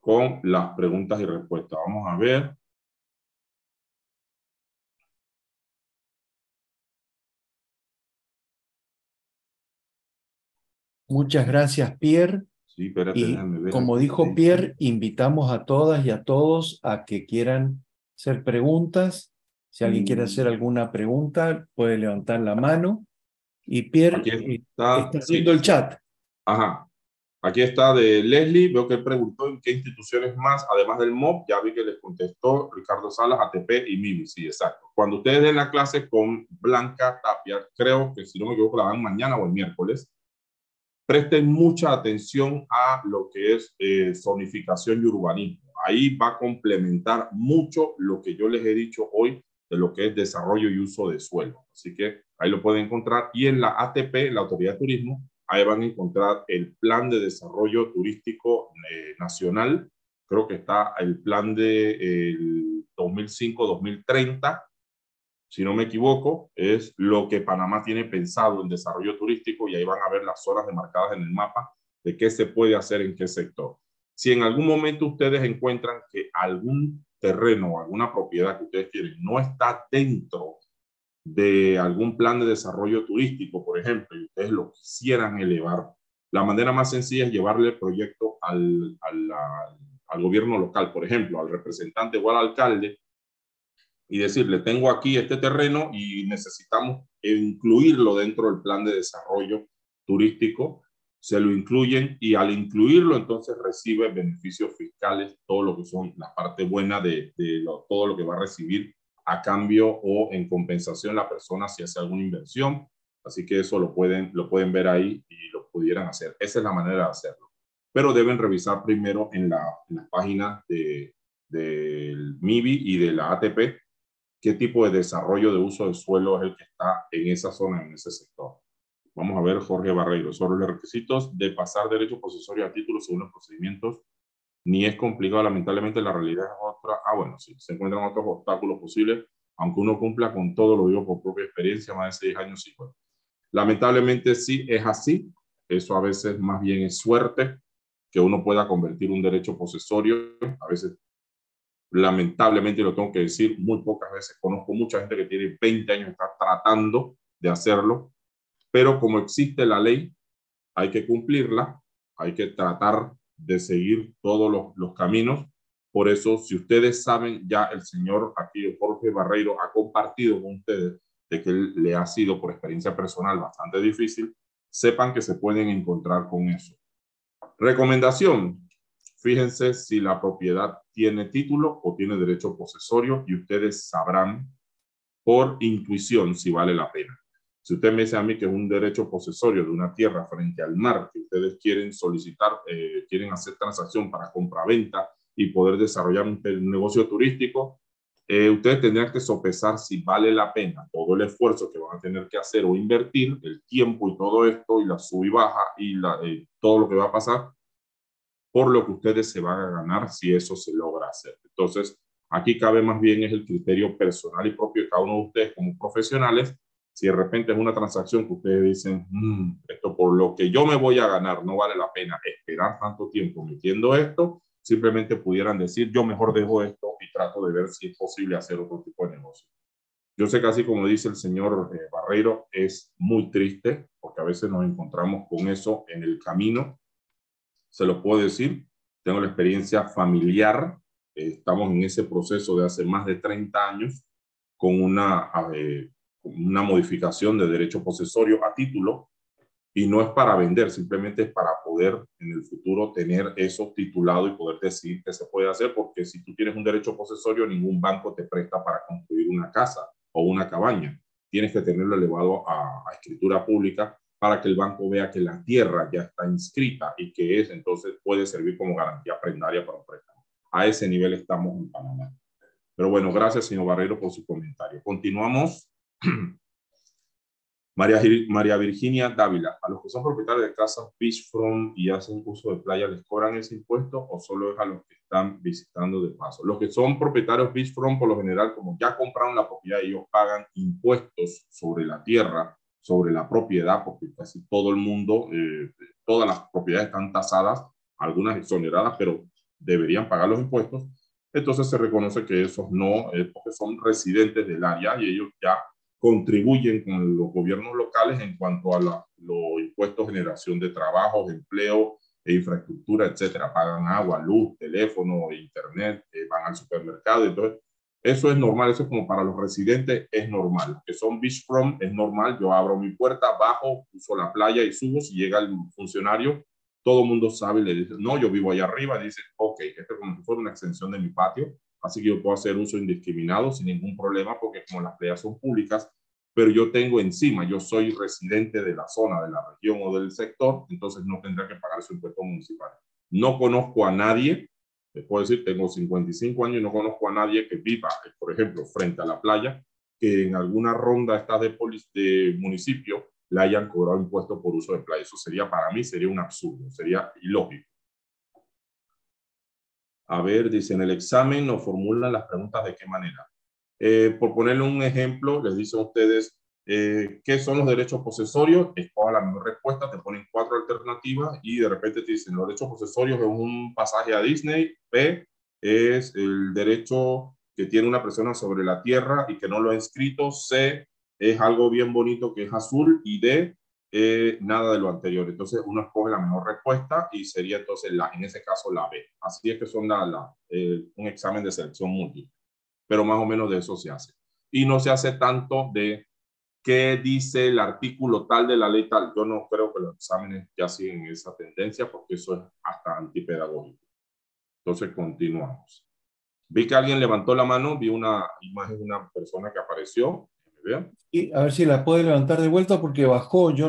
con las preguntas y respuestas. Vamos a ver. Muchas gracias, Pierre y como dijo Pierre, invitamos a todas y a todos a que quieran hacer preguntas. Si alguien quiere mm. hacer alguna pregunta, puede levantar la mano. Y Pierre eh, está, haciendo el chat. Ajá. Aquí está de Leslie. Veo que él preguntó en qué instituciones más, además del MOB, ya vi que les contestó Ricardo Salas, ATP y MIMI. Sí, exacto. Cuando ustedes den la clase con Blanca Tapia, creo que si no me equivoco, la dan mañana o el miércoles presten mucha atención a lo que es eh, zonificación y urbanismo. Ahí va a complementar mucho lo que yo les he dicho hoy de lo que es desarrollo y uso de suelo. Así que ahí lo pueden encontrar. Y en la ATP, la Autoridad de Turismo, ahí van a encontrar el plan de desarrollo turístico eh, nacional. Creo que está el plan de 2005-2030, si no me equivoco, es lo que Panamá tiene pensado en desarrollo turístico y ahí van a ver las zonas demarcadas en el mapa de qué se puede hacer en qué sector. Si en algún momento ustedes encuentran que algún terreno o alguna propiedad que ustedes quieren no está dentro de algún plan de desarrollo turístico, por ejemplo, y ustedes lo quisieran elevar, la manera más sencilla es llevarle el proyecto al, al, gobierno local, por ejemplo, al representante o al alcalde, y decirle, tengo aquí este terreno y necesitamos incluirlo dentro del plan de desarrollo turístico se lo incluyen y al incluirlo entonces recibe beneficios fiscales, todo lo que son la parte buena de, todo lo que va a recibir a cambio o en compensación la persona si hace alguna inversión. Así que eso lo pueden, lo pueden ver ahí y lo pudieran hacer. Esa es la manera de hacerlo. Pero deben revisar primero en la, en la página de, del MIBI y de la ATP qué tipo de desarrollo de uso de suelo es el que está en esa zona, en ese sector. Vamos a ver, Jorge Barreiro, sobre los requisitos de pasar derecho posesorio a título según los procedimientos, ni es complicado, lamentablemente la realidad es otra. Ah, bueno, sí, se encuentran otros obstáculos posibles, aunque uno cumpla con todo, lo digo por propia experiencia, más de seis años y bueno. Lamentablemente sí es así, eso a veces más bien es suerte, que uno pueda convertir un derecho posesorio, a veces lamentablemente lo tengo que decir, muy pocas veces conozco mucha gente que tiene 20 años está tratando de hacerlo pero como existe la ley, hay que cumplirla, hay que tratar de seguir todos los, los caminos. Por eso, si ustedes saben, ya el señor aquí, Jorge Barreiro, ha compartido con ustedes de que le ha sido por experiencia personal bastante difícil, sepan que se pueden encontrar con eso. Recomendación, fíjense si la propiedad tiene título o tiene derecho posesorio y ustedes sabrán por intuición si vale la pena. Si usted me dice a mí que es un derecho posesorio de una tierra frente al mar, que ustedes quieren solicitar, eh, quieren hacer transacción para compra-venta y poder desarrollar un, negocio turístico, eh, ustedes tendrían que sopesar si vale la pena todo el esfuerzo que van a tener que hacer o invertir, el tiempo y todo esto, y la sub y baja y la, eh, todo lo que va a pasar, por lo que ustedes se van a ganar si eso se logra hacer. Entonces, aquí cabe más bien es el criterio personal y propio de cada uno de ustedes como profesionales si de repente es una transacción que ustedes dicen, mm, esto por lo que yo me voy a ganar no vale la pena esperar tanto tiempo metiendo esto, simplemente pudieran decir, yo mejor dejo esto y trato de ver si es posible hacer otro tipo de negocio. Yo sé que así como dice el señor eh, Barreiro, es muy triste porque a veces nos encontramos con eso en el camino. Se lo puedo decir, tengo la experiencia familiar, estamos en ese proceso de hace más de 30 años con una eh, una modificación de derecho posesorio a título y no es para vender, simplemente es para poder en el futuro tener eso titulado y poder decir que se puede hacer, porque si tú tienes un derecho posesorio, ningún banco te presta para construir una casa o una cabaña. Tienes que tenerlo elevado a, escritura pública para que el banco vea que la tierra ya está inscrita y que es, entonces puede servir como garantía prendaria para un préstamo. A ese nivel estamos en Panamá. Pero bueno, gracias, señor Barrero, por su comentario. Continuamos María, María Virginia Dávila, ¿a los que son propietarios de casas beachfront y hacen uso de playa les cobran ese impuesto o solo es a los que están visitando de paso? Los que son propietarios beachfront, por lo general, como ya compraron la propiedad, ellos pagan impuestos sobre la tierra, sobre la propiedad, porque casi todo el mundo, eh, todas las propiedades están tasadas, algunas exoneradas, pero deberían pagar los impuestos. Entonces se reconoce que esos no, eh, porque son residentes del área y ellos ya contribuyen con los gobiernos locales en cuanto a los impuestos, generación de trabajos, empleo e infraestructura, etcétera. Pagan agua, luz, teléfono, internet, eh, van al supermercado. Entonces, eso es normal, eso es como para los residentes, es normal. Que son beachfront, es normal. Yo abro mi puerta, bajo, uso la playa y subo. Si llega el funcionario, todo el mundo sabe y le dice, no, yo vivo allá arriba. Dice, ok, esto es como si fuera una extensión de mi patio Así que yo puedo hacer uso indiscriminado sin ningún problema porque como las playas son públicas, pero yo tengo encima, yo soy residente de la zona, de la región o del sector, entonces no tendrá que pagar su impuesto municipal. No conozco a nadie Les puedo decir, tengo 55 años y no conozco a nadie que viva, por ejemplo, frente a la playa, que en alguna ronda esta de, de municipio le hayan cobrado impuestos por uso de playa. Eso sería, para mí, sería un absurdo, sería ilógico. A ver, dice, en el examen nos formulan las preguntas de qué manera. Eh, por ponerle un ejemplo, les dicen ustedes, eh, ¿qué son los derechos posesorios? Escoja la mejor respuesta, te ponen cuatro alternativas y de repente te dicen, los derechos posesorios es un pasaje a Disney, B es el derecho que tiene una persona sobre la tierra y que no lo ha inscrito, C es algo bien bonito que es azul y D eh, nada de lo anterior. Entonces uno escoge la mejor respuesta y sería entonces la, en ese caso la B. Así es que son la, la un examen de selección múltiple, pero más o menos de eso se hace. Y no se hace tanto de qué dice el artículo tal de la ley tal. Yo no creo que los exámenes ya siguen esa tendencia porque eso es hasta antipedagógico. Entonces continuamos. Vi que alguien levantó la mano, vi una imagen de una persona que apareció. Y a ver si la puede levantar de vuelta porque bajó. Yo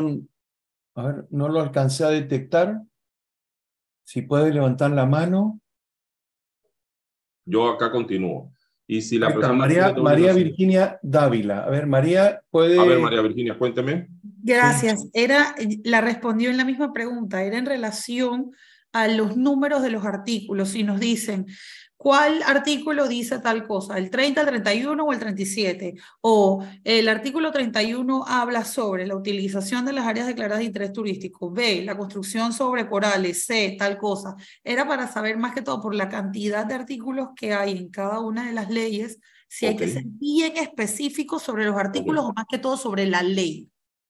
a ver, no lo alcancé a detectar. Si puede levantar la mano. Yo acá continúo. Y si la persona María, María Virginia Dávila. A ver, María, puede. A ver, María Virginia, cuénteme. Gracias. Era, la respondió en la misma pregunta. Era en relación a los números de los artículos. Si nos dicen, ¿Cuál artículo dice tal cosa? ¿El 30, el 31 o el 37? O el artículo 31 habla sobre la utilización de las áreas declaradas de interés turístico. B, la construcción sobre corales. C, tal cosa. Era para saber más que todo por la cantidad de artículos que hay en cada una de las leyes, si hay que ser bien específicos sobre los artículos o más que todo sobre la ley.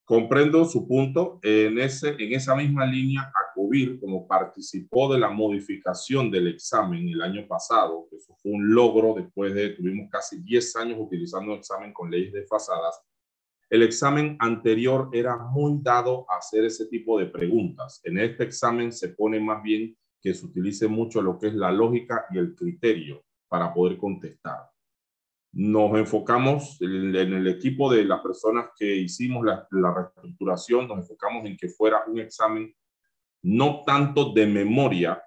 Comprendo su punto. En, ese, en esa misma línea, ACOBIR, como participó de la modificación del examen el año pasado, eso fue un logro después de, tuvimos casi 10 años utilizando el examen con leyes desfasadas, el examen anterior era muy dado a hacer ese tipo de preguntas. En este examen se pone más bien que se utilice mucho lo que es la lógica y el criterio para poder contestar nos enfocamos en, el equipo de las personas que hicimos la, reestructuración, nos enfocamos en que fuera un examen no tanto de memoria,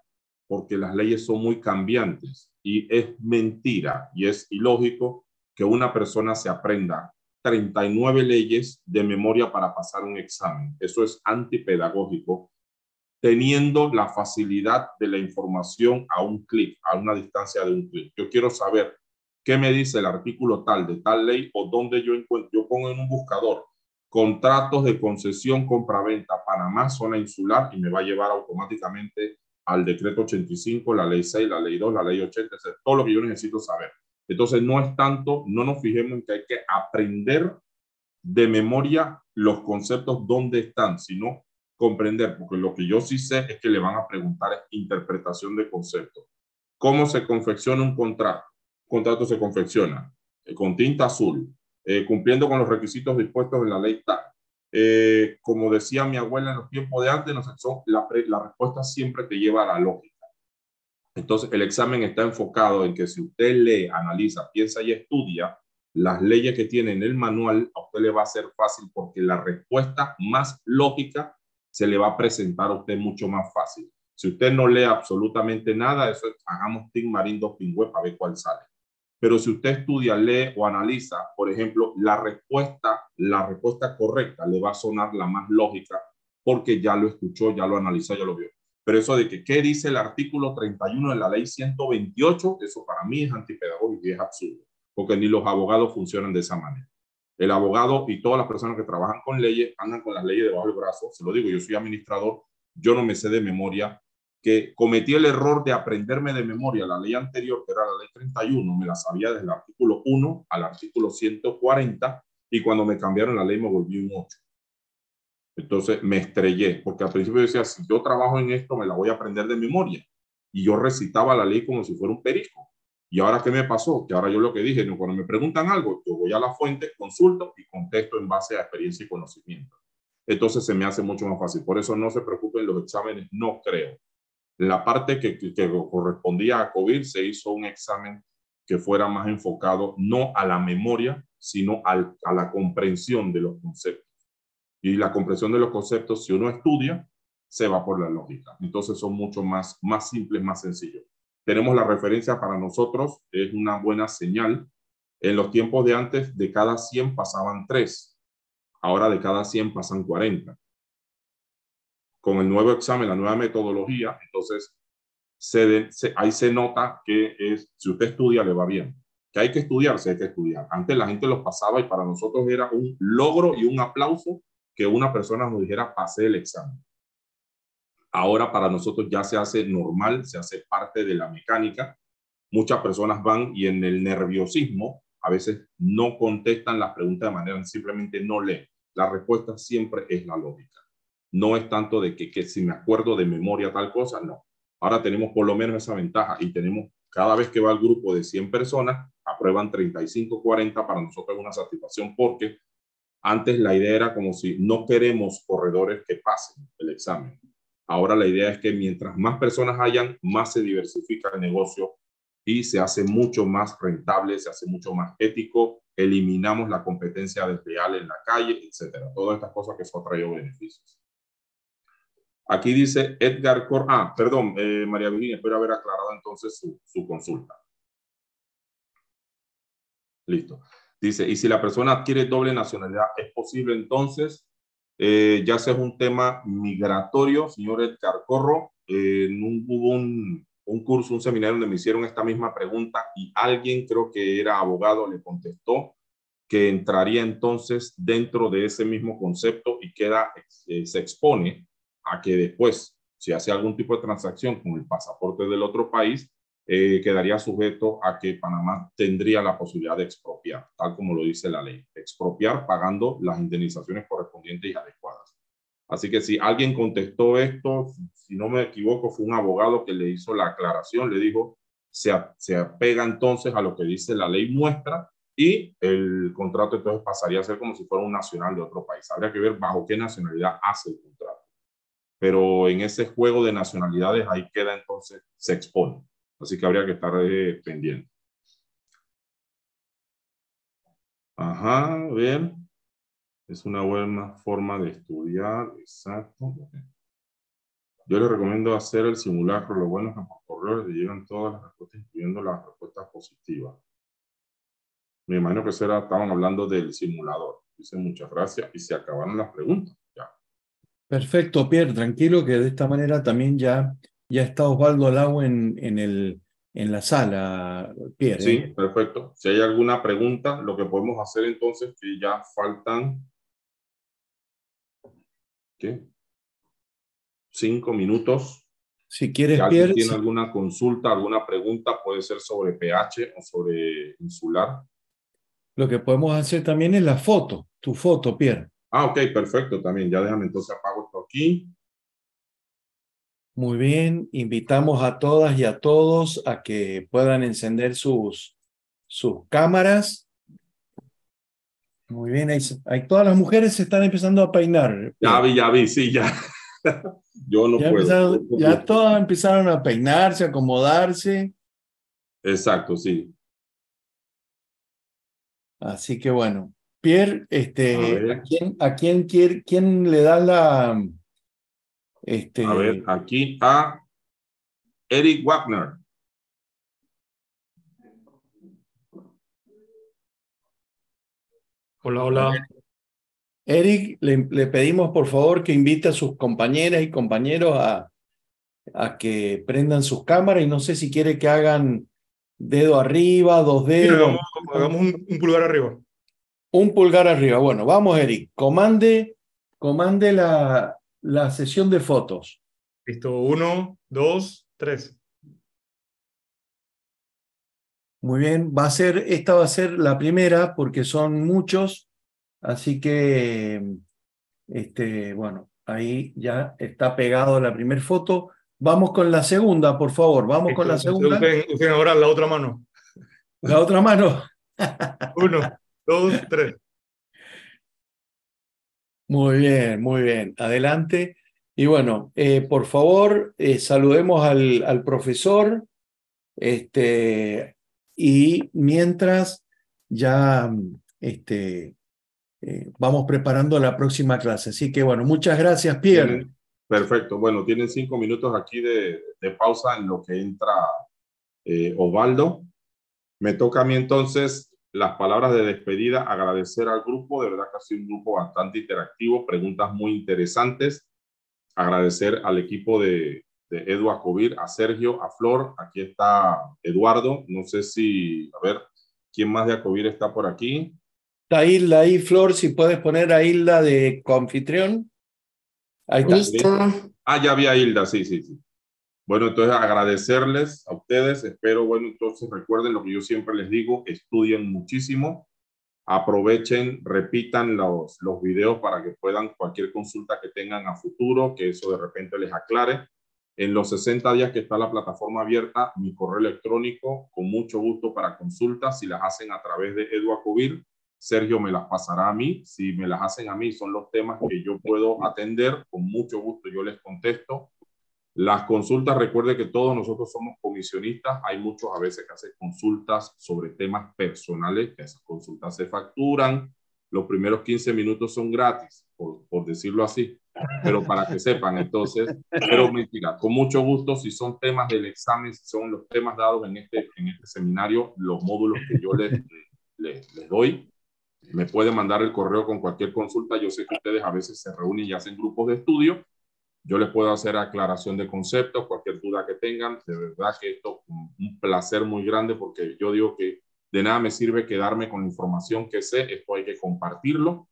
porque las leyes son muy cambiantes y es mentira y es ilógico que una persona se aprenda 39 leyes de memoria para pasar un examen. Eso es antipedagógico, teniendo la facilidad de la información a un clic, a una distancia de un clic. Yo quiero saber qué me dice el artículo tal de tal ley o dónde yo encuentro, yo pongo en un buscador contratos de concesión compra-venta Panamá, zona insular, y me va a llevar automáticamente al decreto 85, la ley 6, la ley 2, la ley 80, todo lo que yo necesito saber. Entonces, no es tanto, no nos fijemos en que hay que aprender de memoria los conceptos dónde están, sino comprender, porque lo que yo sí sé es que le van a preguntar interpretación de conceptos. ¿Cómo se confecciona un contrato? Contrato se confecciona eh, con tinta azul, eh, cumpliendo con los requisitos dispuestos en la ley TAC. Eh, como decía mi abuela en los tiempos de antes, no son, la, la respuesta siempre te lleva a la lógica. Entonces, el examen está enfocado en que si usted lee, analiza, piensa y estudia las leyes que tiene en el manual, a usted le va a ser fácil porque la respuesta más lógica se le va a presentar a usted mucho más fácil. Si usted no lee absolutamente nada, eso es, hagamos Team Marín 2 Pingüe para ver cuál sale. Pero si usted estudia, lee o analiza, por ejemplo, la respuesta, la respuesta correcta le va a sonar la más lógica porque ya lo escuchó, ya lo analizó, ya lo vio. Pero eso de que qué dice el artículo 31 de la ley 128, eso para mí es antipedagógico y es absurdo, porque ni los abogados funcionan de esa manera. El abogado y todas las personas que trabajan con leyes andan con las leyes debajo del brazo. Se lo digo, yo soy administrador, yo no me sé de memoria que cometí el error de aprenderme de memoria la ley anterior, que era la ley 31, me la sabía desde el artículo 1 al artículo 140, y cuando me cambiaron la ley me volví un 8. Entonces me estrellé, porque al principio decía, si yo trabajo en esto, me la voy a aprender de memoria. Y yo recitaba la ley como si fuera un perico. ¿Y ahora qué me pasó? Que ahora yo lo que dije, cuando me preguntan algo, yo voy a la fuente, consulto y contesto en base a experiencia y conocimiento. Entonces se me hace mucho más fácil. Por eso no se preocupen los exámenes, no creo la parte que, correspondía a COVID se hizo un examen que fuera más enfocado no a la memoria, sino a la comprensión de los conceptos. Y la comprensión de los conceptos, si uno estudia, se va por la lógica. Entonces son mucho más, más simples, más sencillos. tenemos la referencia para nosotros, es una buena señal. En los tiempos de antes, de cada 100 pasaban 3. Ahora de cada 100 pasan 40. Con el nuevo examen, la nueva metodología, entonces se, ahí se nota que es, si usted estudia, le va bien. Que hay que estudiar, se hay que estudiar. Antes la gente los pasaba y para nosotros era un logro y un aplauso que una persona nos dijera, pasé el examen. Ahora para nosotros ya se hace normal, se hace parte de la mecánica. Muchas personas van y en el nerviosismo a veces no contestan las preguntas de manera, simplemente no leen. La respuesta siempre es la lógica. No es tanto de que, que si me acuerdo de memoria tal cosa, no. Ahora tenemos por lo menos esa ventaja y tenemos cada vez que va el grupo de 100 personas, aprueban 35, 40, para nosotros es una satisfacción porque antes la idea era como si no queremos corredores que pasen el examen. Ahora la idea es que mientras más personas hayan, más se diversifica el negocio y se hace mucho más rentable, se hace mucho más ético, eliminamos la competencia desleal en la calle, etcétera. Todas estas cosas que eso ha traído beneficios. Aquí dice Edgar Cor. Ah, perdón, eh, María Virginia, espero haber aclarado entonces su, su consulta. Listo. Dice, y si la persona adquiere doble nacionalidad, ¿es posible entonces? Eh, ya sea un tema migratorio, señor Edgar Corro, eh, hubo un, un, curso, un seminario donde me hicieron esta misma pregunta y alguien, creo que era abogado, le contestó que entraría entonces dentro de ese mismo concepto y queda, eh, se expone a que después, si hace algún tipo de transacción con el pasaporte del otro país, eh, quedaría sujeto a que Panamá tendría la posibilidad de expropiar, tal como lo dice la ley, expropiar pagando las indemnizaciones correspondientes y adecuadas. Así que si alguien contestó esto, si no me equivoco, fue un abogado que le hizo la aclaración, le dijo, se, se apega entonces a lo que dice la ley nuestra y el contrato entonces pasaría a ser como si fuera un nacional de otro país. Habría que ver bajo qué nacionalidad hace el contrato. Pero en ese juego de nacionalidades ahí queda entonces, se expone. Así que habría que estar eh, pendiente. Ajá, bien. Es una buena forma de estudiar, exacto. Yo les recomiendo hacer el simulacro. Lo bueno es que por correo les llegan todas las respuestas, incluyendo las respuestas positivas. Me imagino que será, estaban hablando del simulador. Dice muchas gracias y se acabaron las preguntas. Perfecto, Pierre. Tranquilo que de esta manera también ya ya está Osvaldo Lau en, en, el, en la sala, Pierre. Sí, ¿eh? perfecto. Si hay alguna pregunta, lo que podemos hacer entonces, que ya faltan ¿qué? cinco minutos. Si quieres, si Pierre. tiene alguna consulta, alguna pregunta, puede ser sobre pH o sobre insular. Lo que podemos hacer también es la foto, tu foto, Pierre. Ah, ok, perfecto, también. Ya déjame entonces apago esto aquí. Muy bien, invitamos a todas y a todos a que puedan encender sus, sus cámaras. Muy bien, ahí, todas las mujeres se están empezando a peinar. Ya vi, ya vi, sí, ya. Yo no puedo. ya todas empezaron a peinarse, a acomodarse. Exacto, sí. Así que bueno, Pierre, este, ¿a, quién, a quién, quiere, quién le da la, este... A ver, aquí a Eric Wagner. Hola, hola. Eric, le, pedimos por favor que invite a sus compañeras y compañeros a, a que prendan sus cámaras y no sé si quiere que hagan dedo arriba, dos dedos. hagamos, un, un, pulgar arriba. Un pulgar arriba. Bueno, vamos, Eric. Comande, comande la, la sesión de fotos. Listo, uno, dos, tres. Muy bien, va a ser, esta va a ser la primera porque son muchos, así que, este, bueno, ahí ya está pegado la primera foto. Vamos con la segunda, por favor, vamos con la segunda. Usen, ahora la otra mano. La otra mano. Uno, dos, tres. Muy bien, muy bien. Adelante. Y bueno, eh, por favor, eh, saludemos al, al, profesor. Este, y mientras ya este, eh, vamos preparando la próxima clase. Así que bueno, muchas gracias, Pierre. Perfecto. Bueno, tienen cinco minutos aquí de, de pausa en lo que entra Osvaldo. Me toca a mí entonces las palabras de despedida, agradecer al grupo, de verdad que ha sido un grupo bastante interactivo, preguntas muy interesantes, agradecer al equipo de, de Edu Acovir, a Sergio, a Flor, aquí está Eduardo, no sé si, a ver, ¿quién más de Acovir está por aquí? Está Hilda ahí, Flor, si puedes poner a Hilda de confitrión. Ahí está. Ah, ya había Hilda, sí, sí, sí. Bueno, entonces agradecerles a ustedes. Espero, bueno, entonces recuerden lo que yo siempre les digo, estudien muchísimo, aprovechen, repitan los, los videos para que puedan cualquier consulta que tengan a futuro, que eso de repente les aclare. En los 60 días que está la plataforma abierta, mi correo electrónico, con mucho gusto para consultas, si las hacen a través de Eduacovir, Sergio me las pasará a mí. Si me las hacen a mí, son los temas que yo puedo atender, con mucho gusto yo les contesto. Las consultas, recuerde que todos nosotros somos comisionistas. Hay muchos a veces que hacen consultas sobre temas personales, que esas consultas se facturan. Los primeros 15 minutos son gratis, por, decirlo así. Pero para que sepan, entonces, pero mentira, con mucho gusto, si son temas del examen, si son los temas dados en este, en este seminario, los módulos que yo les, les, les doy, me puede mandar el correo con cualquier consulta. Yo sé que ustedes a veces se reúnen y hacen grupos de estudio yo les puedo hacer aclaración de conceptos, cualquier duda que tengan. De verdad que esto es un placer muy grande porque yo digo que de nada me sirve quedarme con la información que sé, esto hay que compartirlo.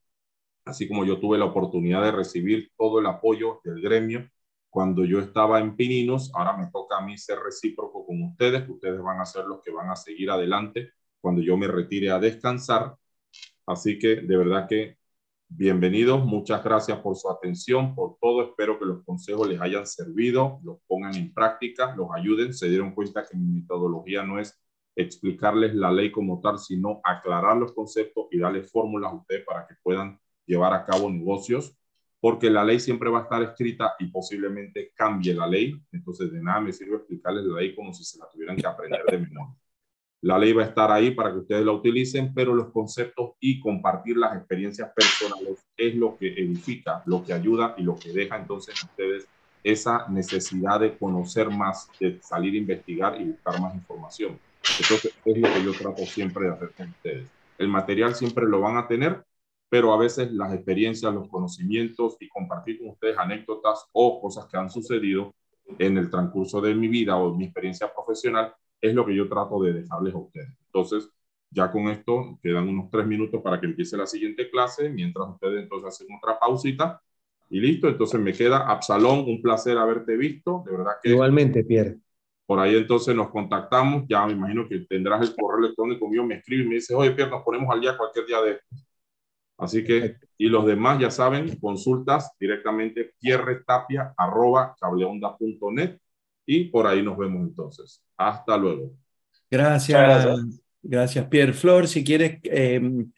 Así como yo tuve la oportunidad de recibir todo el apoyo del gremio cuando yo estaba en Pininos, ahora me toca a mí ser recíproco con ustedes, ustedes van a ser los que van a seguir adelante cuando yo me retire a descansar. Así que de verdad que Bienvenidos, muchas gracias por su atención, por todo. Espero que los consejos les hayan servido, los pongan en práctica, los ayuden. Se dieron cuenta que mi metodología no es explicarles la ley como tal, sino aclarar los conceptos y darles fórmulas a ustedes para que puedan llevar a cabo negocios, porque la ley siempre va a estar escrita y posiblemente cambie la ley. Entonces, de nada me sirve explicarles la ley como si se la tuvieran que aprender de memoria. La ley va a estar ahí para que ustedes la utilicen, pero los conceptos y compartir las experiencias personales es lo que edifica, lo que ayuda y lo que deja entonces a ustedes esa necesidad de conocer más, de salir a investigar y buscar más información. Entonces, es lo que yo trato siempre de hacer con ustedes. El material siempre lo van a tener, pero a veces las experiencias, los conocimientos y compartir con ustedes anécdotas o cosas que han sucedido en el transcurso de mi vida o mi experiencia profesional es lo que yo trato de dejarles a ustedes. Entonces, ya con esto quedan unos tres minutos para que empiece la siguiente clase, mientras ustedes entonces hacen otra pausita y listo. Entonces me queda Absalón, un placer haberte visto, de verdad que... Igualmente, Pierre. Por ahí entonces nos contactamos, ya me imagino que tendrás el correo electrónico mío, me escribe y me dice, oye Pierre, nos ponemos al día cualquier día de esto. Así que, y los demás ya saben, consultas directamente pierretapia arroba cableonda.net y por ahí nos vemos entonces. Hasta luego. Gracias. Gracias, Pierre Flor. Si quieres, em,